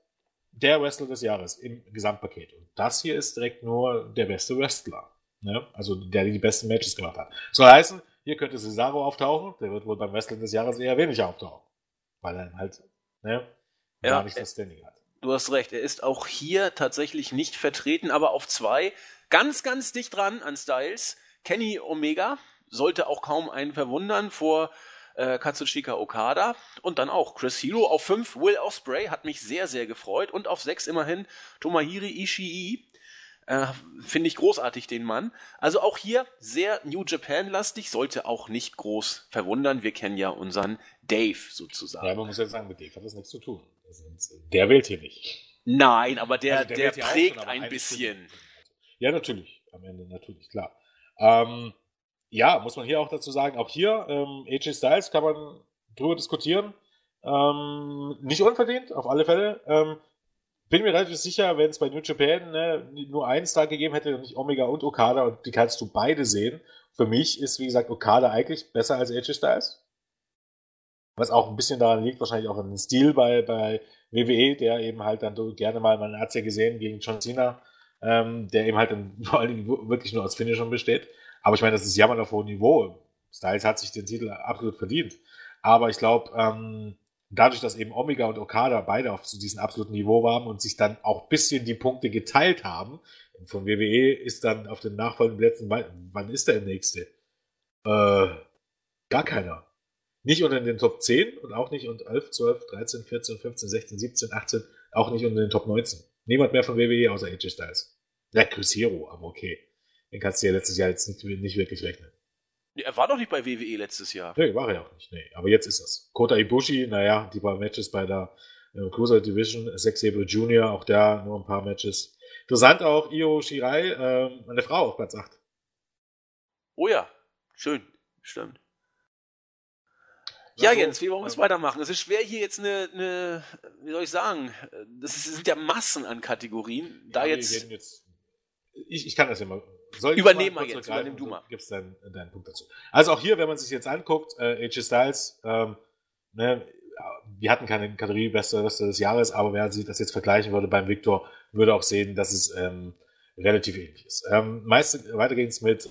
der Wrestler des Jahres im Gesamtpaket. Und das hier ist direkt nur der beste Wrestler. Ne? Also der, der die besten Matches gemacht hat. Soll heißen, hier könnte Cesaro auftauchen, der wird wohl beim Wrestler des Jahres eher wenig auftauchen. Weil er halt ne, ja, gar nicht das Standing hat. Du hast recht, er ist auch hier tatsächlich nicht vertreten, aber auf zwei. Ganz, ganz dicht dran an Styles. Kenny Omega sollte auch kaum einen verwundern vor äh, Katsushika Okada. Und dann auch Chris Hero auf fünf. Will Osprey hat mich sehr, sehr gefreut. Und auf sechs immerhin Tomohiri Ishii. Äh, Finde ich großartig, den Mann. Also auch hier sehr New Japan-lastig, sollte auch nicht groß verwundern. Wir kennen ja unseren Dave sozusagen. Ja, man muss ja sagen, mit Dave hat das nichts zu tun. Der wählt hier nicht. Nein, aber der, also der, der prägt schon, ein bisschen. Ja, natürlich. Am Ende natürlich, klar. Ähm, ja, muss man hier auch dazu sagen, auch hier, ähm, AJ Styles kann man drüber diskutieren. Ähm, nicht unverdient, auf alle Fälle. Ähm, bin mir relativ sicher, wenn es bei New Japan ne, nur einen Star gegeben hätte, nicht Omega und Okada, und die kannst du beide sehen. Für mich ist, wie gesagt, Okada eigentlich besser als AJ Styles. Was auch ein bisschen daran liegt, wahrscheinlich auch den Stil bei, bei WWE, der eben halt dann gerne mal, man hat es ja gesehen, gegen John Cena, ähm, der eben halt dann vor allen Dingen wirklich nur aus Finishern besteht. Aber ich meine, das ist jammern auf hohem Niveau. Styles hat sich den Titel absolut verdient. Aber ich glaube, ähm, dadurch, dass eben Omega und Okada beide auf so diesem absoluten Niveau waren und sich dann auch bisschen die Punkte geteilt haben, von WWE ist dann auf den nachfolgenden Plätzen, wann ist der nächste? Äh, gar keiner. Nicht unter den Top 10 und auch nicht unter 11, 12, 13, 14, 15, 16, 17, 18, auch nicht unter den Top 19. Niemand mehr von WWE außer AJ Styles. Ja, Chris Hero, aber okay. Den kannst du ja letztes Jahr jetzt nicht, nicht wirklich rechnen. Er war doch nicht bei WWE letztes Jahr. Nee, war er auch nicht. Nee, aber jetzt ist das. Kota Ibushi, naja, die paar Matches bei der äh, Cruiser Division, Zack Sabre Jr., auch da nur ein paar Matches. Interessant auch, Io Shirai, äh, meine Frau auf Platz 8. Oh ja, schön, stimmt. Ja, Jens, wie wollen wir es weitermachen? Es ist schwer, hier jetzt eine, eine, wie soll ich sagen, das sind ja Massen an Kategorien. Da ja, jetzt, jetzt ich, ich kann das ja mal. Soll Übernehmen mal jetzt, übernimm du mal. Gibst deinen, deinen Punkt dazu. Also auch hier, wenn man sich jetzt anguckt, äh, AJ Styles, ähm, ne, wir hatten keine Kategorie Beste, Beste des Jahres, aber wer sich das jetzt vergleichen würde beim Victor, würde auch sehen, dass es ähm, relativ ähnlich ist. Ähm, meist, weiter geht's mit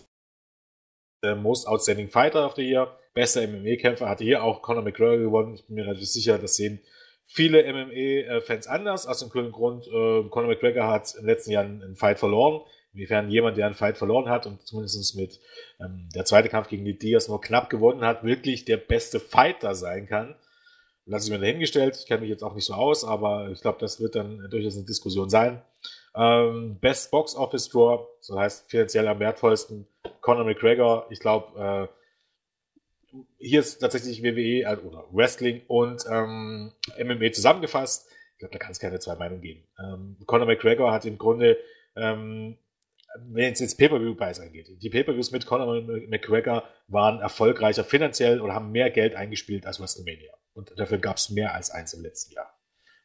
äh, Most Outstanding Fighter of the Year bester MMA-Kämpfer, hatte hier auch Conor McGregor gewonnen. Ich bin mir relativ sicher, das sehen viele MMA-Fans anders. Aus dem kühlen Grund, äh, Conor McGregor hat in den letzten Jahren einen Fight verloren. Inwiefern jemand, der einen Fight verloren hat und zumindest mit ähm, der zweite Kampf gegen die Diaz nur knapp gewonnen hat, wirklich der beste Fighter sein kann. Lass ich mir dahingestellt. Ich kenne mich jetzt auch nicht so aus, aber ich glaube, das wird dann durchaus eine Diskussion sein. Ähm, Best Box Office Draw, so heißt finanziell am wertvollsten, Conor McGregor. Ich glaube, äh, hier ist tatsächlich WWE äh, oder Wrestling und ähm, MMA zusammengefasst. Ich glaube, da kann es keine zwei Meinungen geben. Ähm, Conor McGregor hat im Grunde, ähm, wenn es jetzt Pay-Per-View-Preis angeht, die Pay-Per-Views mit Conor McGregor waren erfolgreicher finanziell oder haben mehr Geld eingespielt als WrestleMania. Und dafür gab es mehr als eins im letzten Jahr.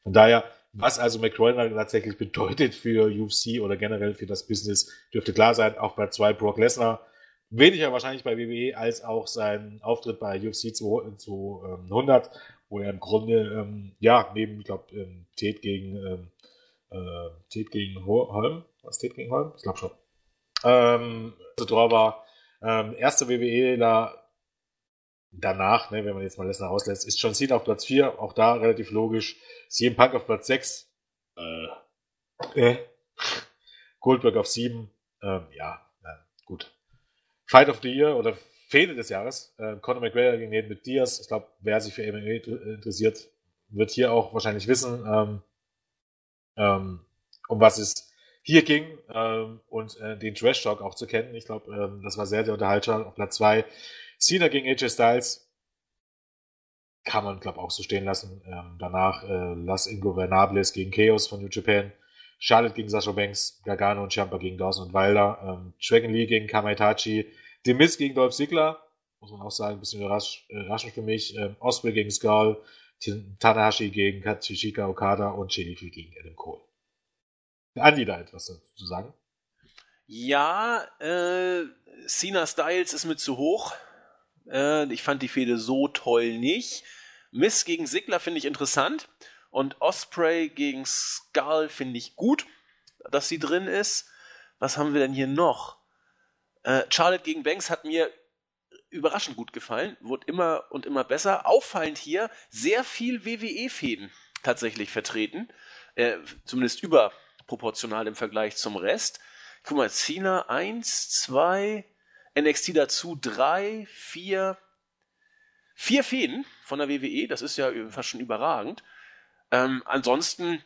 Von daher, was also McGregor tatsächlich bedeutet für UFC oder generell für das Business, dürfte klar sein. Auch bei zwei Brock Lesnar weniger wahrscheinlich bei WWE als auch sein Auftritt bei UFC 200, wo er im Grunde, ähm, ja, neben, ich glaube, ähm, Ted gegen, ähm, äh, Ted gegen Holm, was Ted gegen Holm? Ich glaube schon. Ähm, so drauf war, ähm, erste WWE-Ler danach, ne, wenn man jetzt mal Lesnar auslässt, ist John Cena auf Platz 4, auch da relativ logisch. CM Punk auf Platz 6, äh, äh. Goldberg auf 7, ähm, ja, äh, gut. Fight of the Year oder Fehde des Jahres. Äh, Conor McGregor gegen Nate Diaz. Ich glaube, wer sich für MMA interessiert, wird hier auch wahrscheinlich wissen, ähm, ähm, um was es hier ging ähm, und äh, den Trash Talk auch zu kennen. Ich glaube, ähm, das war sehr, sehr unterhaltsam. Auf Platz 2 Cena gegen AJ Styles. Kann man, glaube auch so stehen lassen. Ähm, danach äh, Las Ingobernables gegen Chaos von New Japan. Charlotte gegen Sasha Banks, Gargano und Ciampa gegen Dawson und Wilder, ähm, Dragon Lee gegen Kamaitachi, The Miz gegen Dolph Ziggler, muss man auch sagen, ein bisschen überrasch, äh, überraschend für mich, ähm, Osprey gegen Skull, Tanahashi gegen Katsushika Okada und Shinichi gegen Adam Cole. Andi da etwas dazu zu sagen? Ja, äh, Cena Styles ist mit zu hoch. Äh, ich fand die Fehde so toll nicht. Miss gegen Sigler finde ich interessant. Und Osprey gegen Skull finde ich gut, dass sie drin ist. Was haben wir denn hier noch? Äh, Charlotte gegen Banks hat mir überraschend gut gefallen, wurde immer und immer besser. Auffallend hier sehr viel WWE-Fäden tatsächlich vertreten, äh, zumindest überproportional im Vergleich zum Rest. Guck mal, Cena 1, 2, NXT dazu 3, 4, vier Fäden von der WWE, das ist ja fast schon überragend. Ähm, ansonsten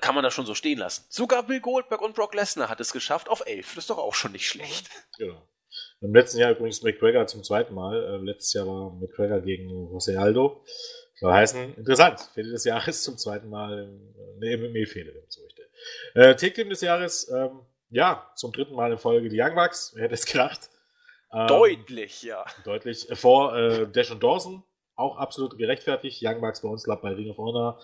kann man das schon so stehen lassen. Sogar Bill Goldberg und Brock Lesnar hat es geschafft auf 11. Das ist doch auch schon nicht schlecht. Genau. Im letzten Jahr übrigens McGregor zum zweiten Mal. Äh, letztes Jahr war McGregor gegen José Aldo. Soll heißen, interessant. Fehde des Jahres zum zweiten Mal eine MMA-Fehde, wenn ich so möchte. Äh, Take-Team des Jahres, ähm, ja, zum dritten Mal in Folge die Young Bucks. Wer hätte es gedacht? Ähm, deutlich, ja. Deutlich. Vor äh, Dash und Dawson, auch absolut gerechtfertigt. Young Bucks bei uns, glaube bei Ring of Honor.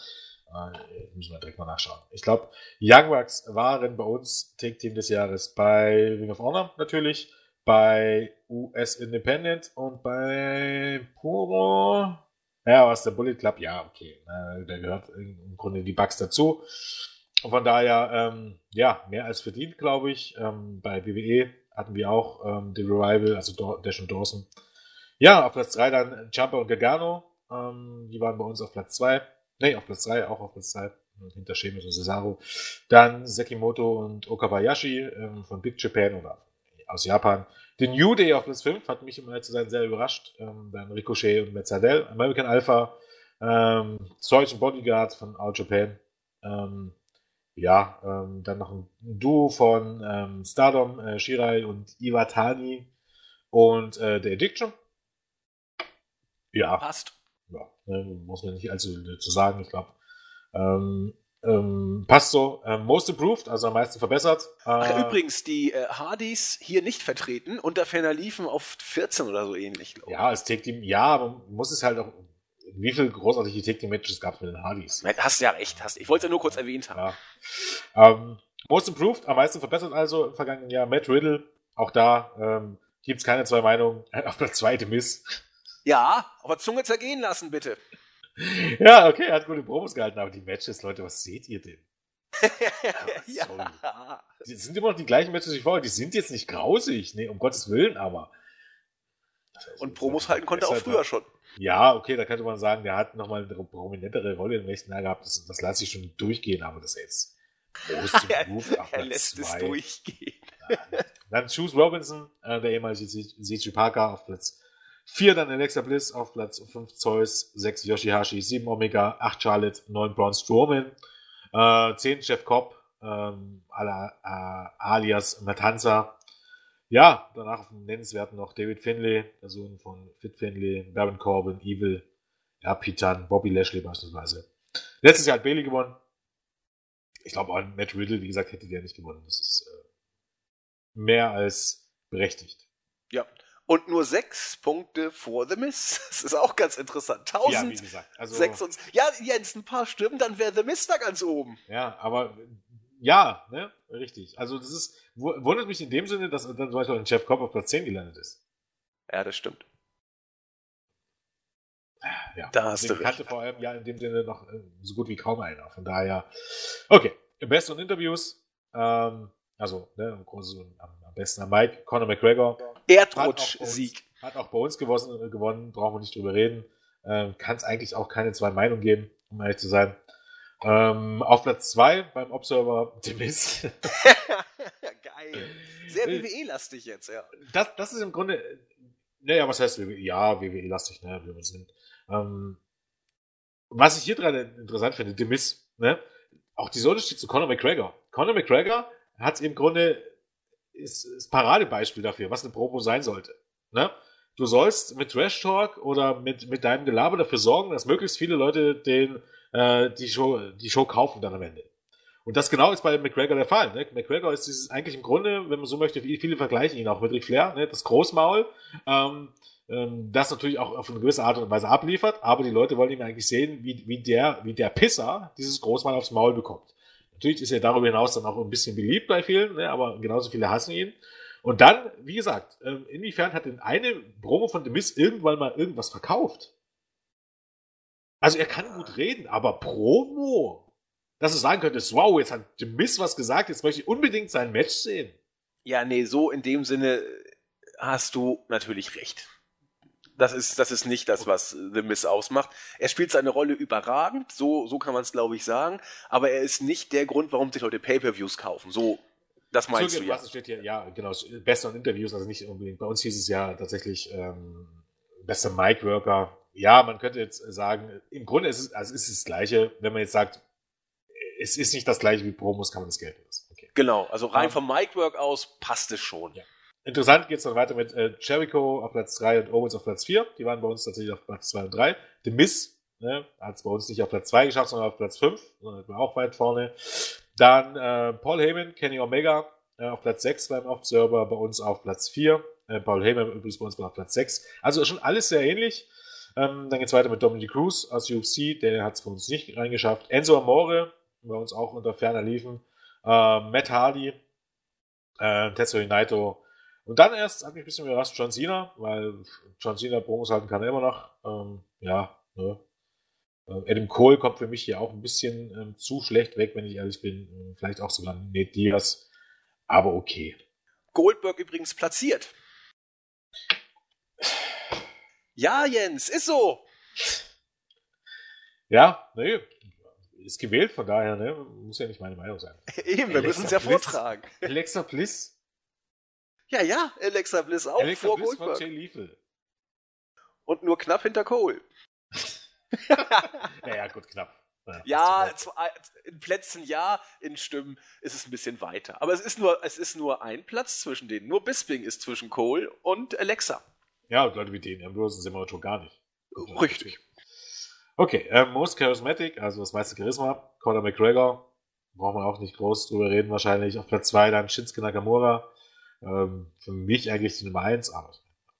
Äh, müssen wir direkt mal nachschauen. Ich glaube, Young Bucks waren bei uns Take-Team des Jahres bei Ring of Honor natürlich bei US Independent und bei Puro. Ja, was der Bullet Club? Ja, okay. Da gehört im Grunde die Bugs dazu. Und von daher, ähm, ja, mehr als verdient, glaube ich. Ähm, bei WWE hatten wir auch ähm, The Revival, also Dash und Dawson. Ja, auf Platz 3 dann Jumper und Gargano. Ähm, die waren bei uns auf Platz 2. Nee, auf Platz 3, auch auf Platz 2. Hinter Sheamus und Cesaro. Dann Sekimoto und Okabayashi ähm, von Big Japan oder aus Japan. The New Day auf Platz 5 hat mich, um ehrlich zu sein, sehr überrascht. Ähm, dann Ricochet und Metzadel. American Alpha. Ähm, Zeus und Bodyguard von All Japan. Ähm, ja, ähm, dann noch ein Duo von ähm, Stardom, äh, Shirai und Iwatani und äh, The Addiction. Ja. Passt. Ne, muss man nicht allzu zu sagen, ich glaube. Ähm, ähm, passt so. Ähm, most improved, also am meisten verbessert. Ach, äh, übrigens, die äh, Hardys hier nicht vertreten und der Ferner liefen auf 14 oder so ähnlich, glaube ich. Ja, es Take Team, ja, aber man muss es halt auch. Wie viele großartige Take Team Matches gab es mit den Hardys? Hast ja recht, hast. Ich wollte es ja nur kurz erwähnt haben. Ja. Ähm, most improved, am meisten verbessert also im vergangenen Jahr. Matt Riddle, auch da ähm, gibt es keine zwei Meinungen. Auf der zweite Miss. Ja, aber Zunge zergehen lassen, bitte ja, okay, er hat gute Promos gehalten, aber die Matches, Leute, was seht ihr denn? ja. Die sind immer noch die gleichen Matches wie vorher. Die sind jetzt nicht grausig, nee, um Gottes Willen, aber. Und Promos halten konnte er auch früher schon. Ja, okay, da könnte man sagen, der hat nochmal eine prominentere Rolle im nächsten Jahr gehabt. Das, das lasse ich schon durchgehen, aber das ist jetzt groß Er lässt zwei. es durchgehen. Ja. Dann Choose Robinson, äh, der ehemalige CG Parker auf Platz 4 dann Alexa Bliss auf Platz 5 Zeus, 6 Yoshihashi, 7 Omega, 8 Charlotte, 9 Braun Strowman, äh, 10 Chef Cobb, ähm, ala, äh, alias Matanza. Ja, danach auf dem nennenswerten noch David Finlay, der Sohn von Fit Finlay, Baron Corbin, Evil, ja, Pitan, Bobby Lashley beispielsweise. Letztes Jahr hat Bailey gewonnen. Ich glaube, Matt Riddle, wie gesagt, hätte der nicht gewonnen. Das ist äh, mehr als berechtigt. Ja, und nur sechs Punkte vor The Miss. Das ist auch ganz interessant. 1000. Ja, wie gesagt. Also, ja, Jens, ein paar Stimmen, dann wäre The Miss da ganz oben. Ja, aber ja, ne, richtig. Also das ist, wundert mich in dem Sinne, dass dann zum Beispiel ein Jeff Cobb auf Platz 10 gelandet ist. Ja, das stimmt. Ja, da hast du recht. vor allem ja in dem Sinne noch äh, so gut wie kaum einer. Von daher, okay. Best und Interviews, ähm, also ne, am, am besten am Mike, Conor McGregor. Erdrutsch-Sieg. Hat auch bei uns gewonnen, gewonnen brauchen wir nicht drüber reden. Ähm, Kann es eigentlich auch keine zwei Meinungen geben, um ehrlich zu sein. Ähm, auf Platz 2 beim Observer Demis. Geil. Sehr WWE-lastig jetzt, ja. Das, das ist im Grunde, naja, was heißt WWE? Ja, WWE-lastig, ne, wie wir sind. Ähm, was ich hier dran interessant finde, Demis, ne, auch dieser Unterschied zu Conor McGregor. Conor McGregor hat im Grunde ist, ist Paradebeispiel dafür, was eine Promo sein sollte. Ne? Du sollst mit Trash Talk oder mit, mit deinem Gelaber dafür sorgen, dass möglichst viele Leute den, äh, die, Show, die Show kaufen dann am Ende. Und das genau ist bei McGregor der Fall. Ne? McGregor ist dieses eigentlich im Grunde, wenn man so möchte, viele vergleichen ihn auch mit Ric Flair, ne? das Großmaul, ähm, ähm, das natürlich auch auf eine gewisse Art und Weise abliefert, aber die Leute wollen ihn eigentlich sehen, wie, wie, der, wie der Pisser dieses Großmaul aufs Maul bekommt. Natürlich ist er darüber hinaus dann auch ein bisschen beliebt bei vielen, ne? aber genauso viele hassen ihn. Und dann, wie gesagt, ähm, inwiefern hat denn eine Promo von The Miz irgendwann mal irgendwas verkauft? Also er kann gut reden, aber Promo, dass du sagen könntest, wow, jetzt hat The Miz was gesagt, jetzt möchte ich unbedingt sein Match sehen. Ja, nee, so in dem Sinne hast du natürlich recht. Das ist, das ist nicht das, was The Miz ausmacht. Er spielt seine Rolle überragend, so, so kann man es, glaube ich, sagen. Aber er ist nicht der Grund, warum sich Leute Pay-Per-Views kaufen. So das meinst so, du ja. steht hier, ja, genau, bester in Interviews, also nicht unbedingt. Bei uns hieß es ja tatsächlich ähm, bester Mic-Worker. Ja, man könnte jetzt sagen, im Grunde ist es, also ist es das Gleiche, wenn man jetzt sagt, es ist nicht das gleiche wie Promos, kann man das Geld lassen. Okay. Genau, also rein um, vom Mic-Work aus passt es schon. Ja. Interessant geht es dann weiter mit äh, Jericho auf Platz 3 und Owens auf Platz 4. Die waren bei uns tatsächlich auf Platz 2 und 3. The Miz ne, hat es bei uns nicht auf Platz 2 geschafft, sondern auf Platz 5. Sondern war auch weit vorne. Dann äh, Paul Heyman, Kenny Omega äh, auf Platz 6 beim Observer, bei uns auf Platz 4. Äh, Paul Heyman übrigens bei uns auf Platz 6. Also schon alles sehr ähnlich. Ähm, dann es weiter mit Dominic Cruz aus UFC, der hat es für uns nicht reingeschafft. Enzo Amore, bei uns auch unter ferner liefen. Äh, Matt Hardy, äh, Tetsuya Naito. Und dann erst hat mich ein bisschen überrascht John Cena, weil John Cena Promos halten kann er immer noch. Ähm, ja, ne, äh, Adam Cole kommt für mich hier auch ein bisschen ähm, zu schlecht weg, wenn ich ehrlich bin. Äh, vielleicht auch sogar Nate Diaz. Aber okay. Goldberg übrigens platziert. Ja, Jens, ist so. Ja, nee, ist gewählt, von daher, ne, muss ja nicht meine Meinung sein. Eben, wir müssen es ja vortragen. Alexa Bliss. Ja, ja, Alexa Bliss auch Alexa vor Bliss Goldberg. Von Jay Lethal. Und nur knapp hinter Cole. naja, gut, knapp. Ja, ja in Plätzen ja, in Stimmen ist es ein bisschen weiter. Aber es ist nur, es ist nur ein Platz zwischen denen. Nur Bisping ist zwischen Cole und Alexa. Ja, und Leute wie den, Ambrose sind wir schon gar nicht. Richtig. Okay, ähm, Most Charismatic, also das meiste Charisma, Conor McGregor, brauchen wir auch nicht groß drüber reden wahrscheinlich. Auf Platz 2 dann Shinsuke Nakamura, ähm, für mich eigentlich die Nummer 1, aber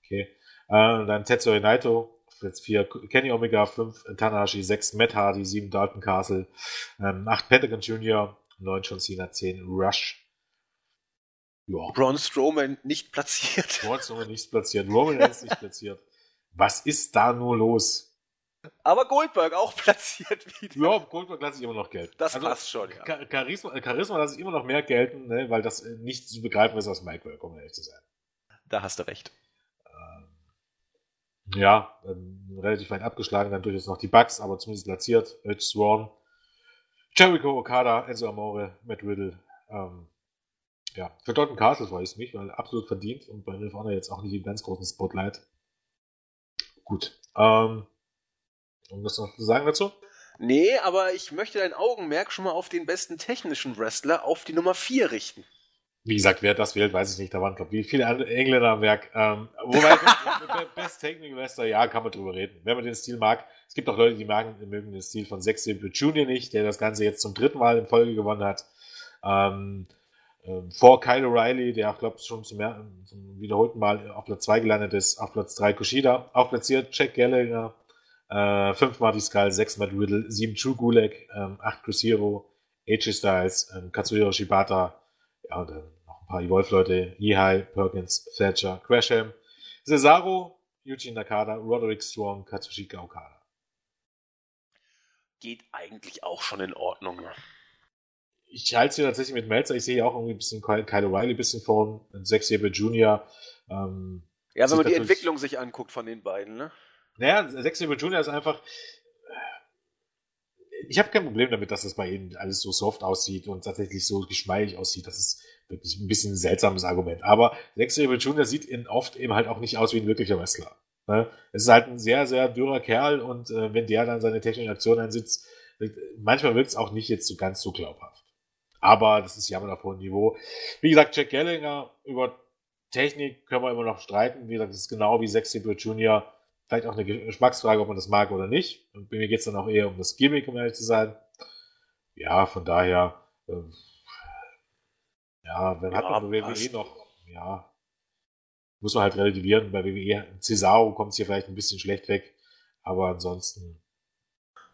okay. Äh, dann Tetsuya Naito, Platz 4 Kenny Omega, 5 Tanahashi, 6 Matt Hardy, 7 Dalton Castle, ähm, 8 Pentagon Jr., 9 John Cena, 10 Rush. Ja. Braun Strowman nicht platziert. Braun Strowman nicht platziert. Roman Reigns nicht platziert. Was ist da nur los? Aber Goldberg auch platziert wieder. Ja, Goldberg lasse ich immer noch gelten. Das also, passt schon, ja. Charisma, Charisma lasse ich immer noch mehr gelten, ne, weil das nicht zu begreifen ist aus Mike Work, um ehrlich zu sein. Da hast du recht ja, ähm, relativ weit abgeschlagen, dann durchaus noch die Bugs, aber zumindest platziert. Edge Swan, Jericho Okada, Enzo Amore, Matt Riddle. Ähm, ja, für Dalton Castle weiß ich nicht, weil absolut verdient und bei Ring of Honor jetzt auch nicht im ganz großen Spotlight. Gut. Ähm, um das noch zu sagen dazu? Nee, aber ich möchte dein Augenmerk schon mal auf den besten technischen Wrestler, auf die Nummer 4 richten. Wie gesagt, wer das wählt, weiß ich nicht. Da waren, glaube ich, wie viele Engländer am Werk. Ähm, wobei, Best, Best Technical Wrestler, ja, kann man drüber reden. Wenn man den Stil mag. Es gibt auch Leute, die mögen, mögen den Stil von Zack Sabre Jr. nicht, der das Ganze jetzt zum dritten Mal in Folge gewonnen hat. Ähm, ähm, vor Kyle O'Reilly, der auch, glaube ich, schon zum, zum, wiederholten Mal auf Platz 2 gelandet ist. Auf Platz 3 Kushida. Auf platziert Jack Gallagher. Äh, 5 Marty Skull, 6 Matt Riddle, 7 True Gulag, ähm, 8 Chris Hero, AJ Styles, ähm, Katsuhiro Shibata. Ja, und dann ein paar Evolve-Leute, Ihai, Perkins, Thatcher, Gresham, Cesaro, Eugene Nakada, Roderick Strong, Katsushika Okada. Geht eigentlich auch schon in Ordnung. Ich halte es hier tatsächlich mit Melzer. Ich sehe auch irgendwie ein bisschen Kyle O'Reilly ein bisschen vorn, Zack Sabre Jr. Ähm, ja, wenn man die Entwicklung sich anguckt von den beiden, ne? Naja, Zack Sabre Jr. ist einfach, ich habe kein Problem damit, dass das bei ihnen alles so soft aussieht und tatsächlich so geschmeidig aussieht. Das ist wirklich ein bisschen ein seltsames Argument. Aber Lex Rebel Jr. sieht in oft eben halt auch nicht aus wie ein wirklicher Wrestler. Ne? Es ist halt ein sehr, sehr dürrer Kerl und äh, wenn der dann seine technische Aktion einsetzt, manchmal wirkt es auch nicht jetzt so ganz so glaubhaft. Aber das ist Jammern auf hohem Niveau. Wie gesagt, Jack Gallagher über Technik können wir immer noch streiten. Wie gesagt, das ist genau wie Sexy Blue Junior. Vielleicht auch eine Geschmacksfrage, ob man das mag oder nicht. Und bei mir geht es dann auch eher um das Gimmick, um ehrlich zu sein. Ja, von daher, ähm, ja, wenn ja, hat man bei WWE noch, ja, muss man halt relativieren. Bei WWE, Cesaro kommt es hier vielleicht ein bisschen schlecht weg, aber ansonsten.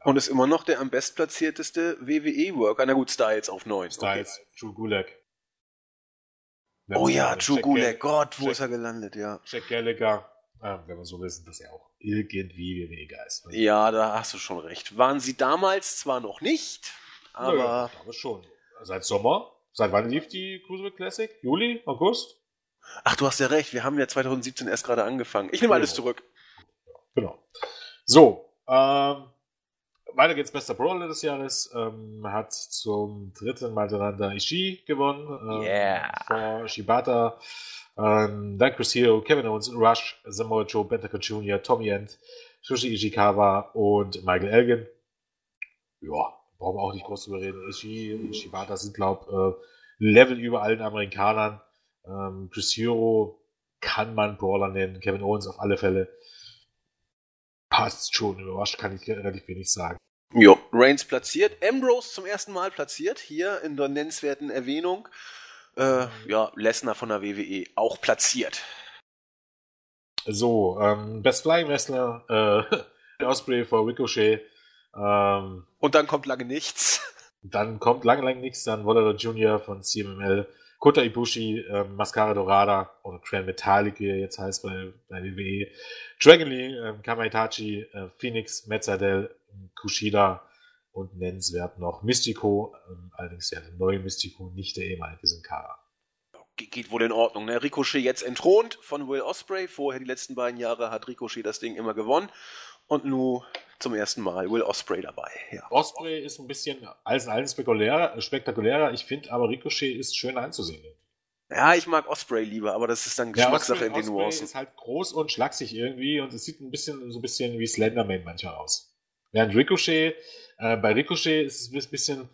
Und ist immer noch der am bestplatzierteste WWE-Worker. Na gut, Styles auf 9. Styles, okay. Drew Gulak. oh ja, Drew Gulak, Gott, wo Jack, ist er gelandet, ja. Jack Gallagher, äh, wenn man so will, sind das ja auch irgendwie WWE-Geist. Ne? Ja, da hast du schon recht. Waren sie damals zwar noch nicht, aber. Ja, ich glaube schon. Seit Sommer. Seit wann lief die Cruiserweight Classic? Juli? August? Ach, du hast ja recht. Wir haben ja 2017 erst gerade angefangen. Ich nehme alles zurück. Genau. So, ähm, weiter geht's bester Brawler des Jahres. Ähm, hat zum dritten Mal hintereinander Ishii gewonnen. Ähm, yeah. Vor Shibata. Ähm, dann Chris Hero, Kevin Owens, Rush, Samoa Joe, Bentaka Jr., Tommy End, Sushi Ishikawa und Michael Elgin. Ja, brauchen wir auch nicht groß drüber reden. Ishii, Shibata sind, glaub, äh, Level über allen Amerikanern. Ähm, Chris Hero kann man Brawler nennen, Kevin Owens auf alle Fälle. Passt schon, überrascht kann ich relativ wenig sagen. Jo, Reigns platziert, Ambrose zum ersten Mal platziert, hier in der nennenswerten Erwähnung. Äh, ja, Lesnar von der WWE auch platziert. So, ähm, Best Flying Wrestler, äh, Osprey vor Ricochet. Ähm, Und dann kommt lange nichts. Dann kommt lange, lange nichts, dann Waller Jr. von CMML. Kota Ibushi, äh, Mascara Dorada oder Grand Metallic, wie er jetzt heißt bei, bei WWE. Dragon Lee, äh, Kamaitachi, äh, Phoenix, Metzadel, Kushida und nennenswert noch Mystico, ähm, allerdings der neue Mystico, nicht der ehemalige Sin. Geht wohl in Ordnung. Ne? Ricochet jetzt entthront von Will Osprey. Vorher die letzten beiden Jahre hat Ricochet das Ding immer gewonnen. Und nun zum ersten Mal Will Osprey dabei. Ja. Osprey ist ein bisschen als allen spektakulärer, spektakulärer. Ich finde aber Ricochet ist schön anzusehen. Ja, ich mag Osprey lieber, aber das ist dann Geschmackssache ja, in den Osprey Nuancen. ist halt groß und schlaksig irgendwie und es sieht ein bisschen so ein bisschen wie Slenderman manchmal aus. Während Ricochet, äh, bei Ricochet ist es ein bisschen,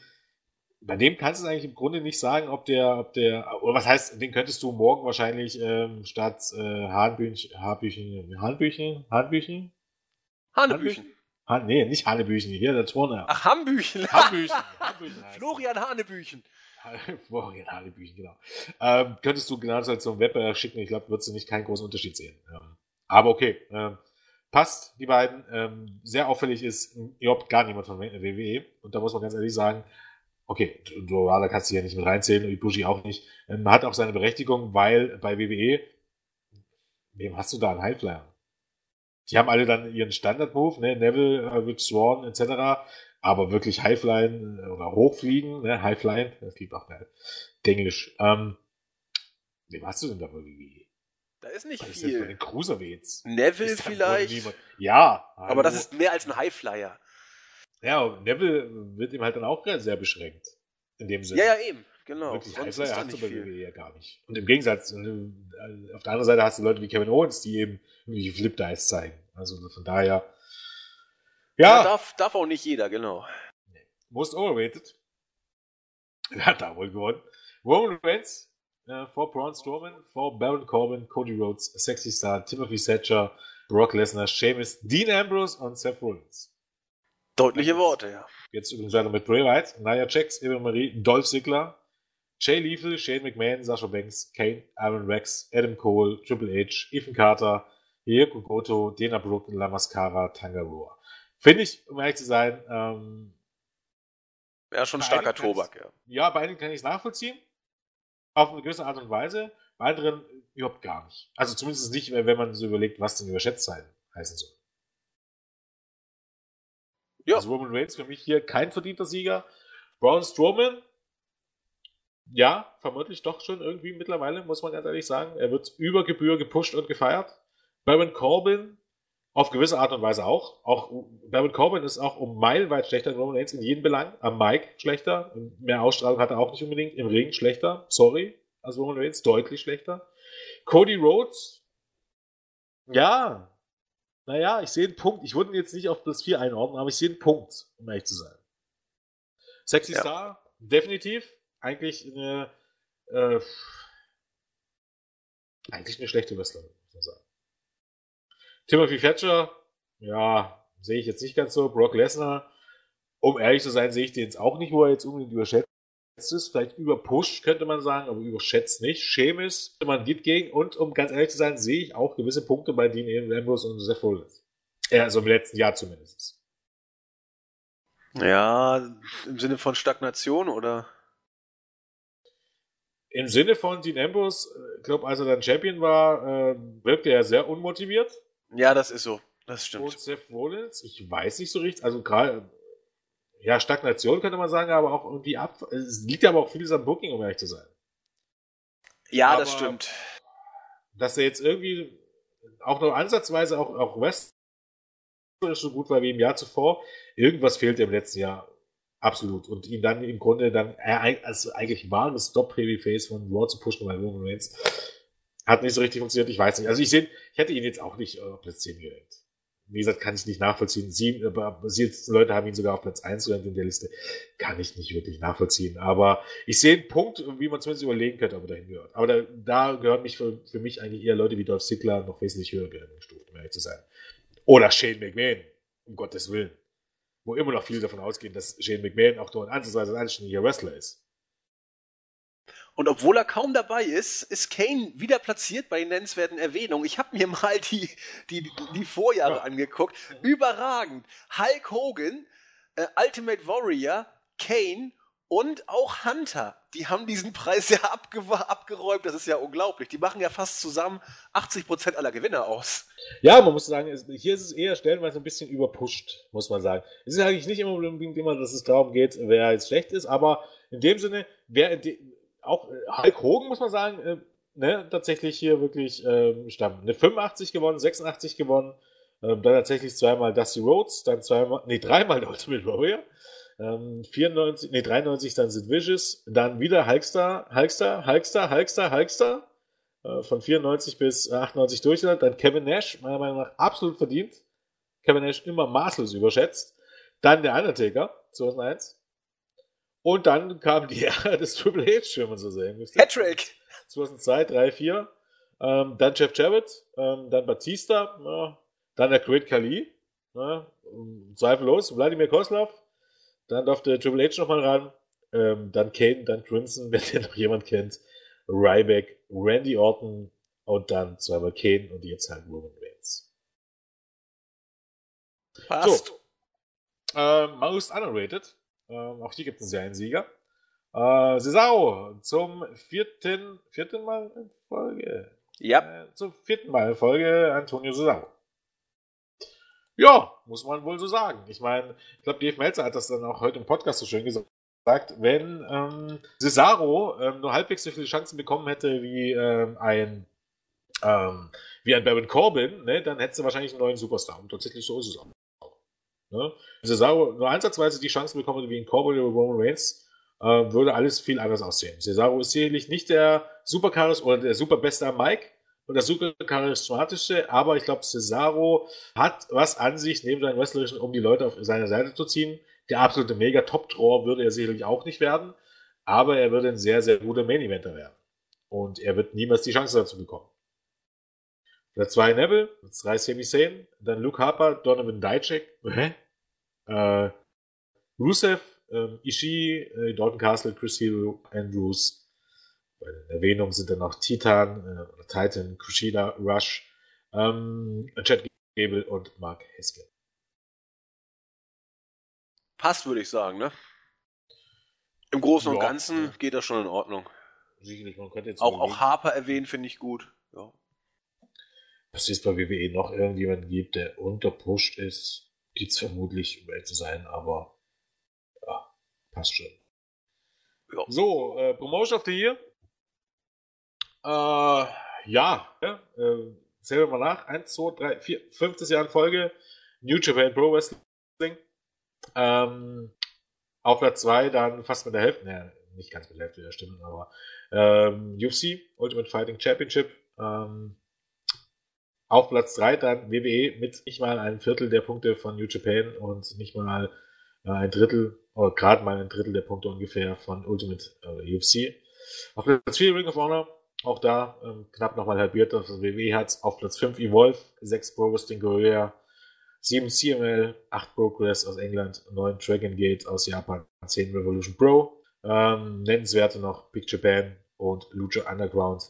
bei dem kannst du eigentlich im Grunde nicht sagen, ob der, ob der, oder was heißt, den könntest du morgen wahrscheinlich ähm, statt äh, Hahnbüchen, Haarbüchen, Hahnbüchen, Hahnbüchen? Hanebüchen. Ha nee, nicht Hanebüchen, hier der Turner. Ach, Hambüchen. Hambüchen. Hambüchen Florian Hanebüchen. Florian Hanebüchen, genau. Ähm, könntest du genauso zum Web schicken, ich glaube, würdest du nicht keinen großen Unterschied sehen. Ähm, aber okay, ähm, passt, die beiden. Ähm, sehr auffällig ist überhaupt gar niemand von WWE. Und da muss man ganz ehrlich sagen, okay, Dorada kannst du ja nicht mit reinzählen und Ibushi auch nicht. Ähm, hat auch seine Berechtigung, weil bei WWE, wem hast du da einen Highflyer? Die haben alle dann ihren Standard-Move, ne? Neville, äh, Rich Swan etc. Aber wirklich Highflyen äh, oder Hochfliegen, ne? Highflyen, das gibt auch ne? Englisch. Ähm, wem hast du denn da bei WWE? Da ist nicht Was viel. Ist bei den Cruiserweights? Neville vielleicht. Ja. Hallo. Aber das ist mehr als ein Highflyer. Ja, und Neville wird ihm halt dann auch sehr beschränkt. In dem Sinne. Ja, ja, eben. Genau. Wirklich Sonst Highflyer hast du bei WWE ja gar nicht. Und im Gegensatz, äh, auf der anderen Seite hast du Leute wie Kevin Owens, die eben irgendwie Flip Dice zeigen. Also von daher. Ja. ja darf, darf auch nicht jeder, genau. Most overrated. Wer hat da wohl gewonnen? Roman Reigns äh, vor Braun Strowman, vor Baron Corbin, Cody Rhodes, Sexy Star, Timothy Thatcher, Brock Lesnar, Sheamus, Dean Ambrose und Seth Rollins. Deutliche Worte, ja. Jetzt übrigens weiter mit Bray Wyatt, Nia Jax, Eva Marie, Dolph Ziggler, Jay Lethal, Shane McMahon, Sasha Banks, Kane, Aaron Rex, Adam Cole, Triple H, Ethan Carter, Hiyoko Goto, Dana Brooke, La Mascara, Tangaroa. Finde ich, um ehrlich zu sein, ähm, ja, schon starker Tobak, ja. Ja, bei einigen kann ich es nachvollziehen auf eine gewisse Art und Weise, bei anderen überhaupt gar nicht. Also zumindest nicht, wenn man so überlegt, was denn überschätzt sein heißen soll. Ja. Also Roman Reigns für mich hier kein verdienter Sieger. Braun Strowman, ja, vermutlich doch schon irgendwie mittlerweile, muss man ganz ehrlich sagen. Er wird über Gebühr gepusht und gefeiert. Baron Corbin, auf gewisse Art und Weise auch. Auch Baron Corbin ist auch um meilenweit schlechter als Roman Reigns in jedem Belang. Am Mike schlechter. Mehr Ausstrahlung hat er auch nicht unbedingt. Im Ring schlechter. Sorry. Als Roman Reigns deutlich schlechter. Cody Rhodes. Ja. Naja, ich sehe einen Punkt. Ich würde ihn jetzt nicht auf das 4 einordnen, aber ich sehe einen Punkt, um ehrlich zu sein. Sexy ja. Star, definitiv. Eigentlich eine, äh, eigentlich eine schlechte Wrestlerin, muss man sagen. Timothy Thatcher, ja, sehe ich jetzt nicht ganz so. Brock Lesnar, um ehrlich zu sein, sehe ich den jetzt auch nicht, wo er jetzt unbedingt überschätzt ist. Vielleicht überpusht, könnte man sagen, aber überschätzt nicht. Schemis, man geht gegen. Und um ganz ehrlich zu sein, sehe ich auch gewisse Punkte bei Dean Ambrose und Seth Rollins. Ja, also im letzten Jahr zumindest. Ja, im Sinne von Stagnation oder? Im Sinne von Dean Ambrose, ich glaube, als er dann Champion war, äh, wirkte er sehr unmotiviert. Ja, das ist so. Das stimmt. Und Seth Rollins, ich weiß nicht so richtig, also gerade, ja, Stagnation könnte man sagen, aber auch irgendwie ab. Es liegt aber auch vieles am Booking, um ehrlich zu sein. Ja, aber das stimmt. Dass er jetzt irgendwie auch noch ansatzweise auch, auch West so gut war wie im Jahr zuvor, irgendwas fehlt im letzten Jahr absolut. Und ihn dann im Grunde dann als eigentlich wahres Stop-Baby-Face von Raw zu pushen bei Roman Reigns hat nicht so richtig funktioniert. Ich weiß nicht. Also ich sehe, ich hätte ihn jetzt auch nicht auf Platz 10 gerankt wie gesagt, kann ich nicht nachvollziehen. Sieben, äh, Leute haben ihn sogar auf Platz 1 in der Liste. Kann ich nicht wirklich nachvollziehen. Aber ich sehe einen Punkt, wie man zumindest überlegen könnte, ob er dahin gehört. Aber da, da gehören mich für, für mich eigentlich eher Leute wie Dolph Ziggler noch wesentlich höher gestuft, um ehrlich zu sein. Oder Shane McMahon, um Gottes Willen. Wo immer noch viele davon ausgehen, dass Shane McMahon auch nur ein ansatzweise ein anständiger Wrestler ist. Und obwohl er kaum dabei ist, ist Kane wieder platziert bei den nennenswerten Erwähnungen. Ich habe mir mal die, die, die Vorjahre ja. angeguckt. Überragend. Hulk Hogan, äh, Ultimate Warrior, Kane und auch Hunter. Die haben diesen Preis ja abge abgeräumt. Das ist ja unglaublich. Die machen ja fast zusammen 80% aller Gewinner aus. Ja, man muss sagen, hier ist es eher stellenweise ein bisschen überpusht, muss man sagen. Es ist eigentlich nicht immer unbedingt immer, dass es darum geht, wer jetzt schlecht ist, aber in dem Sinne, wer auch äh, Hulk Hogan, muss man sagen, äh, ne, tatsächlich hier wirklich ähm, Stamm. Eine 85 gewonnen, 86 gewonnen, ähm, dann tatsächlich zweimal Dusty Rhodes, dann zweimal, nee, dreimal der Ultimate Warrior. Ähm, 94, nee, 93 dann Sid Vicious, dann wieder Hulkstar, Hulkstar, Hulkstar, Hulkstar, Hulkstar, äh, von 94 bis 98 durch, dann Kevin Nash, meiner Meinung nach absolut verdient. Kevin Nash immer maßlos überschätzt. Dann der Undertaker, 2001. Und dann kam die Ära des Triple H, wenn man so sagen müsste. Patrick! 2002, 3, 4. Ähm, dann Jeff Jarrett, ähm, dann Batista, ja, dann der Great Khali, ja, zweifellos, Wladimir Koslov, dann durfte Triple H nochmal ran, ähm, dann Kane, dann Crimson, wenn der noch jemand kennt, Ryback, Randy Orton und dann zweimal Kane und jetzt halt Roman Reigns. Passt. So. Äh, most underrated. Ähm, auch hier gibt es einen Sieger. Äh, Cesaro zum vierten, vierten Mal in Folge. Ja. Äh, zum vierten Mal in Folge Antonio Cesaro. Ja, muss man wohl so sagen. Ich meine, ich glaube, Dave Melzer hat das dann auch heute im Podcast so schön gesagt. Wenn ähm, Cesaro ähm, nur halbwegs so viele Chancen bekommen hätte wie ähm, ein ähm, wie ein Baron Corbin, ne, dann hätte sie wahrscheinlich einen neuen Superstar. Und tatsächlich so ist es auch. Ne? Wenn Cesaro nur ansatzweise die Chance bekommen wie in Cowboy oder Roman Reigns, äh, würde alles viel anders aussehen. Cesaro ist sicherlich nicht der Supercharis oder der superbeste am Mike und der super charismatische, aber ich glaube, Cesaro hat was an sich neben seinem Wrestlerischen, um die Leute auf seine Seite zu ziehen. Der absolute Mega-Top-Draw würde er sicherlich auch nicht werden, aber er würde ein sehr, sehr guter Main-Eventer werden. Und er wird niemals die Chance dazu bekommen. Der zwei Neville, drei Sami Zayn, dann Luke Harper, Donovan Dijak? Äh, Rusev, äh, Ishii, äh, Dalton Castle, Chris Hero, Andrews. Bei den Erwähnungen sind dann noch Titan, äh, Titan, Kushida, Rush, ähm, Chad Gable und Mark Haskell. Passt, würde ich sagen, ne? Im Großen ja, und Ganzen ja. geht das schon in Ordnung. Sicherlich, man könnte jetzt auch, auch Harper erwähnen, finde ich gut. Ja dass es bei WWE noch irgendjemanden gibt, der unterpusht ist, gibt es vermutlich, um ehrlich zu sein, aber ja, passt schon. Ja. So, äh, Promotion of the Year. Äh, ja, ja äh, zählen wir mal nach. Eins, zwei, drei, vier, fünftes Jahr in Folge. New Japan Pro Wrestling. Ähm, auf Platz zwei dann fast mit der Hälfte, naja, nicht ganz mit der Hälfte der Stimmen, aber ähm, UFC, Ultimate Fighting Championship. Ähm, auf Platz 3 dann WWE mit nicht mal einem Viertel der Punkte von New Japan und nicht mal äh, ein Drittel oder gerade mal ein Drittel der Punkte ungefähr von Ultimate äh, UFC. Auf Platz 4 Ring of Honor, auch da ähm, knapp nochmal halbiert, also WWE hat auf Platz 5 Evolve, 6 Pro Wrestling Korea, 7 CML, 8 Progress aus England, 9 Dragon Gate aus Japan, 10 Revolution Pro. Ähm, nennenswerte noch Big Japan und Lucha Underground.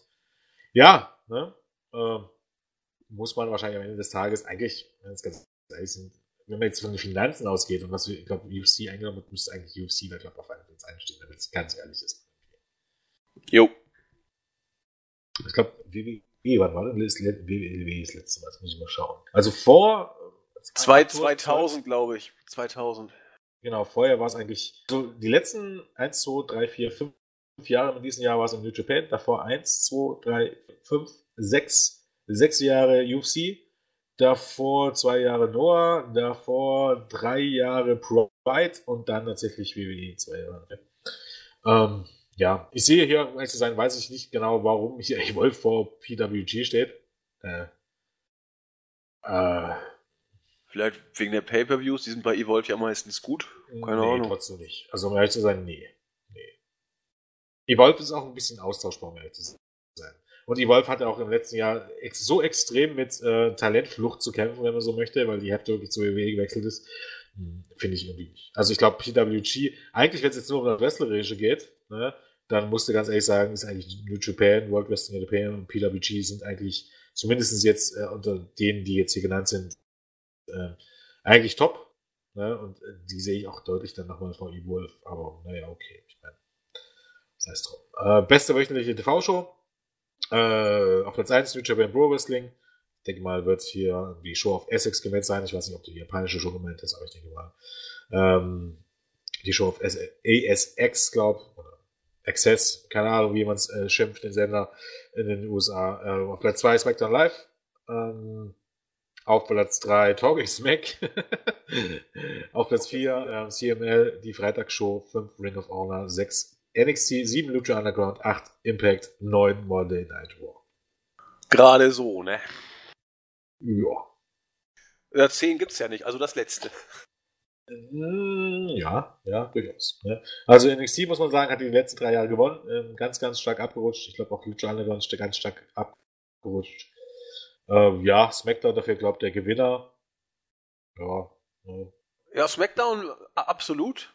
Ja, ne? Ähm, muss man wahrscheinlich am Ende des Tages eigentlich, wenn es ganz ehrlich sind, wenn man jetzt von den Finanzen ausgeht und was ich glaube, UFC eingenommen hat, müsste eigentlich UFC da, glaube auf einen Platz einstehen, wenn es ganz ehrlich ist. Jo. Ich glaube, WWE, wann war denn das WWE das letzte Mal? Das muss ich mal schauen. Also vor Zwei, 2000, glaube ich. 2000. Genau, vorher war es eigentlich so die letzten 1, 2, 3, 4, 5 Jahre in diesem Jahr war es in New Japan, davor 1, 2, 3, 5, 6, 6 Jahre UFC, davor 2 Jahre Noah, davor 3 Jahre Pride und dann tatsächlich WWE 2 Jahre. Ähm, ja, ich sehe hier, um ehrlich zu sein, weiß ich nicht genau, warum hier Evolve vor PWG steht. Äh, äh, Vielleicht wegen der Pay-Per-Views, die sind bei Evolve ja meistens gut. Keine nee, Ahnung. trotzdem nicht. Also um ehrlich zu sein, nee. nee. Evolve ist auch ein bisschen austauschbar, um ehrlich zu sein. Und Evolve hatte auch im letzten Jahr ex so extrem mit äh, Talentflucht zu kämpfen, wenn man so möchte, weil die Hälfte wirklich zu WWE gewechselt ist. Hm, Finde ich irgendwie nicht. Also ich glaube, PWG, eigentlich wenn es jetzt nur um das Wrestlerische geht, ne, dann musste ganz ehrlich sagen, ist eigentlich New Japan, World Wrestling Japan und PWG sind eigentlich zumindest jetzt äh, unter denen, die jetzt hier genannt sind, äh, eigentlich top. Ne? Und äh, die sehe ich auch deutlich dann nochmal vor E-Wolf. Aber naja, okay. Ich meine, das heißt drum. Äh, beste wöchentliche TV-Show. Äh, auf Platz 1 New Japan Pro Wrestling. Ich denke mal, wird hier die Show auf Essex gemeint sein. Ich weiß nicht, ob die japanische Show gemeint ist, aber ich denke mal. Ähm, die Show auf ASX, glaube oder Access, keine Ahnung, wie man es äh, schimpft, den Sender in den USA. Äh, auf Platz 2 SmackDown Live. Ähm, auf Platz 3 Talking Smack. auf Platz 4 äh, CML, die Freitagsshow, 5 Ring of Honor, 6 NXT, 7 Lucha Underground, 8 Impact, 9 Monday Night War. Gerade so, ne? Ja. Ja, 10 gibt's ja nicht, also das letzte. Hm, ja, ja, durchaus. Ne? Also NXT, muss man sagen, hat die letzten drei Jahre gewonnen. Ähm, ganz, ganz stark abgerutscht. Ich glaube auch Lucha Underground ist ganz stark abgerutscht. Ähm, ja, SmackDown dafür glaubt der Gewinner. Ja. Ne. Ja, SmackDown absolut.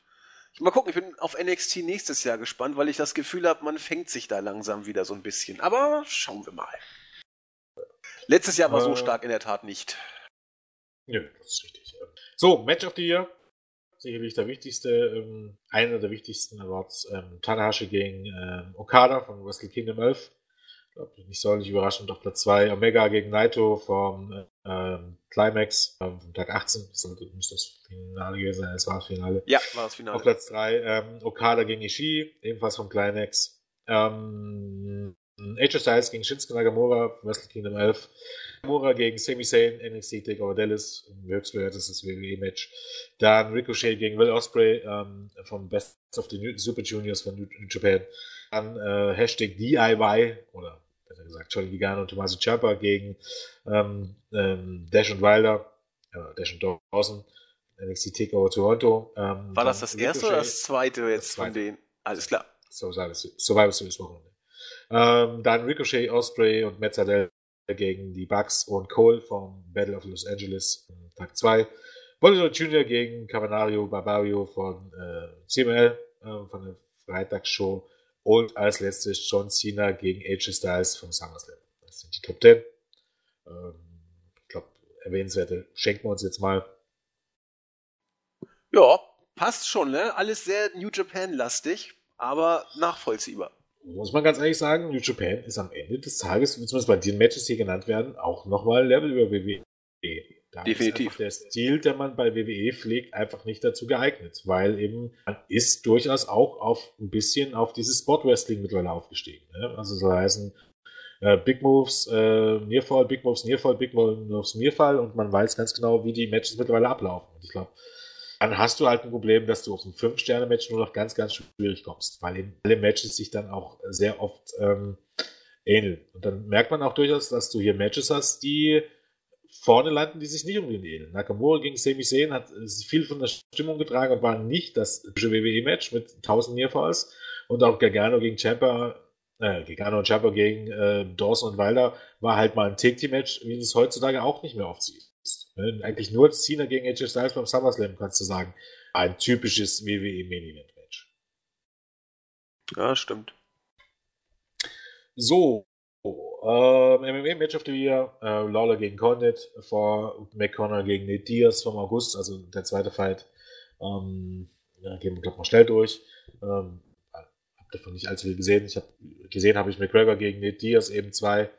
Ich mal gucken, ich bin auf NXT nächstes Jahr gespannt, weil ich das Gefühl habe, man fängt sich da langsam wieder so ein bisschen. Aber schauen wir mal. Letztes Jahr war äh, so stark in der Tat nicht. Nö, das ist richtig. So, Match of the Year. Sicherlich der wichtigste, ähm, einer der wichtigsten Awards. Ähm, Tanahashi gegen ähm, Okada von Wrestle Kingdom 11 glaube ich, nicht sonderlich überraschend auf Platz 2. Omega gegen Naito vom ähm, Climax ähm, vom Tag 18. Das müsste das Finale gewesen sein. Es war das Finale. Ja, war das Finale. Auf Platz 3 ähm, Okada gegen Ishii, ebenfalls vom Climax. Ähm, AJ Styles gegen Shinsuke Nagamura, Wrestle Kingdom 11. Nagamura gegen Sami Zayn, NXT Takeover Dallas, höchstwertestes WWE-Match. Dann Ricochet gegen Will Ospreay ähm, vom Best of the Super Juniors von New Japan. Dann äh, Hashtag DIY oder besser gesagt Johnny Vigano und Tommaso Ciampa gegen ähm, ähm, Dash und Wilder, äh, Dash und Dawson, NXT Takeover Toronto. Ähm, War das das erste oder das zweite jetzt das zweite. von denen? Alles klar. Survivor Series Wochenende. Ähm, dann Ricochet, Osprey und Metzadel gegen die Bucks und Cole vom Battle of Los Angeles, Tag 2. Bollinger Jr. gegen Cavanario Barbario von äh, CML, äh, von der Freitagsshow. Und als letztes John Cena gegen AJ Styles vom SummerSlam. Das sind die Top 10. Ähm, ich glaube, erwähnenswerte schenken wir uns jetzt mal. Ja, passt schon, ne? Alles sehr New Japan-lastig, aber nachvollziehbar. Muss man ganz ehrlich sagen, New Japan ist am Ende des Tages, zumindest bei den Matches, die genannt werden, auch nochmal Level über WWE. Da Definitiv. Ist der Stil, der man bei WWE pflegt, einfach nicht dazu geeignet, weil eben man ist durchaus auch auf ein bisschen auf dieses Spot Wrestling mittlerweile aufgestiegen. Ne? Also so heißen äh, Big Moves, äh, Nearfall, Big Moves, Nearfall, Big Moves, Nearfall und man weiß ganz genau, wie die Matches mittlerweile ablaufen. Und ich glaube, dann hast du halt ein Problem, dass du auf ein 5-Sterne-Match nur noch ganz, ganz schwierig kommst, weil eben alle Matches sich dann auch sehr oft ähm, ähneln. Und dann merkt man auch durchaus, dass du hier Matches hast, die vorne landen die sich nicht unbedingt ähneln. Nakamura gegen Sami Zayn hat viel von der Stimmung getragen und war nicht das WWE-Match mit 1000 Nearfalls. Und auch Gargano gegen Ciampa, äh, Gargano und Ciampa gegen äh, Dawson und Wilder war halt mal ein Take-Team-Match, wie es heutzutage auch nicht mehr oft sieht. Ne? Eigentlich nur Cena gegen AJ Styles beim SummerSlam, kannst du sagen. Ein typisches WWE Main Event Match. Ja, stimmt. So, ähm, MMA Match of the Year, äh, Lawler gegen Condit vor McConnell gegen Nate Diaz vom August, also der zweite Fight. Ähm, ja, gehen wir, glaube mal schnell durch. Ähm, hab davon nicht allzu viel gesehen. Ich habe gesehen, habe ich McGregor gegen Nate Diaz eben zwei.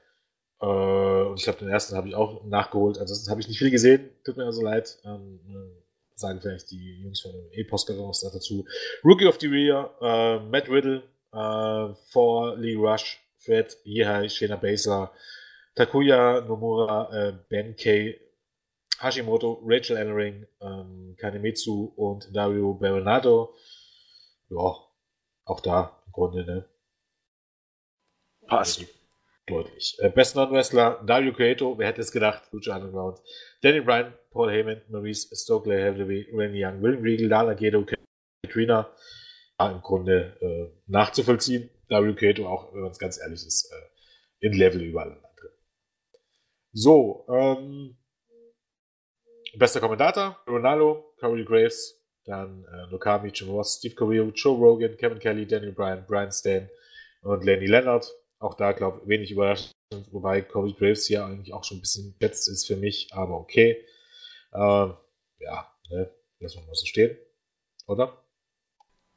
Äh, und ich glaube, den ersten habe ich auch nachgeholt. Ansonsten habe ich nicht viel gesehen. Tut mir also leid. Ähm, sagen vielleicht die Jungs von dem E-Post noch dazu. Rookie of the Year, äh, Matt Riddle äh, vor Lee Rush Fred Yehai, Shayna Baszler, Takuya Nomura, äh, Ben Kay, Hashimoto, Rachel Ellering, ähm, Kanemitsu und Dario Bernardo. Ja, auch da im Grunde, ne? Passt. Deutlich. Äh, Best Non-Wrestler, Dario Cueto, wer hätte es gedacht? Lucha Underground. Danny Bryan, Paul Heyman, Maurice Stokely, Heavyweight, Randy Young, William Regal, Lana Gedo, Katrina. Ja, im Grunde äh, nachzuvollziehen. Dario Cueto auch, wenn man es ganz ehrlich ist, äh, in Level über alle anderen. So, ähm, bester Kommentator, Ronaldo, Corey Graves, dann äh, Nokami, Jim Ross, Steve Carrillo, Joe Rogan, Kevin Kelly, Daniel Bryan, Brian Stan und Lenny Leonard. Auch da, glaube ich, wenig überraschend, wobei Corey Graves hier eigentlich auch schon ein bisschen jetzt ist für mich, aber okay. Ähm, ja, ne, lassen wir mal so stehen. Oder?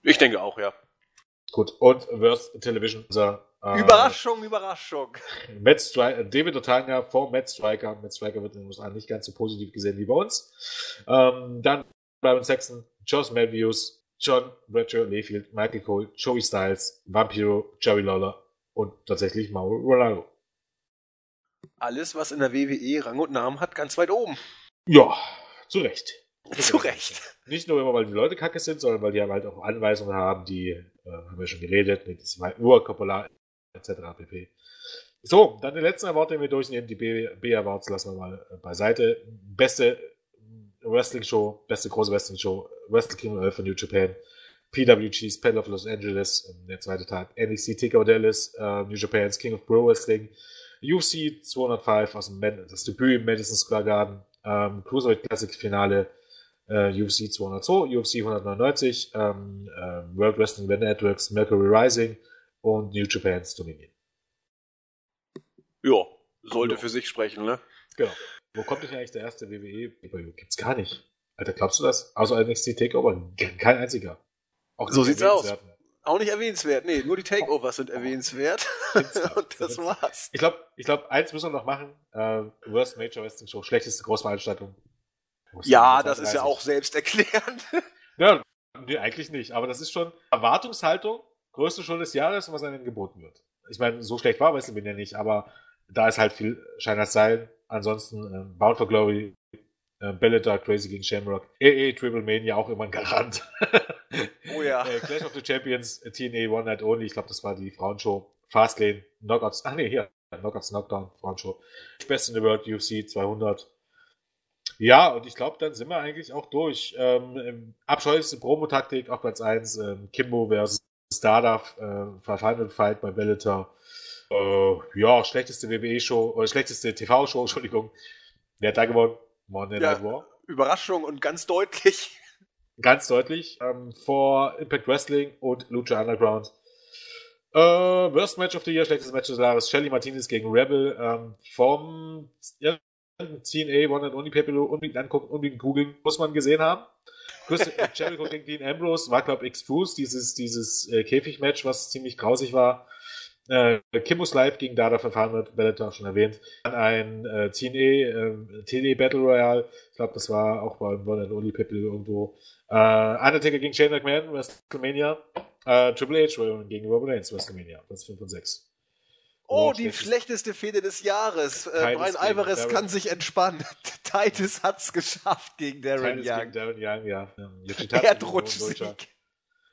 Ich denke auch, ja. Gut, und Worst Television. Unser, äh, Überraschung, Überraschung. Matt Striker, David Otanga vor Matt Striker. Matt Striker wird in den USA nicht ganz so positiv gesehen wie bei uns. Ähm, dann Byron Saxon, Josh Matthews, John Bradshaw, Layfield, Michael Cole, Joey Styles, Vampiro, Jerry Lawler und tatsächlich Mauro Ronaldo. Alles, was in der WWE Rang und Namen hat, ganz weit oben. Ja, zu Recht. Zu Recht. Nicht nur immer, weil die Leute kacke sind, sondern weil die halt auch Anweisungen haben, die, äh, haben wir schon geredet, mit nur Coppola, etc. pp. So, dann die letzten Award, den wir durchnehmen, die B-Awards lassen wir mal äh, beiseite. Beste Wrestling-Show, beste große Wrestling-Show, Wrestle Kingdom von New Japan, PWG's Battle of Los Angeles, ähm, der zweite Tag, NXT Ticker Dallas, uh, New Japan's King of Pro Wrestling, UFC 205 aus dem Man das Debüt im Madison Square Garden, ähm, Cruiserweight Classic Finale, äh, UFC 202, UFC 199, ähm, äh, World Wrestling Networks, Mercury Rising und New Japan's Dominion. Ja, sollte ja. für sich sprechen, ne? Genau. Wo kommt denn eigentlich der erste WWE? Gibt's gar nicht. Alter, glaubst du das? Außer NXT Takeover? Kein einziger. Auch so sieht's aus. Auch nicht erwähnenswert. Nee, nur die Takeovers sind erwähnenswert. und das war's. Ich glaube, ich glaub, eins müssen wir noch machen. Äh, Worst Major Wrestling Show, schlechteste Großveranstaltung. Ja, das ist ja auch selbsterklärend. ja, nee, eigentlich nicht. Aber das ist schon Erwartungshaltung, größte Show des Jahres was einem geboten wird. Ich meine, so schlecht war Wrestling ja nicht, aber da ist halt viel Schein als Sein. Ansonsten äh, Bound for Glory, äh, Bellator, Crazy gegen Shamrock, AA Triple Mania auch immer ein Garant. oh ja. äh, Clash of the Champions, äh, TNA One Night Only, ich glaube, das war die Frauenshow. Fastlane, Knockouts, ach nee, hier, Knockouts Knockdown, Frauenshow. Best in the World, UFC 200. Ja, und ich glaube, dann sind wir eigentlich auch durch. Ähm, abscheulichste Promo-Taktik auf Platz 1, ähm, Kimbo versus Stardust, äh, Final Fight bei Bellator. Äh, ja, schlechteste WWE-Show, oder schlechteste TV-Show, Entschuldigung. Wer hat da gewonnen? Monday ja, Night War. Überraschung und ganz deutlich. Ganz deutlich. Ähm, vor Impact Wrestling und Lucha Underground. Äh, Worst Match of the Year, schlechtes Match des Jahres, Shelly Martinez gegen Rebel ähm, vom ja, TNA One and Only Paper unbedingt angucken, unbedingt googeln, muss man gesehen haben. Chris Jericho gegen Dean Ambrose war, glaube ich, Exposed, dieses, dieses äh, Käfigmatch, was ziemlich grausig war. Äh, Kimbus Live gegen Dada verfahren wird, Bellator schon erwähnt. Dann ein äh, TNA, äh, TNA Battle Royale, ich glaube, das war auch beim One and Only Paper irgendwo. Äh, Undertaker gegen Shane McMahon, WrestleMania. Äh, Triple H gegen Roman Reigns, WrestleMania, Platz 5 und 6. Oh, die schlechteste Fehde des Jahres. Äh, Brian Alvarez Darren. kann sich entspannen. Titus hat's geschafft gegen Darren Titus Young. Gegen Darren Young, ja. Erdrutschsieg.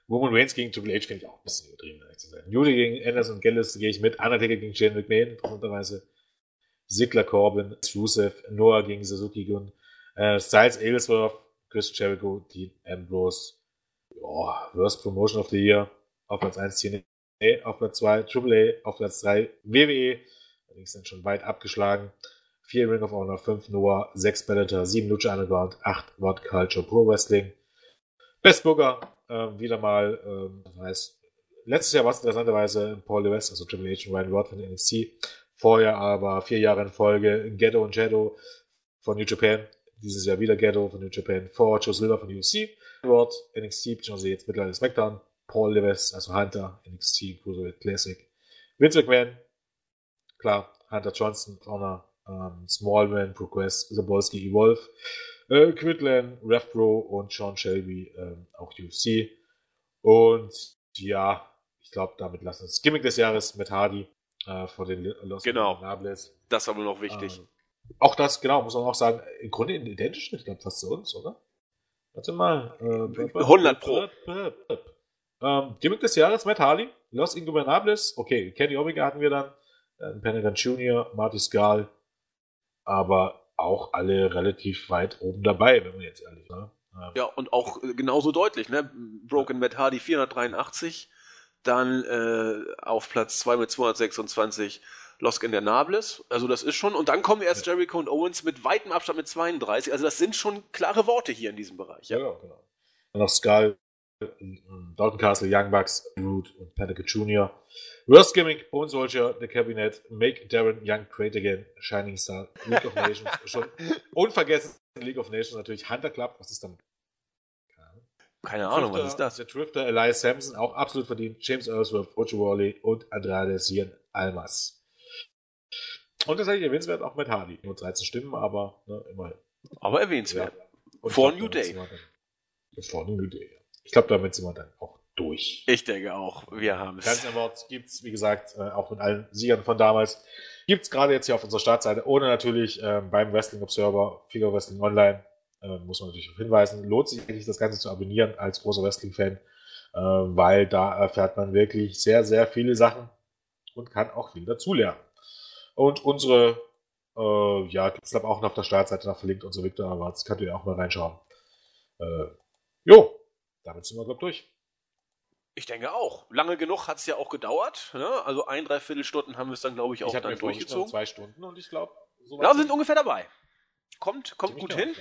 Roman Reigns gegen Triple H finde ich auch ein bisschen übertrieben, ehrlich zu sein. Judy gegen Anderson Gillis gehe ich mit. Undertaker gegen Shane McMahon, interessanterweise. Ziggler Corbin, Rusev, Noah gegen Suzuki Gun, äh, Styles Aylesworth, Chris Jericho, Dean Ambrose. Ja, Worst Promotion of the Year. Auf Platz 1 TNA, auf Platz 2 AAA, auf Platz 3 WWE. Allerdings sind schon weit abgeschlagen. 4 Ring of Honor, 5 Noah, 6 Bellator, 7 Lucha Underground, 8 World Culture Pro Wrestling. Best Booker, äh, wieder mal, äh, heißt, letztes Jahr war es interessanterweise Paul Lewis, also Triple H und Ryan Ward von NXT. Vorher aber vier Jahre in Folge Ghetto und Shadow von New Japan. Dieses Jahr wieder Ghetto von New Japan. Vor Joe Silver von UFC. Ward, NXT, beziehungsweise jetzt mittlerweile SmackDown. Paul Lewis, also Hunter, NXT, Cruiserweight Classic. Vince McMahon, klar, Hunter Johnson, Honor, ähm, Smallman, Progress, Zabolski, Evolve, äh, Quitland, RevPro und Sean Shelby, äh, auch UFC. Und ja, ich glaube, damit lassen wir das Gimmick des Jahres mit Hardy äh, von den Los genau. Nables. Das war wohl noch wichtig. Ähm, auch das, genau, muss man auch sagen, im Grunde identisch, ich glaube, fast zu uns, oder? Warte mal. Äh, 100 Pro. Ähm, Gimmick des Jahres, Matt Hardy, Los Ingobernables, okay, Kenny Omega hatten wir dann, äh, Pentagon Jr., Marty Skal, aber auch alle relativ weit oben dabei, wenn man jetzt ehrlich ne? Ähm, ja, und auch äh, genauso deutlich, ne? Broken Matt Hardy 483, dann äh, auf Platz 2 mit 226 Losk in der Nables. Also das ist schon. Und dann kommen erst ja. Jericho und Owens mit weitem Abstand mit 32. Also das sind schon klare Worte hier in diesem Bereich. Ja, ja genau. Und noch Skull, Dalton Castle, Young Bucks, Root und Panic Jr. Worst Gimmick, Bone Soldier, The Cabinet, Make Darren Young Great Again, Shining Star, League of Nations, schon unvergessen League of Nations natürlich, Hunter Club, was ist dann? Keine Ahnung, Drifter, was ist das? Der Drifter, Elias Sampson, auch absolut verdient, James Ellsworth, Ocho Wally und Andrade Cien Almas. Und tatsächlich erwähnenswert auch mit Hardy. Nur 13 Stimmen, aber ne, immerhin. Aber erwähnenswert. Ja. Vor New Day. Vor New Day, ja. Ich glaube, damit sind wir dann auch durch. Ich denke auch, wir haben es. Ganz Awards gibt's, wie gesagt, äh, auch mit allen Siegern von damals. Gibt's gerade jetzt hier auf unserer Startseite, ohne natürlich ähm, beim Wrestling Observer, Figure Wrestling Online, äh, muss man natürlich hinweisen. Lohnt sich eigentlich das Ganze zu abonnieren als großer Wrestling-Fan, äh, weil da erfährt man wirklich sehr, sehr viele Sachen und kann auch viel dazulernen. Und unsere, äh, ja, gibt's glaube auch noch auf der Startseite noch verlinkt, unsere Victor Awards, könnt ihr auch mal reinschauen. Äh, jo, damit sind wir, glaube ich, durch. Ich denke auch. Lange genug hat es ja auch gedauert. Ne? Also ein, dreiviertel Stunden haben wir es dann, glaube ich, auch ich dann durchgezogen. zwei Stunden und ich glaube, so Ja, wir sind ungefähr dabei. Kommt, kommt gut hin.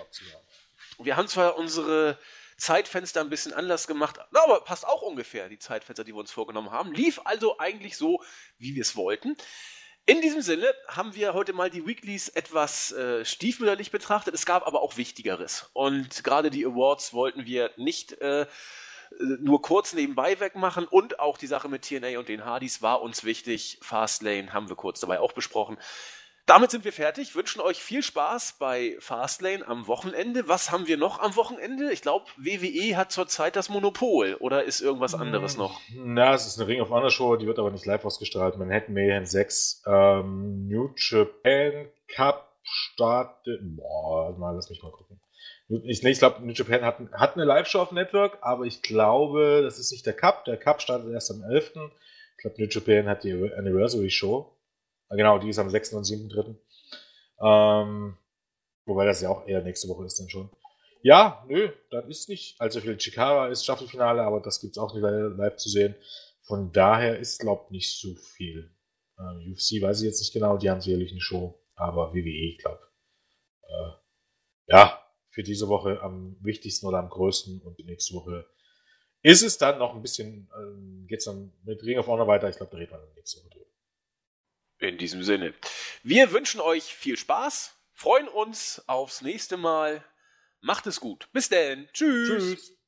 Wir haben zwar unsere Zeitfenster ein bisschen anders gemacht, aber passt auch ungefähr, die Zeitfenster, die wir uns vorgenommen haben. Lief also eigentlich so, wie wir es wollten. In diesem Sinne haben wir heute mal die Weeklies etwas äh, stiefmütterlich betrachtet. Es gab aber auch Wichtigeres. Und gerade die Awards wollten wir nicht äh, nur kurz nebenbei wegmachen und auch die Sache mit TNA und den Hardys war uns wichtig. Fastlane haben wir kurz dabei auch besprochen. Damit sind wir fertig. Wünschen euch viel Spaß bei Fastlane am Wochenende. Was haben wir noch am Wochenende? Ich glaube, WWE hat zurzeit das Monopol oder ist irgendwas anderes noch? Na, es ist eine Ring of Honor Show, die wird aber nicht live ausgestrahlt. Manhattan Mayhem 6, ähm, New Japan Cup startet. Boah, mal, lass mich mal gucken. Ich, ich glaube, New Japan hat, hat eine Live-Show auf Network, aber ich glaube, das ist nicht der Cup. Der Cup startet erst am 11. Ich glaube, New Japan hat die Anniversary Show. Genau, die ist am 6. und 7.3. Ähm, wobei das ja auch eher nächste Woche ist dann schon. Ja, nö, dann ist nicht allzu viel. Chikara ist Staffelfinale, aber das gibt es auch nicht live zu sehen. Von daher ist, glaube ich, nicht so viel. Ähm, UFC weiß ich jetzt nicht genau, die haben sicherlich eine Show, aber WWE, ich glaube. Äh, ja, für diese Woche am wichtigsten oder am größten und die nächste Woche ist es dann noch ein bisschen, ähm, geht's dann mit Ring of Honor weiter. Ich glaube, da reden wir dann nächste Woche drüber. In diesem Sinne. Wir wünschen euch viel Spaß, freuen uns aufs nächste Mal. Macht es gut. Bis denn. Tschüss. Tschüss.